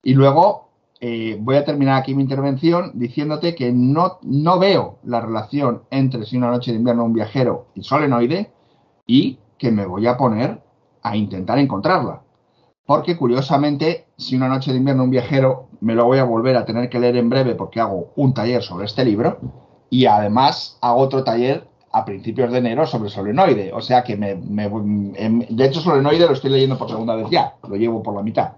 Y luego eh, voy a terminar aquí mi intervención diciéndote que no, no veo la relación entre Si una noche de invierno un viajero y Solenoide y que me voy a poner a intentar encontrarla. Porque curiosamente, Si una noche de invierno un viajero me lo voy a volver a tener que leer en breve porque hago un taller sobre este libro y además hago otro taller a principios de enero sobre solenoide. O sea que me, me- em- de hecho solenoide lo estoy leyendo por segunda vez ya, lo llevo por la mitad.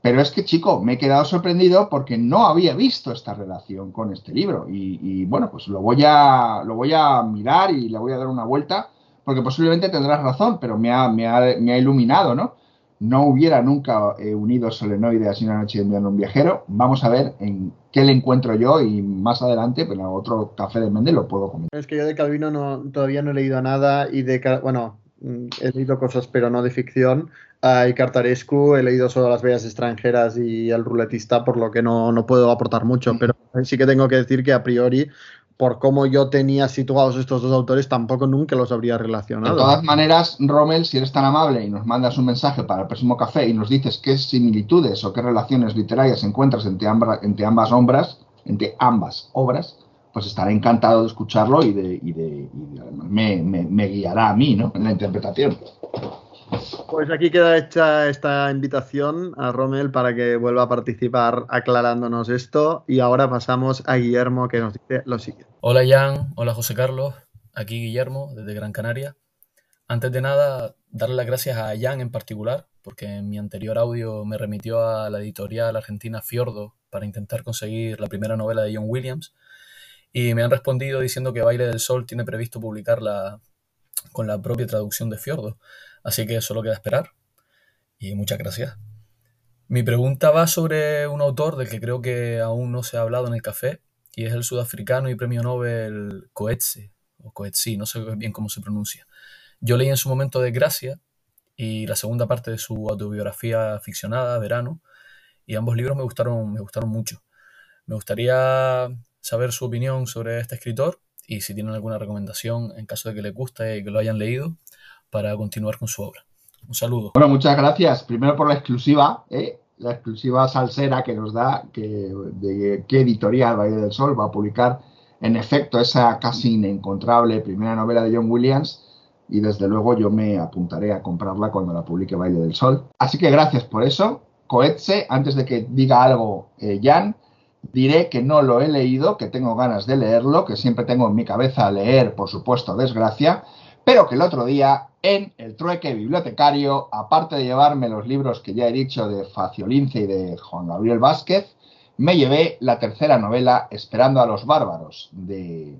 Pero es que, chico, me he quedado sorprendido porque no había visto esta relación con este libro. Y, bueno, pues lo voy, a, lo voy a mirar y le voy a dar una vuelta, porque posiblemente tendrás razón, pero me ha, me ha, me ha iluminado, ¿no? No hubiera nunca eh, unido solenoide así una noche de un viajero. Vamos a ver en qué le encuentro yo y más adelante, en otro café de Mendel lo puedo comentar. Es que yo de Calvino no, todavía no he leído nada y de, bueno, mm, he leído cosas pero no de ficción. Ah, y Cartarescu he leído solo Las Bellas Extranjeras y El Ruletista, por lo que no, no puedo aportar mucho, pero sí que tengo que decir que a priori, por cómo yo tenía situados estos dos autores, tampoco nunca los habría De relacionado. todas maneras, Rommel, si eres tan amable y nos mandas un mensaje para el próximo café y nos dices qué similitudes o qué relaciones literarias encuentras entre, ambas entre ambas obras, entre ambas obras, pues estaré encantado de escucharlo y de, y de, y de- además me, me- me guiará a mí, ¿no? En la interpretación. Pues aquí queda hecha esta invitación a Rommel para que vuelva a participar aclarándonos esto. Y ahora pasamos a Guillermo que nos dice lo siguiente. Hola Jan, hola José Carlos, aquí Guillermo desde Gran Canaria. Antes de nada, darle las gracias a Jan en particular porque en mi anterior audio me remitió a la editorial argentina Fiordo para intentar conseguir la primera novela de John Williams y me han respondido diciendo que Baile del Sol tiene previsto publicarla con la propia traducción de Fiordo, así que solo queda esperar. Y muchas gracias. Mi pregunta va sobre un autor del que creo que aún no se ha hablado en el café, y es el sudafricano y premio Nobel Coetzee, o Coetzee, no sé bien cómo se pronuncia. Yo leí en su momento Desgracia y la segunda parte de su autobiografía ficcionada, Verano, y ambos libros me gustaron, me gustaron mucho. Me gustaría saber su opinión sobre este escritor y si tienen alguna recomendación en caso de que les guste y que lo hayan leído para continuar con su obra. Un saludo. Bueno, muchas gracias. Primero por la exclusiva, ¿eh? la exclusiva salsera que nos da que, de qué editorial Valle del Sol va a publicar en efecto esa casi inencontrable primera novela de John Williams y desde luego yo me apuntaré a comprarla cuando la publique Baile del Sol. Así que gracias por eso. Coetze, antes de que diga algo eh, Jan, diré que no lo he leído, que tengo ganas de leerlo, que siempre tengo en mi cabeza leer, por supuesto, Desgracia, pero que el otro día en el trueque bibliotecario, aparte de llevarme los libros que ya he dicho de Faciolince y de Juan Gabriel Vázquez, me llevé la tercera novela Esperando a los bárbaros de,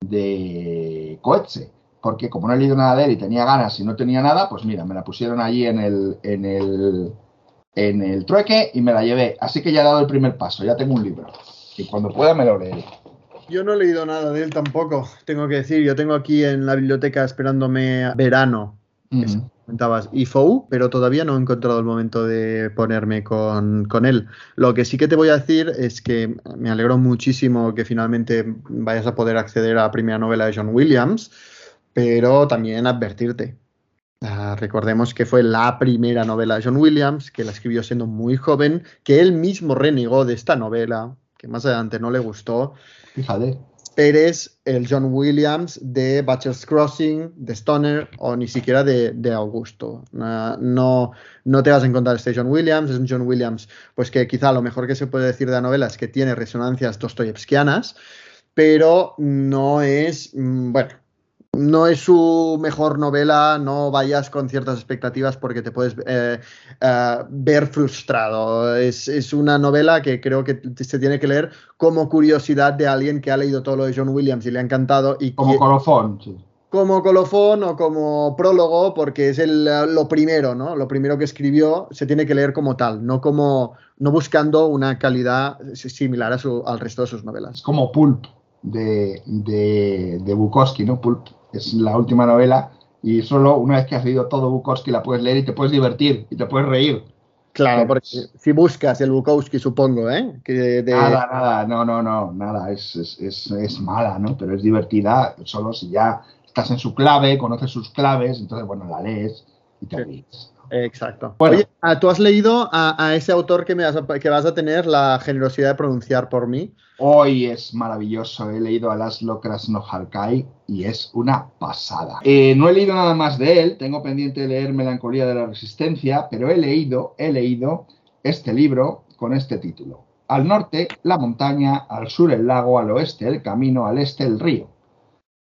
de Coetze, porque como no he leído nada de él y tenía ganas y no tenía nada, pues mira, me la pusieron allí en el, en el, en el trueque y me la llevé. Así que ya he dado el primer paso, ya tengo un libro. Y cuando pueda me lo leeré. Yo no he leído nada de él tampoco, tengo que decir. Yo tengo aquí en la biblioteca esperándome verano, Mm. comentabas, IFOU, pero todavía no he encontrado el momento de ponerme con, con, él. Lo que sí que te voy a decir es que me alegro muchísimo que finalmente vayas a poder acceder a la primera novela de John Williams, pero también advertirte. Uh, recordemos que fue la primera novela de John Williams, que la escribió siendo muy joven, que él mismo renegó de esta novela, que más adelante no le gustó. Fíjate. Eres el John Williams de Butcher's Crossing, de Stoner o ni siquiera de, de Augusto. No, no te vas a encontrar este John Williams, es un John Williams, pues que quizá lo mejor que se puede decir de la novela es que tiene resonancias dostoyevskianas, pero no es, mm, bueno, no es su mejor novela, no vayas con ciertas expectativas porque te puedes eh, uh, ver frustrado. Es, es, una novela que creo que se tiene que leer como curiosidad de alguien que ha leído todo lo de John Williams y le ha encantado. Y como que, colofón, sí. Como colofón o como prólogo, porque es el, lo primero, ¿no? Lo primero que escribió se tiene que leer como tal, no como no buscando una calidad similar a su, al resto de sus novelas. Es como Pulp de, de, de Bukowski, ¿no? Pulp es la última novela y solo una vez que has leído todo Bukowski la puedes leer y te puedes divertir y te puedes reír. Claro, porque si buscas el Bukowski, supongo, ¿eh? Que de... Nada, nada, no, no, no, nada, es, es, es, es, mala, ¿no? Pero es divertida solo si ya estás en su clave, conoces sus claves, entonces, bueno, la lees y te ríes. Exacto. Bueno, Oye, ah, ¿tú has leído a, a ese autor que, me vas a, que vas a tener la generosidad de pronunciar por mí? Hoy es maravilloso. He leído a Laszlo Krasnojarkai y es una pasada. Eh, no he leído nada más de él. Tengo pendiente de leer Melancolía de la Resistencia, pero he leído, he leído este libro con este título. Al norte, la montaña, al sur, el lago, al oeste, el camino, al este, el río.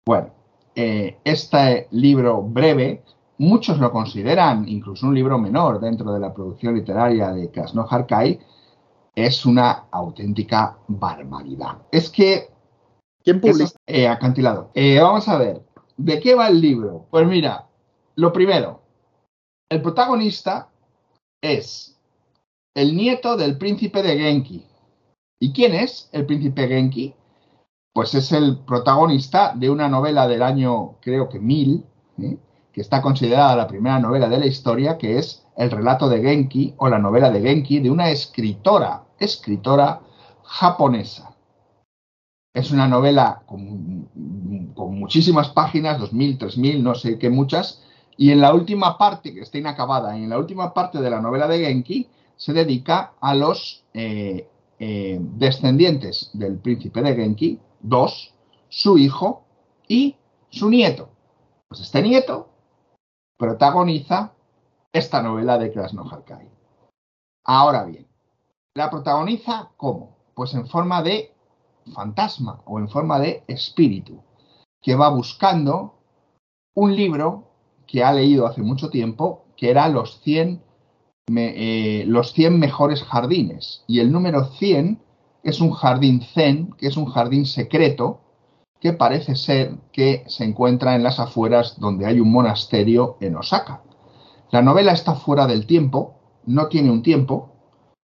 Bueno, eh, este libro breve Muchos lo consideran incluso un libro menor dentro de la producción literaria de Krasnojarkai. Es una auténtica barbaridad. Es que... ¿Quién publica? Eh, acantilado. Eh, vamos a ver. ¿De qué va el libro? Pues mira, lo primero. El protagonista es el nieto del príncipe de Genki. ¿Y quién es el príncipe Genki? Pues es el protagonista de una novela del año, creo que mil, ¿eh? Que está considerada la primera novela de la historia, que es el relato de Genki o la novela de Genki de una escritora, escritora japonesa. Es una novela con, con muchísimas páginas, 2.000, 3.000, no sé qué muchas, y en la última parte, que está inacabada, en la última parte de la novela de Genki se dedica a los eh, eh, descendientes del príncipe de Genki, dos, su hijo y su nieto. Pues este nieto protagoniza esta novela de Krasnojarkai. Ahora bien, ¿la protagoniza cómo? Pues en forma de fantasma o en forma de espíritu, que va buscando un libro que ha leído hace mucho tiempo, que era Los 100 me- eh, los 100 mejores jardines. Y el número 100 es un jardín zen, que es un jardín secreto, que parece ser que se encuentra en las afueras donde hay un monasterio en Osaka. La novela está fuera del tiempo, no tiene un tiempo,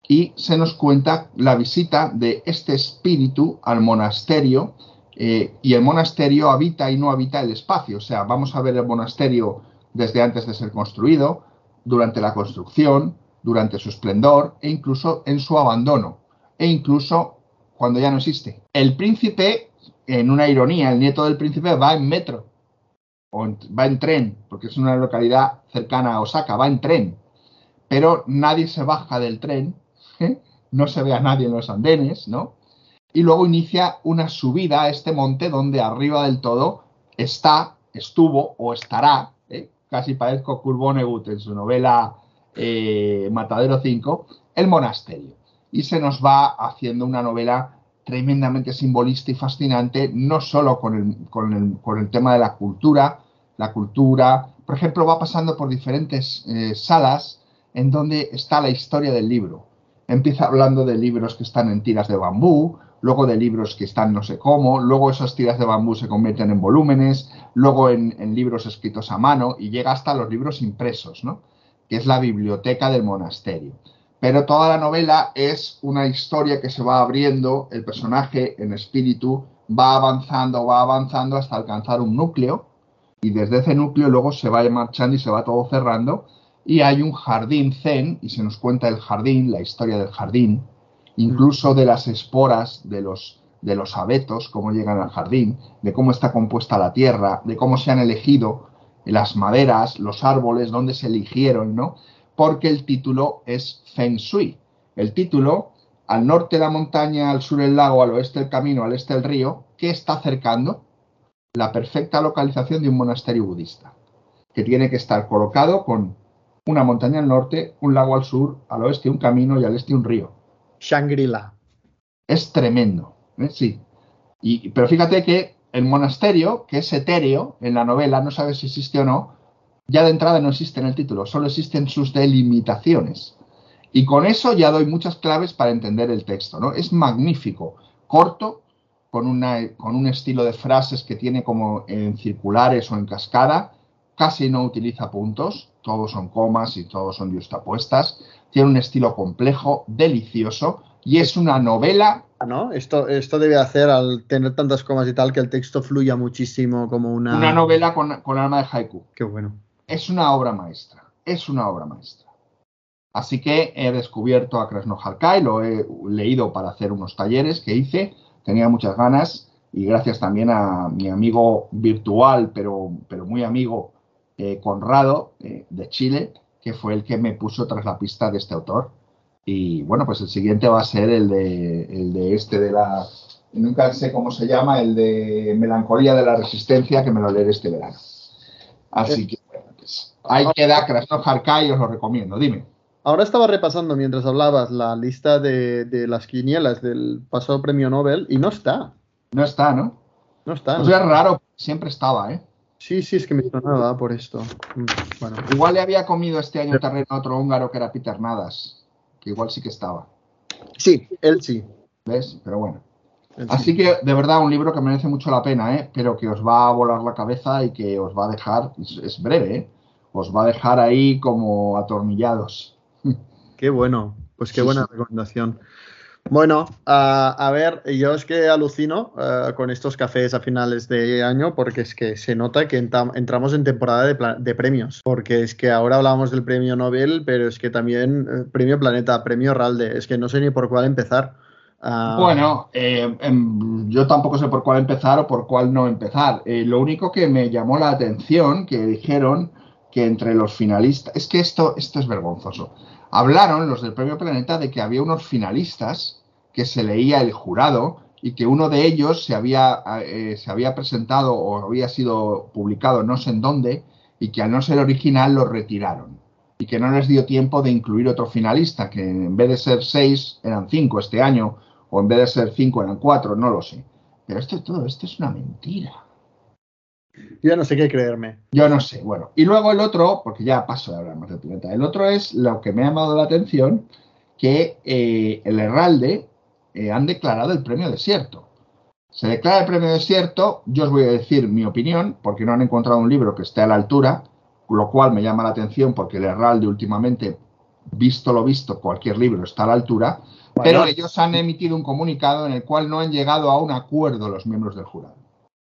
y se nos cuenta la visita de este espíritu al monasterio, eh, y el monasterio habita y no habita el espacio. O sea, vamos a ver el monasterio desde antes de ser construido, durante la construcción, durante su esplendor e incluso en su abandono, e incluso cuando ya no existe. El príncipe, en una ironía, el nieto del príncipe va en metro, o va en tren, porque es una localidad cercana a Osaka, va en tren, pero nadie se baja del tren, no se ve a nadie en los andenes, ¿no? Y luego inicia una subida a este monte donde arriba del todo está, estuvo o estará, ¿eh? casi parezco Kurt Vonnegut en su novela eh, Matadero 5, el monasterio. Y se nos va haciendo una novela tremendamente simbolista y fascinante, no solo con el, con el- con el tema de la cultura, la cultura, por ejemplo, va pasando por diferentes eh, salas en donde está la historia del libro. Empieza hablando de libros que están en tiras de bambú, luego de libros que están no sé cómo, luego esas tiras de bambú se convierten en volúmenes, luego en, en libros escritos a mano y llega hasta los libros impresos, ¿no? que es la biblioteca del monasterio. Pero toda la novela es una historia que se va abriendo, el personaje en espíritu va avanzando, va avanzando hasta alcanzar un núcleo y desde ese núcleo luego se va marchando y se va todo cerrando y hay un jardín zen y se nos cuenta el jardín, la historia del jardín, incluso de las esporas de los, de los abetos, cómo llegan al jardín, de cómo está compuesta la tierra, de cómo se han elegido las maderas, los árboles, dónde se eligieron, ¿no? Porque el título es Feng Shui. El título, al norte la montaña, al sur el lago, al oeste el camino, al este el río, ¿qué está acercando? La perfecta localización de un monasterio budista, que tiene que estar colocado con una montaña al norte, un lago al sur, al oeste un camino y al este un río. Shangri-La. Es tremendo, ¿eh? sí. Y, pero fíjate que el monasterio, que es etéreo en la novela, no sabes si existe o no, ya de entrada no existe en el título, solo existen sus delimitaciones. Y con eso ya doy muchas claves para entender el texto, ¿no? Es magnífico, corto, con, una, con un estilo de frases que tiene como en circulares o en cascada, casi no utiliza puntos, todos son comas y todos son justapuestas, tiene un estilo complejo, delicioso, y es una novela ¿no? Esto, esto debe hacer, al tener tantas comas y tal, que el texto fluya muchísimo como una... Una novela con, con alma de haiku. Qué bueno. Es una obra maestra. Es una obra maestra. Así que he descubierto a Krasno Harkai, lo he leído para hacer unos talleres que hice. Tenía muchas ganas y gracias también a mi amigo virtual, pero, pero muy amigo, eh, Conrado, eh, de Chile, que fue el que me puso tras la pista de este autor. Y bueno, pues el siguiente va a ser el de, el de este de la. Nunca sé cómo se llama, el de Melancolía de la Resistencia, que me lo leeré este verano. Así que, bueno, pues ahí queda Krasno Harkai, os lo recomiendo. Dime. Ahora estaba repasando mientras hablabas la lista de, de las quinielas del pasado premio Nobel y no está. No está, ¿no? No está. Pues es raro, siempre estaba, ¿eh? Sí, sí, es que me sonaba por esto. Mm, Bueno, Igual le había comido este año terreno a otro húngaro que era Peter Nadas, que igual sí que estaba. sí, él sí. ¿Ves? Pero bueno. él sí. Así que, de verdad, un libro que merece mucho la pena, ¿eh? Pero que os va a volar la cabeza y que os va a dejar, es, es breve, ¿eh? Os va a dejar ahí como atornillados. Qué bueno, pues qué Sí, buena sí. recomendación. Bueno, ah, a ver, yo es que alucino ah, con estos cafés a finales de año porque es que se nota que entramos en temporada de, de premios, porque es que ahora hablábamos del premio Nobel, pero es que también eh, premio Planeta, premio Ralde, es que no sé ni por cuál empezar. Ah, Bueno, eh, em, yo tampoco sé por cuál empezar o por cuál no empezar. Eh, lo único que me llamó la atención que dijeron que entre los finalistas, es que esto, esto es vergonzoso. Hablaron los del Premio Planeta de que había unos finalistas que se leía el jurado y que uno de ellos se había, eh, se había presentado o había sido publicado no sé en dónde y que al no ser original lo retiraron y que no les dio tiempo de incluir otro finalista, que en vez de ser seis eran cinco este año o en vez de ser cinco eran cuatro, no lo sé. Pero esto todo, esto es una mentira. Yo no sé qué creerme. Yo no sé, bueno. Y luego el otro, porque ya paso de hablar más de Planeta, el otro es lo que me ha llamado la atención, que eh, el Herralde eh, han declarado el premio desierto. Se declara el premio desierto, yo os voy a decir mi opinión, porque no han encontrado un libro que esté a la altura, lo cual me llama la atención porque el Herralde últimamente, visto lo visto, cualquier libro está a la altura, pero ellos han emitido un comunicado en el cual no han llegado a un acuerdo los miembros del jurado.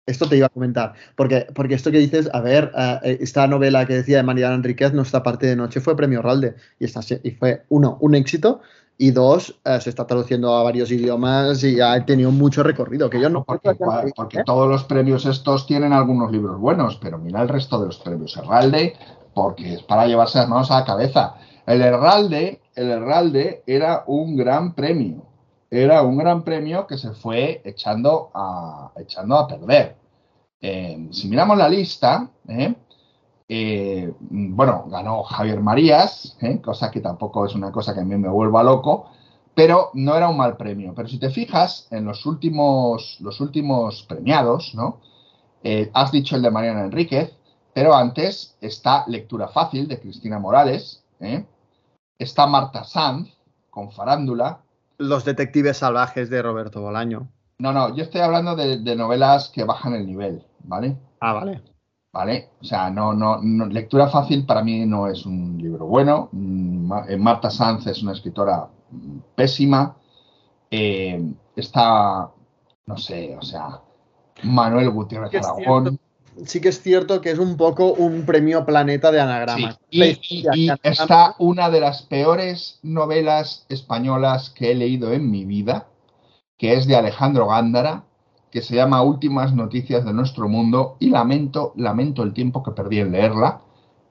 Esto te iba a comentar, porque, porque esto que dices, a ver, eh, esta novela que decía de Mariana Enríquez, Nuestra parte de noche, fue premio Ralde y, esta, y fue, uno, un éxito y dos, eh, se está traduciendo a varios idiomas y ha tenido mucho recorrido. Que yo no porque, porque todos los premios estos tienen algunos libros buenos, pero mira el resto de los premios Herralde, porque es para llevarse las manos a la cabeza. El Herralde, el Herralde era un gran premio era un gran premio que se fue echando a, echando a perder. Eh, si miramos la lista, eh, eh, bueno, ganó Javier Marías, cosa que tampoco es una cosa que a mí me vuelva loco, pero no era un mal premio. Pero si te fijas en los últimos, los últimos premiados, ¿no? has dicho el de Mariana Enríquez, pero antes está Lectura Fácil de Cristina Morales, está Marta Sanz con Farándula, los detectives salvajes de Roberto Bolaño. No, no, yo estoy hablando de, novelas que bajan el nivel, ¿vale? Ah, vale. ¿Vale? O sea, no, no, lectura fácil para mí no es un libro bueno. Mm, eh, Marta Sanz es una escritora pésima. Eh, está, no sé, o sea, Manuel Gutiérrez Aragón sí que es cierto que es un poco un premio planeta de anagrama. Y, está una de las peores novelas españolas que he leído en mi vida, que es de Alejandro Gándara, que se llama Últimas Noticias de Nuestro Mundo, y lamento, lamento el tiempo que perdí en leerla.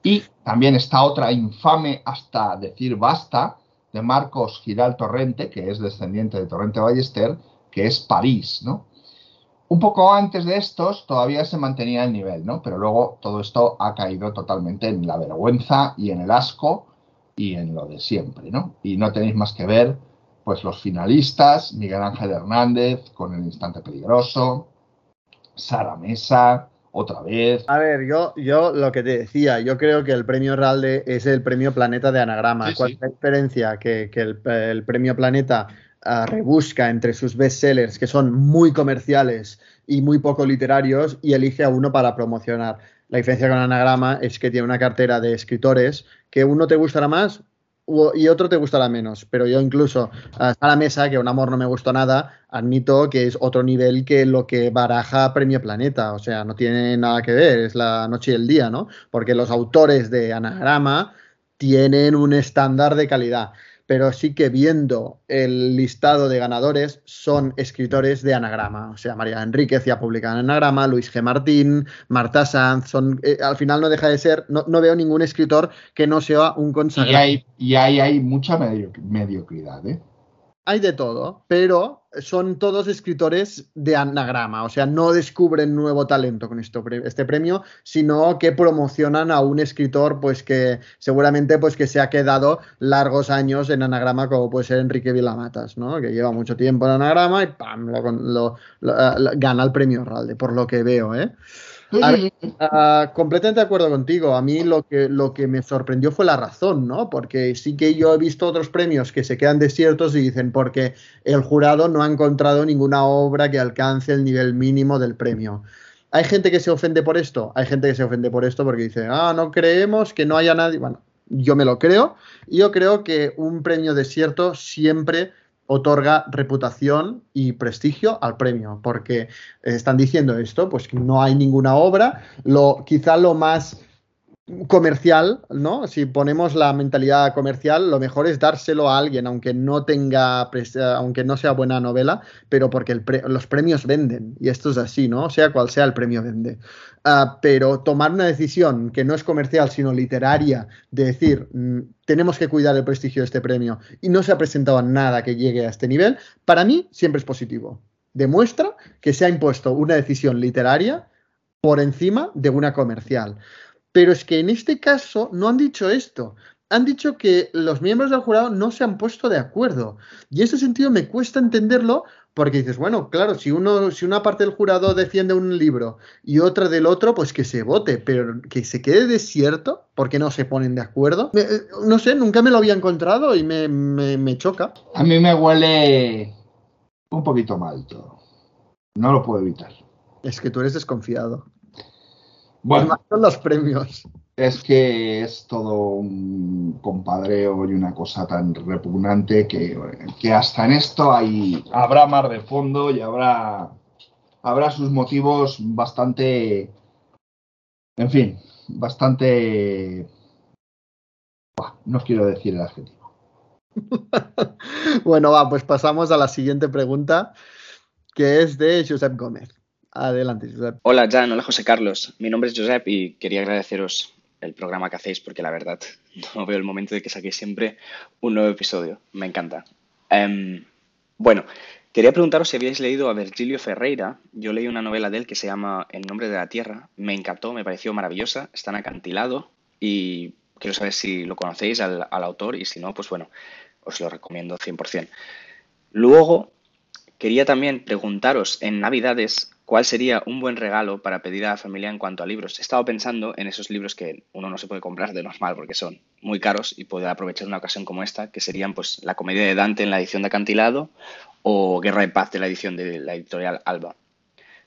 Y también está otra infame hasta decir basta, de Marcos Giral Torrente, que es descendiente de Torrente Ballester, que es París, ¿no? Un poco antes de estos todavía se mantenía el nivel, ¿no? Pero luego todo esto ha caído totalmente en la vergüenza y en el asco y en lo de siempre, ¿no? Y no tenéis más que ver, pues los finalistas, Miguel Ángel Hernández con El Instante Peligroso, Sara Mesa, otra vez. A ver, yo, yo lo que te decía, yo creo que el premio Ralde es el premio Planeta de Anagrama. ¿Cuál es la diferencia? Que, el premio Planeta rebusca entre sus bestsellers que son muy comerciales y muy poco literarios y elige a uno para promocionar. La diferencia con Anagrama es que tiene una cartera de escritores que uno te gustará más y otro te gustará menos. Pero yo incluso a la mesa, que un amor no me gustó nada, admito que es otro nivel que lo que baraja Premio Planeta. O sea, no tiene nada que ver, es la noche y el día, ¿no? Porque los autores de Anagrama tienen un estándar de calidad pero sí que viendo el listado de ganadores son escritores de anagrama. O sea, María Enríquez ya publica en anagrama, Luis G. Martín, Marta Sanz, son, eh, al final no deja de ser, no, veo ningún escritor que no sea un consagrado. Y hay, y hay, hay mucha mediocridad, ¿eh? hay de todo, pero son todos escritores de anagrama, o sea, no descubren nuevo talento con esto, este premio, sino que promocionan a un escritor, pues que seguramente pues que se ha quedado largos años en anagrama, como puede ser Enrique Vilamatas, ¿no? Que lleva mucho tiempo en anagrama y ¡pam! Lo, gana el premio Ralde, por lo que veo, ¿eh? Ah, completamente de acuerdo contigo. A mí lo que, lo que me sorprendió fue la razón, ¿no? Porque sí que yo he visto otros premios que se quedan desiertos y dicen porque el jurado no ha encontrado ninguna obra que alcance el nivel mínimo del premio. ¿Hay gente que se ofende por esto? Hay gente que se ofende por esto porque dice, ah, no creemos que no haya nadie. Bueno, yo me lo creo. Yo creo que un premio desierto siempre otorga reputación y prestigio al premio, porque están diciendo esto, pues no hay ninguna obra, lo, quizá lo más comercial, ¿no? Si ponemos la mentalidad comercial, lo mejor es dárselo a alguien, aunque no tenga, aunque no sea buena novela, pero porque los premios venden, y esto es así, ¿no? Sea cual sea el premio vende. Ah, pero tomar una decisión que no es comercial, sino literaria, de decir, mm, tenemos que cuidar el prestigio de este premio, y no se ha presentado nada que llegue a este nivel, para mí siempre es positivo. Demuestra que se ha impuesto una decisión literaria por encima de una comercial. Pero es que en este caso no han dicho esto. Han dicho que los miembros del jurado no se han puesto de acuerdo. Y en ese sentido me cuesta entenderlo Porque dices, bueno, claro, si uno, si una parte del jurado defiende un libro y otra del otro, pues que se vote, pero que se quede desierto, porque no se ponen de acuerdo. Me- eh, no sé, nunca me lo había encontrado y me, me- me choca. A mí me huele un poquito mal todo. No lo puedo evitar. Es que tú eres desconfiado. Bueno, Más con los premios. es que es todo un compadreo y una cosa tan repugnante que, que hasta en esto hay, habrá mar de fondo y habrá, habrá sus motivos bastante, en fin, bastante... No quiero decir el adjetivo. Bueno, va, pues pasamos a la siguiente pregunta, que es de Josep Gómez. Adelante, Josep. Hola Jan, hola José Carlos. Mi nombre es Josep y quería agradeceros el programa que hacéis porque la verdad no veo el momento de que saquéis siempre un nuevo episodio. Me encanta. Em, bueno, quería preguntaros si habíais leído a Virgilio Ferreira. Yo leí una novela de él que se llama El nombre de la tierra. Me encantó, me pareció maravillosa. Está en acantilado y quiero saber si lo conocéis al, al autor y si no, pues bueno, os lo recomiendo 100%. Luego, quería también preguntaros en Navidades cuál sería un buen regalo para pedir a la familia en cuanto a libros. He estado pensando en esos libros que uno no se puede comprar de normal porque son muy caros y poder aprovechar una ocasión como esta, que serían pues La comedia de Dante en la edición de Acantilado o Guerra y Paz de la edición de la editorial Alba.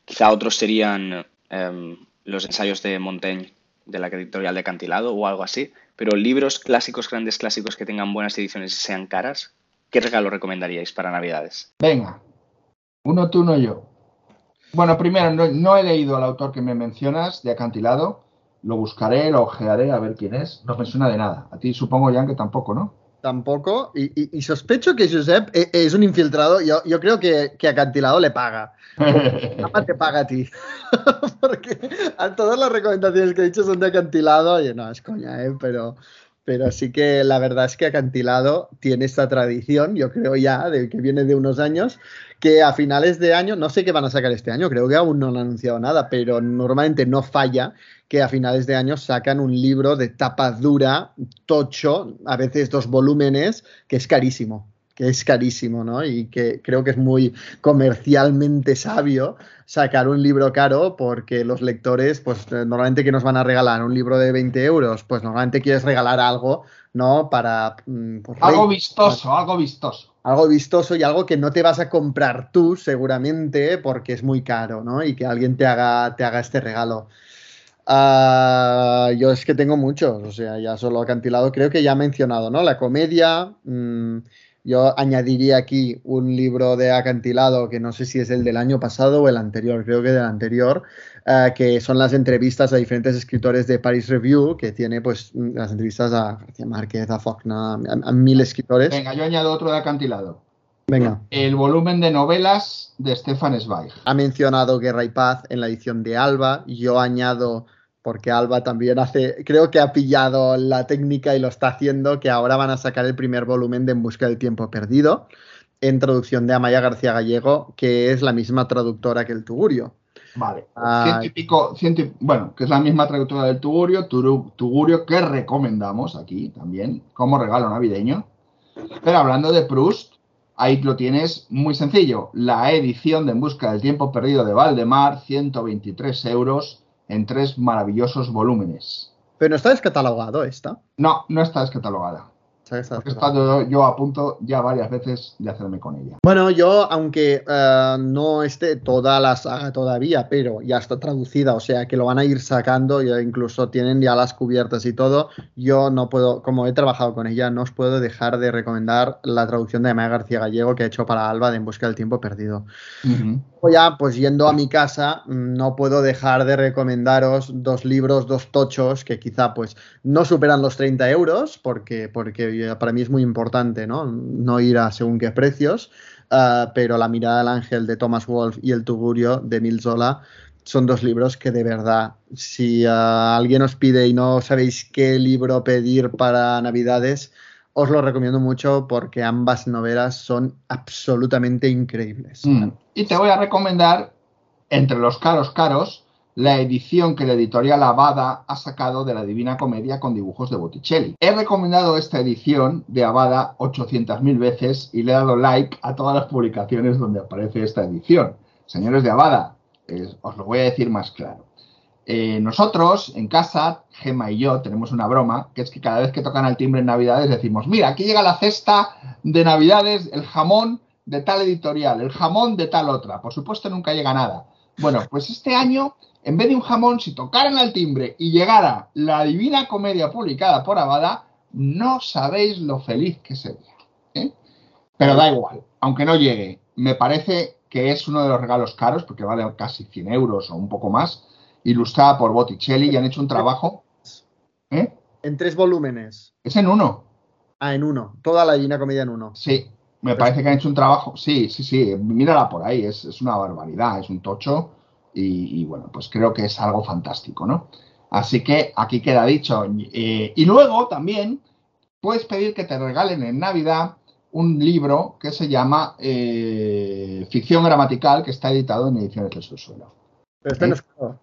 Quizá otros serían em, los ensayos de Montaigne de la editorial de Acantilado o algo así, pero libros clásicos, grandes clásicos que tengan buenas ediciones y sean caras, ¿qué regalo recomendaríais para Navidades? Venga, uno tú, uno yo. Bueno, primero, no, no he leído al autor que me mencionas de Acantilado. Lo buscaré, lo ojearé a ver quién es. No me suena de nada. A ti supongo, Jan, que tampoco, ¿no? Tampoco, y, y- y sospecho que Josep e- es un infiltrado. Yo, yo creo que, que Acantilado le paga. Nada te paga a ti. Porque a todas las recomendaciones que he dicho son de Acantilado. Oye, no, es coña, ¿eh? Pero, pero sí que la verdad es que Acantilado tiene esta tradición, yo creo ya, de que viene de unos años, que a finales de año, no sé qué van a sacar este año, creo que aún no han anunciado nada, pero normalmente no falla que a finales de año sacan un libro de tapa dura, tocho, a veces dos volúmenes, que es carísimo que es carísimo, ¿no? Y que creo que es muy comercialmente sabio sacar un libro caro porque los lectores, pues eh, normalmente que nos van a regalar un libro de 20 euros, pues normalmente quieres regalar algo, ¿no? Para... mm, pues, algo rey- vistoso, algo vistoso. algo vistoso y algo que no te vas a comprar tú seguramente porque es muy caro, ¿no? Y que alguien te haga, te haga este regalo. Ah, yo es que tengo muchos, o sea, ya solo acantilado, creo que ya he mencionado, ¿no? La comedia, mm, yo añadiría aquí un libro de acantilado que no sé si es el del año pasado o el anterior, creo que del anterior, eh, que son las entrevistas a diferentes escritores de Paris Review, que tiene pues mm, las entrevistas a García Márquez, a Faulkner, a, a mil escritores. Venga, yo añado otro de acantilado. Venga. El volumen de novelas de Stefan Zweig. Ha mencionado Guerra y Paz en la edición de Alba. Yo añado, porque Alba también hace, creo que ha pillado la técnica y lo está haciendo, que ahora van a sacar el primer volumen de En Busca del Tiempo Perdido, en traducción de Amaya García Gallego, que es la misma traductora que el Tugurio. Vale. Ah, ciento y- bueno, que es la misma traductora del Tugurio, Tugurio que recomendamos aquí también como regalo navideño. Pero hablando de Proust, ahí lo tienes muy sencillo. La edición de En Busca del Tiempo Perdido de Valdemar, 123 euros en tres maravillosos volúmenes. Pero no está descatalogado esta. No, no está descatalogada. Estado yo a punto ya varias veces de hacerme con ella. Bueno, yo, aunque eh, no esté toda la saga todavía, pero ya está traducida, o sea que lo van a ir sacando, ya incluso tienen ya las cubiertas y todo, yo no puedo, como he trabajado con ella, no os puedo dejar de recomendar la traducción de Amaya García Gallego que ha hecho para Alba de En Busca del Tiempo Perdido. Luego ya, pues yendo a mi casa, no puedo dejar de recomendaros dos libros, dos tochos, que quizá pues no superan los 30 euros, porque, porque ya para mí es muy importante, ¿no? No ir a según qué precios, ah, pero La mirada del ángel de Thomas Wolfe y El tugurio de Mil Zola son dos libros que de verdad, si ah, alguien os pide y no sabéis qué libro pedir para Navidades, os lo recomiendo mucho porque ambas novelas son absolutamente increíbles. Mm. Y te voy a recomendar, entre los caros caros, la edición que la editorial Avada ha sacado de la Divina Comedia con dibujos de Botticelli. He recomendado esta edición de Avada 800.000 veces y le he dado like a todas las publicaciones donde aparece esta edición. Señores de Avada, eh, os lo voy a decir más claro. Eh, nosotros en casa, Gema y yo, tenemos una broma, que es que cada vez que tocan al timbre en Navidades decimos, mira, aquí llega la cesta de Navidades, el jamón de tal editorial, el jamón de tal otra. Por supuesto nunca llega nada. Bueno, pues este año en vez de un jamón, si tocaran al timbre y llegara la Divina Comedia publicada por Abada, no sabéis lo feliz que sería. ¿eh? Pero da igual, aunque no llegue, me parece que es uno de los regalos caros, porque vale casi 100 euros o un poco más, ilustrada por Botticelli y han hecho un trabajo. ¿eh? En tres volúmenes. Es en uno. Ah, en uno. Toda la Divina Comedia en uno. Sí, me parece que han hecho un trabajo. Sí, sí, sí. Mírala por ahí. Es, es una barbaridad. Es un tocho y, bueno, pues creo que es algo fantástico, ¿no? Así que aquí queda dicho. Eh, y luego también puedes pedir que te regalen en Navidad un libro que se llama eh, Ficción Gramatical, que está editado en Ediciones del. Pero este no es caro.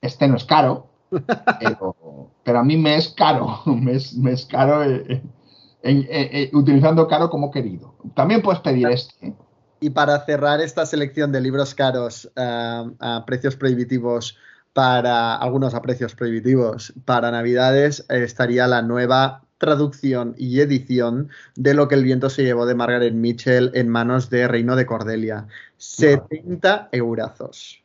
Este no es caro, pero, a mí me es caro, me es, caro eh, utilizando caro como querido. También puedes pedir este. Y para cerrar esta selección de libros caros eh, a precios prohibitivos para algunos a precios prohibitivos para Navidades estaría la nueva traducción y edición de lo que el viento se llevó de Margaret Mitchell en manos de Reino de Cordelia. 70 eurazos.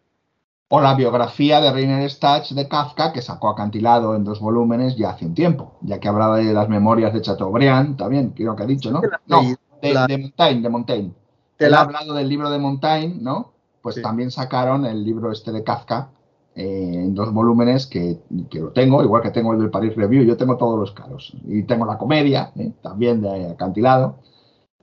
O la biografía de Reiner Stach de Kafka, que sacó acantilado en dos volúmenes ya hace un tiempo, ya que hablaba de las memorias de Chateaubriand, también, creo que ha dicho, ¿no? No, de Montaigne, de Montaigne. Él ha hablado del libro de Montaigne, ¿no? Pues también sacaron el libro este de Kafka eh, en dos volúmenes que, lo tengo, igual que tengo el del Paris Review, yo tengo todos los caros. Y tengo la comedia, ¿eh? también de acantilado.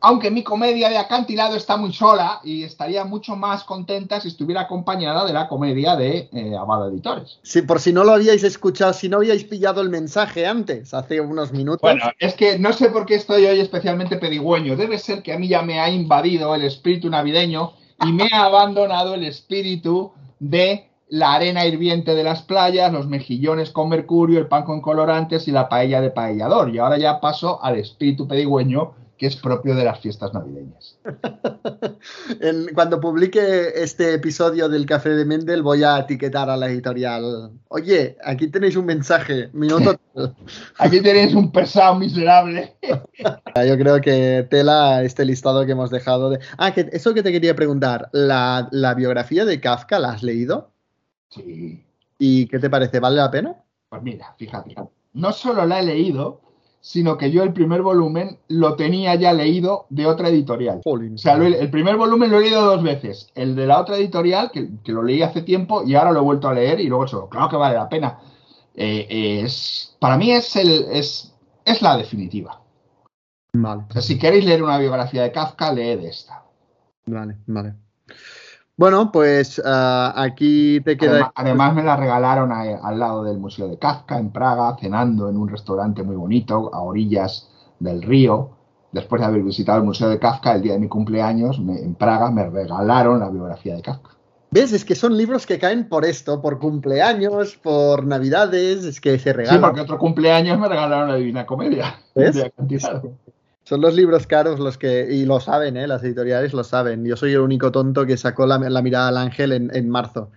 Aunque mi comedia de acantilado está muy sola y estaría mucho más contenta si estuviera acompañada de la comedia de eh, Abad Editores. Sí, por si no lo habíais escuchado, si no habíais pillado el mensaje antes, hace unos minutos. Bueno, es que no sé por qué estoy hoy especialmente pedigüeño. Debe ser que a mí ya me ha invadido el espíritu navideño y me ha abandonado el espíritu de la arena hirviente de las playas, los mejillones con mercurio, el pan con colorantes y la paella de paellador. Y ahora ya paso al espíritu pedigüeño que es propio de las fiestas navideñas. cuando publique este episodio del Café de Mendel voy a etiquetar a la editorial. Oye, aquí tenéis un mensaje, minuto. aquí tenéis un pesado miserable. Yo creo que tela este listado que hemos dejado de... Ah, que eso que te quería preguntar, ¿la, la biografía de Kafka la has leído? Sí. ¿Y qué te parece? ¿Vale la pena? Pues mira, fíjate, no solo la he leído, sino que yo el primer volumen lo tenía ya leído de otra editorial. O sea, el primer volumen lo he leído dos veces. El de la otra editorial, que, lo leí hace tiempo y ahora lo he vuelto a leer y luego eso, claro que vale la pena. Eh, es, para mí es, el, es, es la definitiva. Vale. si queréis leer una biografía de Kafka, leed esta. Vale, vale. Bueno, pues ah, aquí te queda. Además, me la regalaron al lado del Museo de Kafka en Praga, cenando en un restaurante muy bonito a orillas del río. Después de haber visitado el Museo de Kafka el día de mi cumpleaños en Praga, me regalaron la biografía de Kafka. ¿Ves? Es que son libros que caen por esto, por cumpleaños, por navidades, es que se regalan. Sí, porque otro cumpleaños me regalaron la Divina Comedia. ¿Ves? Son los libros caros los que, y lo saben, ¿eh? las editoriales lo saben. Yo soy el único tonto que sacó la, mirada al ángel en, marzo.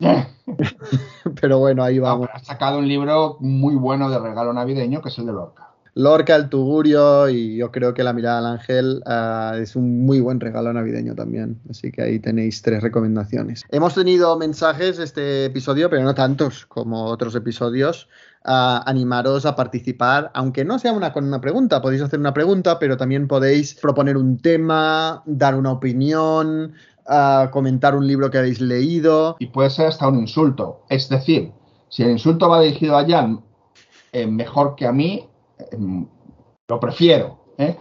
Pero bueno, ahí vamos. Ha sacado un libro muy bueno de regalo navideño, que es el de Lorca. Lorca, el Tugurio, y yo creo que la mirada al ángel ah, es un muy buen regalo navideño también. Así que ahí tenéis tres recomendaciones. Hemos tenido mensajes este episodio, pero no tantos como otros episodios animaros a participar, aunque no sea una con una pregunta, podéis hacer una pregunta, pero también podéis proponer un tema, dar una opinión, comentar un libro que habéis leído. Y puede ser hasta un insulto. Es decir, si el insulto va dirigido a Jan eh, mejor que a mí, eh, lo prefiero. ¿eh?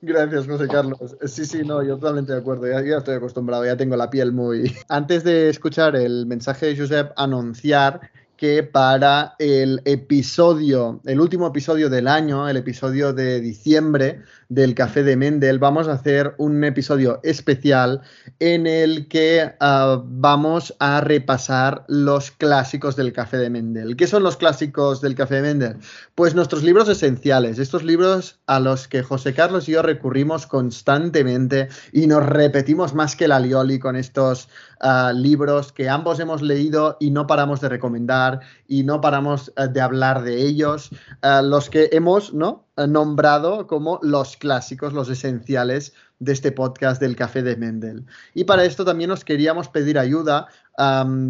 Gracias, José Carlos. Sí, sí, no, yo totalmente de acuerdo. Ya, ya, estoy acostumbrado, ya tengo la piel muy. Antes de escuchar el mensaje de Josep, anunciar que para el episodio, el último episodio del año, el episodio de diciembre del Café de Mendel, vamos a hacer un episodio especial en el que uh, vamos a repasar los clásicos del Café de Mendel. ¿Qué son los clásicos del Café de Mendel? Pues nuestros libros esenciales, estos libros a los que José Carlos y yo recurrimos constantemente y nos repetimos más que la lioli con estos libros que ambos hemos leído y no paramos de recomendar y no paramos uh, de hablar de ellos, los que hemos, ¿no? nombrado como los clásicos, los esenciales de este podcast del Café de Mendel. Y para esto también os queríamos pedir ayuda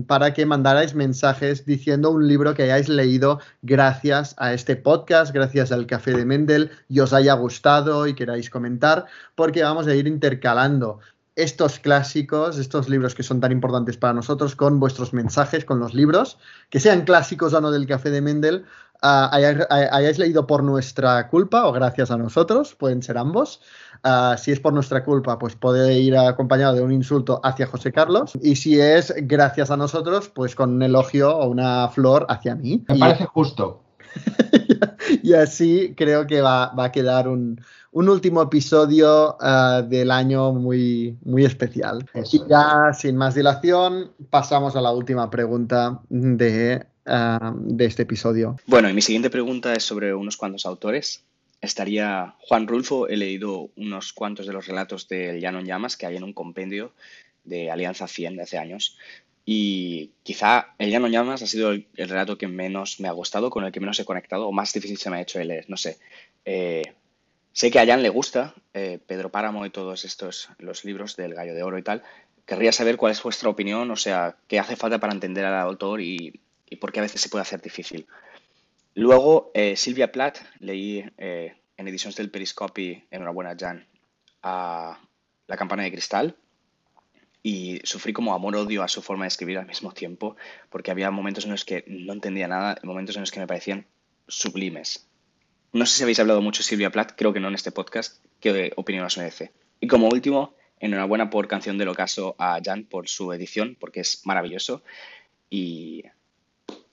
para que mandarais mensajes diciendo un libro que hayáis leído gracias a este podcast, gracias al Café de Mendel, y os haya gustado y queráis comentar, porque vamos a ir intercalando estos clásicos, estos libros que son tan importantes para nosotros, con vuestros mensajes, con los libros, que sean clásicos o no del Café de Mendel, uh, hayáis, hayáis, leído por nuestra culpa o gracias a nosotros, pueden ser ambos. Uh, si es por nuestra culpa, pues puede ir acompañado de un insulto hacia José Carlos. Y si es gracias a nosotros, pues con un elogio o una flor hacia mí. Me y, parece justo. y así creo que va, va a quedar un, un, último episodio uh, del año muy, muy especial. Eso y ya, sin más dilación, pasamos a la última pregunta de Uh, de este episodio. Bueno, y mi siguiente pregunta es sobre unos cuantos autores. Estaría Juan Rulfo, he leído unos cuantos de los relatos de Llano en Llamas que hay en un compendio de Alianza 100 de hace años. Y quizá El Llano Llamas ha sido el, el, relato que menos me ha gustado, con el que menos he conectado, o más difícil se me ha hecho de leer. No sé. Eh, sé que a Jan le gusta eh, Pedro Páramo y todos estos, los libros del Gallo de Oro y tal. Querría saber cuál es vuestra opinión, o sea, qué hace falta para entender al autor y y porque a veces se puede hacer difícil. Luego, eh, Silvia Plath, leí eh, en ediciones del Periscopi, enhorabuena Jan, a La campana de cristal y sufrí como amor-odio a su forma de escribir al mismo tiempo, porque había momentos en los que no entendía nada, momentos en los que me parecían sublimes. No sé si habéis hablado mucho Silvia Plath, creo que no en este podcast, qué opinión os merece. Y como último, enhorabuena por Canción del Ocaso a Jan por su edición, porque es maravilloso. Y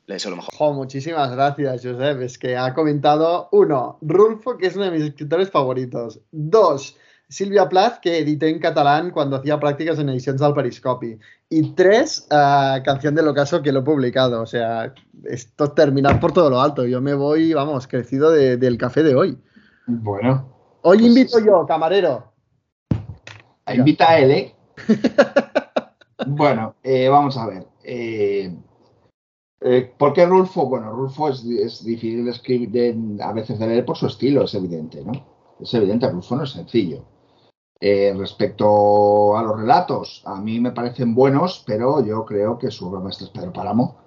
le deseo lo mejor. Jo, muchísimas gracias, Josep. Es que ha comentado, uno, Rulfo, que es uno de mis escritores favoritos. Dos, Silvia Plath, que edité en catalán cuando hacía prácticas en edicions del Periscopi. Y tres, uh, Canción del Ocaso, que lo he publicado. O sea, esto terminar por todo lo alto. Yo me voy, vamos, crecido de, del café de hoy. Bueno. Hoy pues invito yo, camarero. Invita a él, ¿eh? bueno, eh, vamos a ver. Eh, eh, ¿Por qué Rulfo? Bueno, Rulfo es, es difícil de escribir, de, a veces de leer por su estilo, es evidente, ¿no? Es evidente, Rulfo no es sencillo. Eh, respecto a los relatos, a mí me parecen buenos, pero yo creo que su obra maestra es Pedro Páramo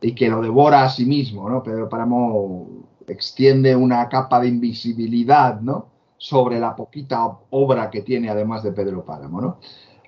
y que lo devora a sí mismo, ¿no? Pedro Páramo extiende una capa de invisibilidad, ¿no? Sobre la poquita obra que tiene además de Pedro Páramo, ¿no?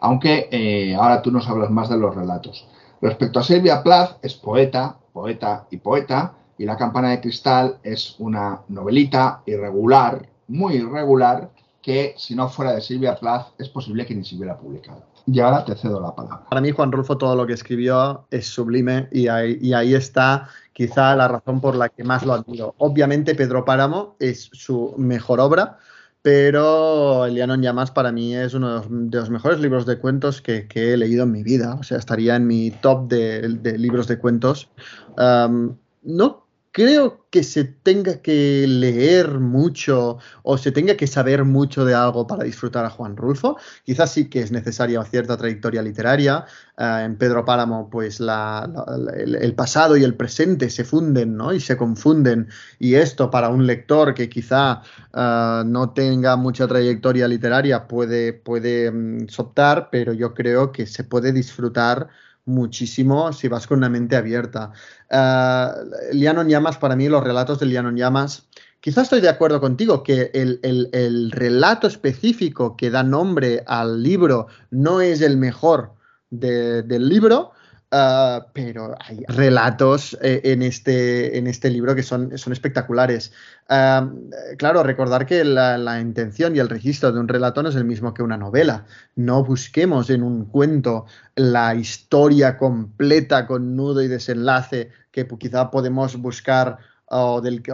Aunque eh, ahora tú nos hablas más de los relatos. Respecto a Silvia Plath, es poeta, poeta y poeta, y La campana de cristal es una novelita irregular, muy irregular, que si no fuera de Silvia Plath es posible que ni se hubiera publicado. Y ahora te cedo la palabra. Para mí Juan Rulfo todo lo que escribió es sublime y ahí, y ahí está quizá la razón por la que más lo admiro. Obviamente Pedro Páramo es su mejor obra, pero El Llano en Llamas para mí es uno de los, de los mejores libros de cuentos que, que, he leído en mi vida. O sea, estaría en mi top de, de libros de cuentos. Um, no creo que se tenga que leer mucho o se tenga que saber mucho de algo para disfrutar a Juan Rulfo. Quizás sí que es necesaria cierta trayectoria literaria. Uh, en Pedro Páramo, pues la, el, pasado y el presente se funden ¿no? y se confunden. Y esto para un lector que quizá uh, no tenga mucha trayectoria literaria puede, puede um, optar, pero yo creo que se puede disfrutar muchísimo si vas con una mente abierta. Uh, Liano en Llamas, para mí, los relatos de Liano Llamas, quizás estoy de acuerdo contigo que el, el, el, relato específico que da nombre al libro no es el mejor de, del libro. Uh, pero hay relatos eh, en, este, en este libro que son, son espectaculares. Uh, claro, recordar que la, intención y el registro de un relato no es el mismo que una novela. No busquemos en un cuento la historia completa con nudo y desenlace que quizá podemos buscar o del que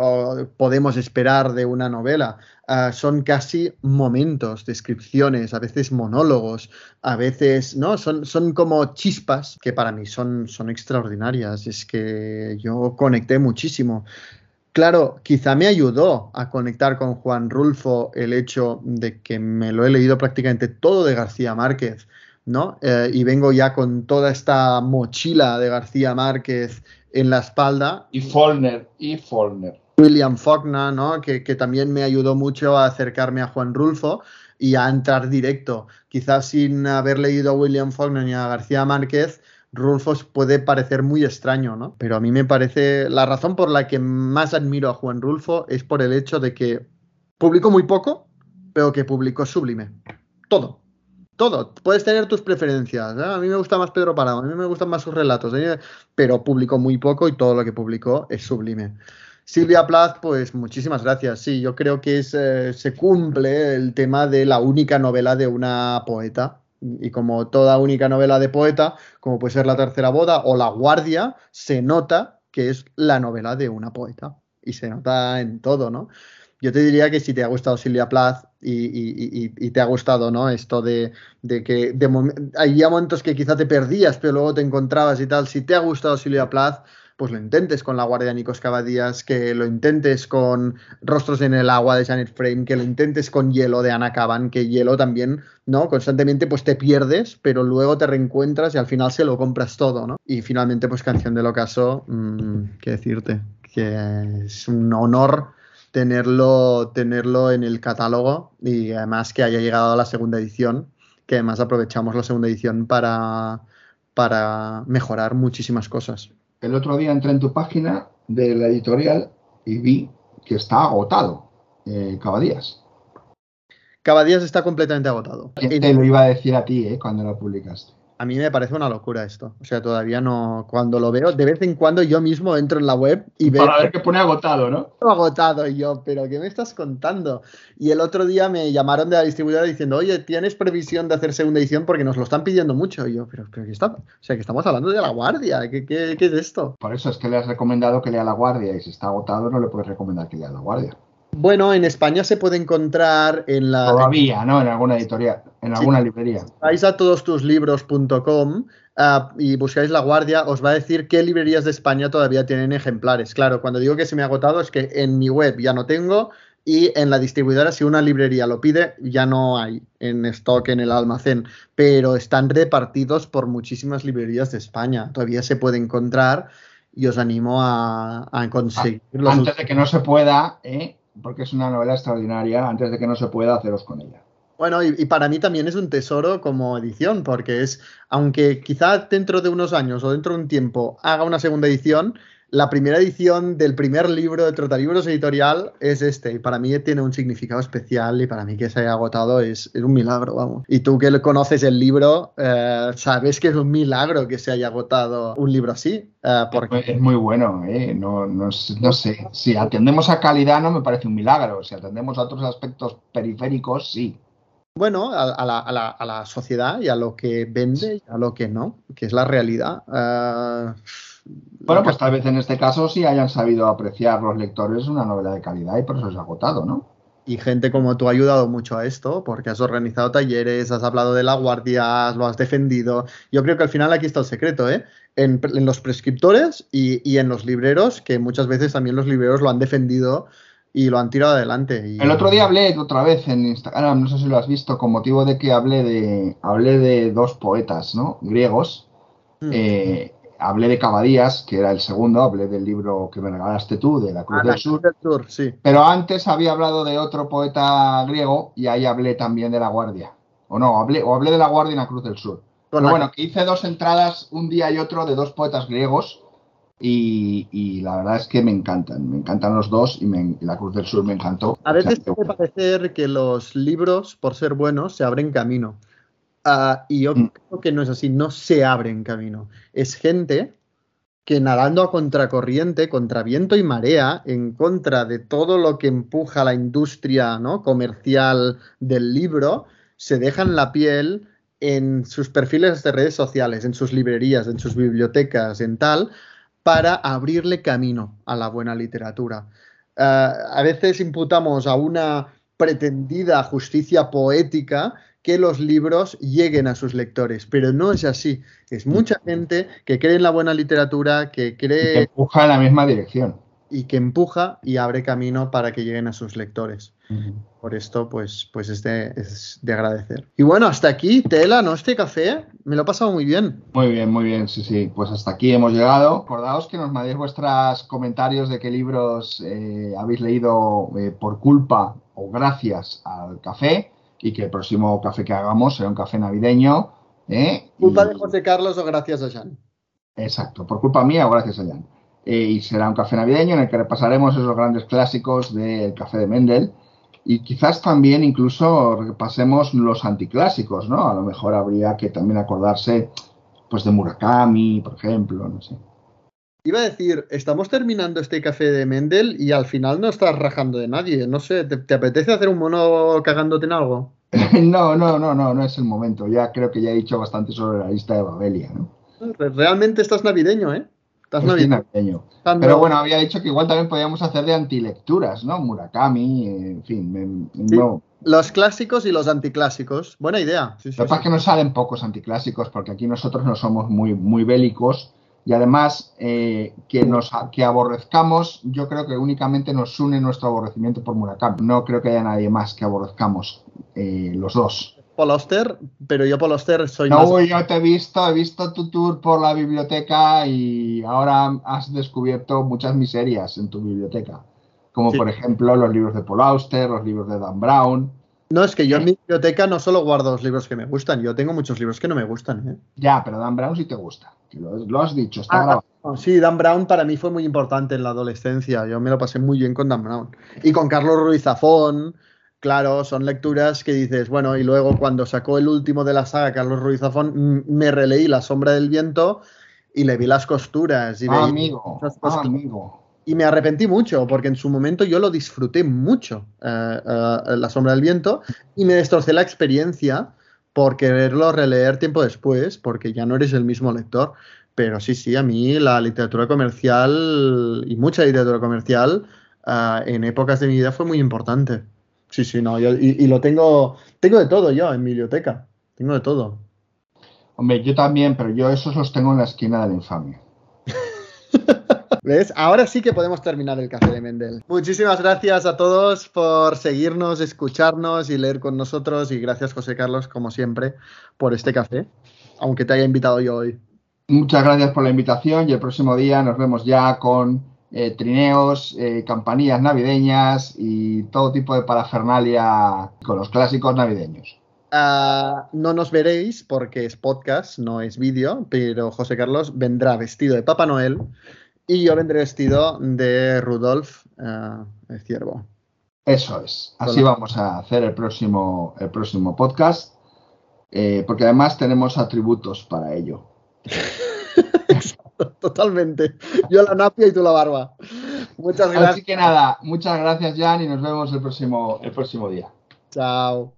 podemos esperar de una novela. Uh, son casi momentos, descripciones, a veces monólogos, a veces, ¿no? Son, son como chispas que para mí son, son extraordinarias. Es que yo conecté muchísimo. Claro, quizá me ayudó a conectar con Juan Rulfo el hecho de que me lo he leído prácticamente todo de García Márquez, ¿no? Eh, y vengo ya con toda esta mochila de García Márquez en la espalda. Y Faulkner, y Faulkner. William Faulkner, ¿no? Que, que, también me ayudó mucho a acercarme a Juan Rulfo y a entrar directo. Quizás sin haber leído a William Faulkner ni a García Márquez, Rulfo puede parecer muy extraño, ¿no? Pero a mí me parece, la razón por la que más admiro a Juan Rulfo es por el hecho de que publicó muy poco, pero que publicó sublime. Todo todo. Puedes tener tus preferencias. ¿eh? A mí me gusta más Pedro Parado, a mí me gustan más sus relatos, ¿eh? pero publicó muy poco y todo lo que publicó es sublime. Silvia Plath, pues muchísimas gracias. Sí, yo creo que eh, se cumple el tema de la única novela de una poeta. Y como toda única novela de poeta, como puede ser La Tercera Boda o La Guardia, se nota que es la novela de una poeta. Y se nota en todo, ¿no? Yo te diría que si te ha gustado Silvia Plath y, te ha gustado, ¿no? Esto de, que de hay momentos que quizá te perdías, pero luego te encontrabas y tal. Si te ha gustado Silvia Plath, pues lo intentes con La Guardia de Nikos Cavadías, que lo intentes con Rostros en el Agua de Janet Frame, que lo intentes con Hielo de Ana Caban, que Hielo también, ¿no? Constantemente pues te pierdes, pero luego te reencuentras y al final se lo compras todo, ¿no? Y finalmente pues Canción del Ocaso, mmm, qué decirte, que es un honor tenerlo, tenerlo en el catálogo y además que haya llegado a la segunda edición, que además aprovechamos la segunda edición para, para mejorar muchísimas cosas. El otro día entré en tu página de la editorial y vi que está agotado eh, Cabadías. Cabadías está completamente agotado. Te lo iba a decir a ti eh, cuando lo publicaste a mí me parece una locura esto. O sea, todavía no. Cuando lo veo, de vez en cuando yo mismo entro en la web y veo. Para ver que pone agotado, ¿no? Agotado y yo, pero ¿qué me estás contando? Y el otro día me llamaron de la distribuidora diciendo, oye, ¿tienes previsión de hacer segunda edición? Porque nos lo están pidiendo mucho. Y yo, pero, pero ¿qué está? O sea, que estamos hablando de la guardia. ¿Qué, qué, qué es esto? Por eso es que le has recomendado que lea la guardia y si está agotado, no le puedes recomendar que lea la guardia. Bueno, en España se puede encontrar en la. Todavía, ¿no? En alguna editorial, en alguna sí. librería. Vais a todostuslibros.com uh, y buscáis La Guardia, os va a decir qué librerías de España todavía tienen ejemplares. Claro, cuando digo que se me ha agotado es que en mi web ya no tengo y en la distribuidora, si una librería lo pide, ya no hay en stock en el almacén, pero están repartidos por muchísimas librerías de España. Todavía se puede encontrar y os animo a, a conseguirlo. Antes de que no se pueda, ¿eh? Porque es una novela extraordinaria, antes de que no se pueda haceros con ella. Bueno, y, y, para mí también es un tesoro como edición, porque es, aunque quizá dentro de unos años o dentro de un tiempo haga una segunda edición, la primera edición del primer libro de Trotalibros editorial es este, y para mí tiene un significado especial, y para mí que se haya agotado es, es un milagro, vamos. Y tú que conoces el libro, eh, sabes que es un milagro que se haya agotado un libro así. Eh, porque... Es muy bueno, ¿eh? no, no, no, sé. Si atendemos a calidad no me parece un milagro, si atendemos a otros aspectos periféricos, sí. Bueno, a, a, la, a, la, a, la, sociedad y a lo que vende y a lo que no, que es la realidad. Uh, bueno, pues tal vez en este caso sí hayan sabido apreciar los lectores una novela de calidad y por eso se ha agotado, ¿no? Y gente como tú ha ayudado mucho a esto, porque has organizado talleres, has hablado de la guardia, lo has defendido. Yo creo que al final aquí está el secreto, ¿eh? En, en los prescriptores y, y, en los libreros, que muchas veces también los libreros lo han defendido y lo han tirado adelante. Y... El otro día hablé otra vez en Instagram, no sé si lo has visto, con motivo de que hablé de, hablé de dos poetas, ¿no? Griegos. Mm. Eh, hablé de Cabadías, que era el segundo, hablé del libro que me regalaste tú, de La Cruz ah, del Sur. del Sur sí. Pero antes había hablado de otro poeta griego y ahí hablé también de La Guardia. O no, hablé, o hablé de La Guardia y La Cruz del Sur. Pero la... bueno, que hice dos entradas un día y otro de dos poetas griegos y, y, la verdad es que me encantan, me encantan los dos y, me, y La Cruz del Sur me encantó. A veces o sea, puede parecer que los libros, por ser buenos, se abren camino Ah, y yo creo que no es así, no se abren camino. Es gente que nadando a contracorriente, contra viento y marea, en contra de todo lo que empuja la industria ¿no? comercial del libro, se dejan la piel en sus perfiles de redes sociales, en sus librerías, en sus bibliotecas, en tal, para abrirle camino a la buena literatura. Ah, a veces imputamos a una pretendida justicia poética que los libros lleguen a sus lectores, pero no es así. Es mucha gente que cree en la buena literatura, que cree... Que empuja en la misma dirección. Y que empuja y abre camino para que lleguen a sus lectores. Por esto, pues, pues es, de, es de agradecer. Y bueno, hasta aquí, Tela, ¿no? Este café me lo he pasado muy bien. Muy bien, muy bien, sí, sí. Pues hasta aquí hemos llegado. Acordaos que nos mandéis vuestros comentarios de qué libros eh, habéis leído eh, por culpa o gracias al café y que el próximo café que hagamos será un café navideño. ¿eh? ¿Culpa de José Carlos o gracias a Jan? Exacto, por culpa mía o gracias a Jan. Eh, y será un café navideño en el que repasaremos esos grandes clásicos del café de Mendel y quizás también incluso repasemos los anticlásicos, ¿no? A lo mejor habría que también acordarse pues de Murakami, por ejemplo, no sé. Iba a decir, estamos terminando este café de Mendel y al final no estás rajando de nadie. No sé, ¿te, te apetece hacer un mono cagándote en algo? no, no, no, no, no es el momento. Ya creo que ya he dicho bastante sobre la lista de Babelia, ¿no? Realmente estás navideño, ¿eh? Estás Estoy navideño. Pero bueno, había dicho que igual también podíamos hacer de antilecturas, ¿no? Murakami, en fin. Me, Sí, Los clásicos y los anticlásicos. Buena idea. Sí, Lo que pasa es que nos salen pocos anticlásicos porque aquí nosotros no somos muy, muy bélicos y además eh, que nos que aborrezcamos, yo creo que únicamente nos une nuestro aborrecimiento por Murakami. No creo que haya nadie más que aborrezcamos eh, los dos. Paul Auster, pero yo Paul Auster soy No, más... yo te he visto, he visto tu tour por la biblioteca y ahora has descubierto muchas miserias en tu biblioteca. Como Sí. por ejemplo los libros de Paul Auster, los libros de Dan Brown. No, es que yo en mi biblioteca no solo guardo los libros que me gustan, yo tengo muchos libros que no me gustan. ¿eh? Ya, pero Dan Brown sí te gusta. Lo, lo has dicho, está Ah, grabado. no, sí, Dan Brown para mí fue muy importante en la adolescencia. Yo me lo pasé muy bien con Dan Brown. Y con Carlos Ruiz Zafón, claro, son lecturas que dices, bueno, y luego cuando sacó el último de la saga, Carlos Ruiz Zafón, me releí La sombra del viento y le vi las costuras. Y Ah, amigo, ah, amigo. Y me arrepentí mucho, porque en su momento yo lo disfruté mucho, eh, eh, La sombra del viento, y me destrocé la experiencia por quererlo releer tiempo después, porque ya no eres el mismo lector. Pero sí, sí, a mí la literatura comercial y mucha literatura comercial eh, en épocas de mi vida fue muy importante. Sí, sí, no, yo- y, y lo tengo, tengo de todo yo en mi biblioteca, tengo de todo. Hombre, yo también, pero yo esos los tengo en la esquina de la infamia. ¿Ves? Ahora sí que podemos terminar el café de Mendel. Muchísimas gracias a todos por seguirnos, escucharnos y leer con nosotros. Y gracias, José Carlos, como siempre, por este café, aunque te haya invitado yo hoy. Muchas gracias por la invitación y el próximo día nos vemos ya con eh, trineos, eh, campanillas navideñas y todo tipo de parafernalia con los clásicos navideños. Ah, no nos veréis porque es podcast, no es vídeo, pero José Carlos vendrá vestido de Papá Noel y yo vendré vestido de Rudolf ah, el ciervo. Eso es. Así Hola. vamos a hacer el próximo, el próximo podcast, eh, porque además tenemos atributos para ello. Totalmente. Yo la napia y tú la barba. Muchas gracias. Así que nada, muchas gracias Jan y nos vemos el próximo, el próximo día. Chao.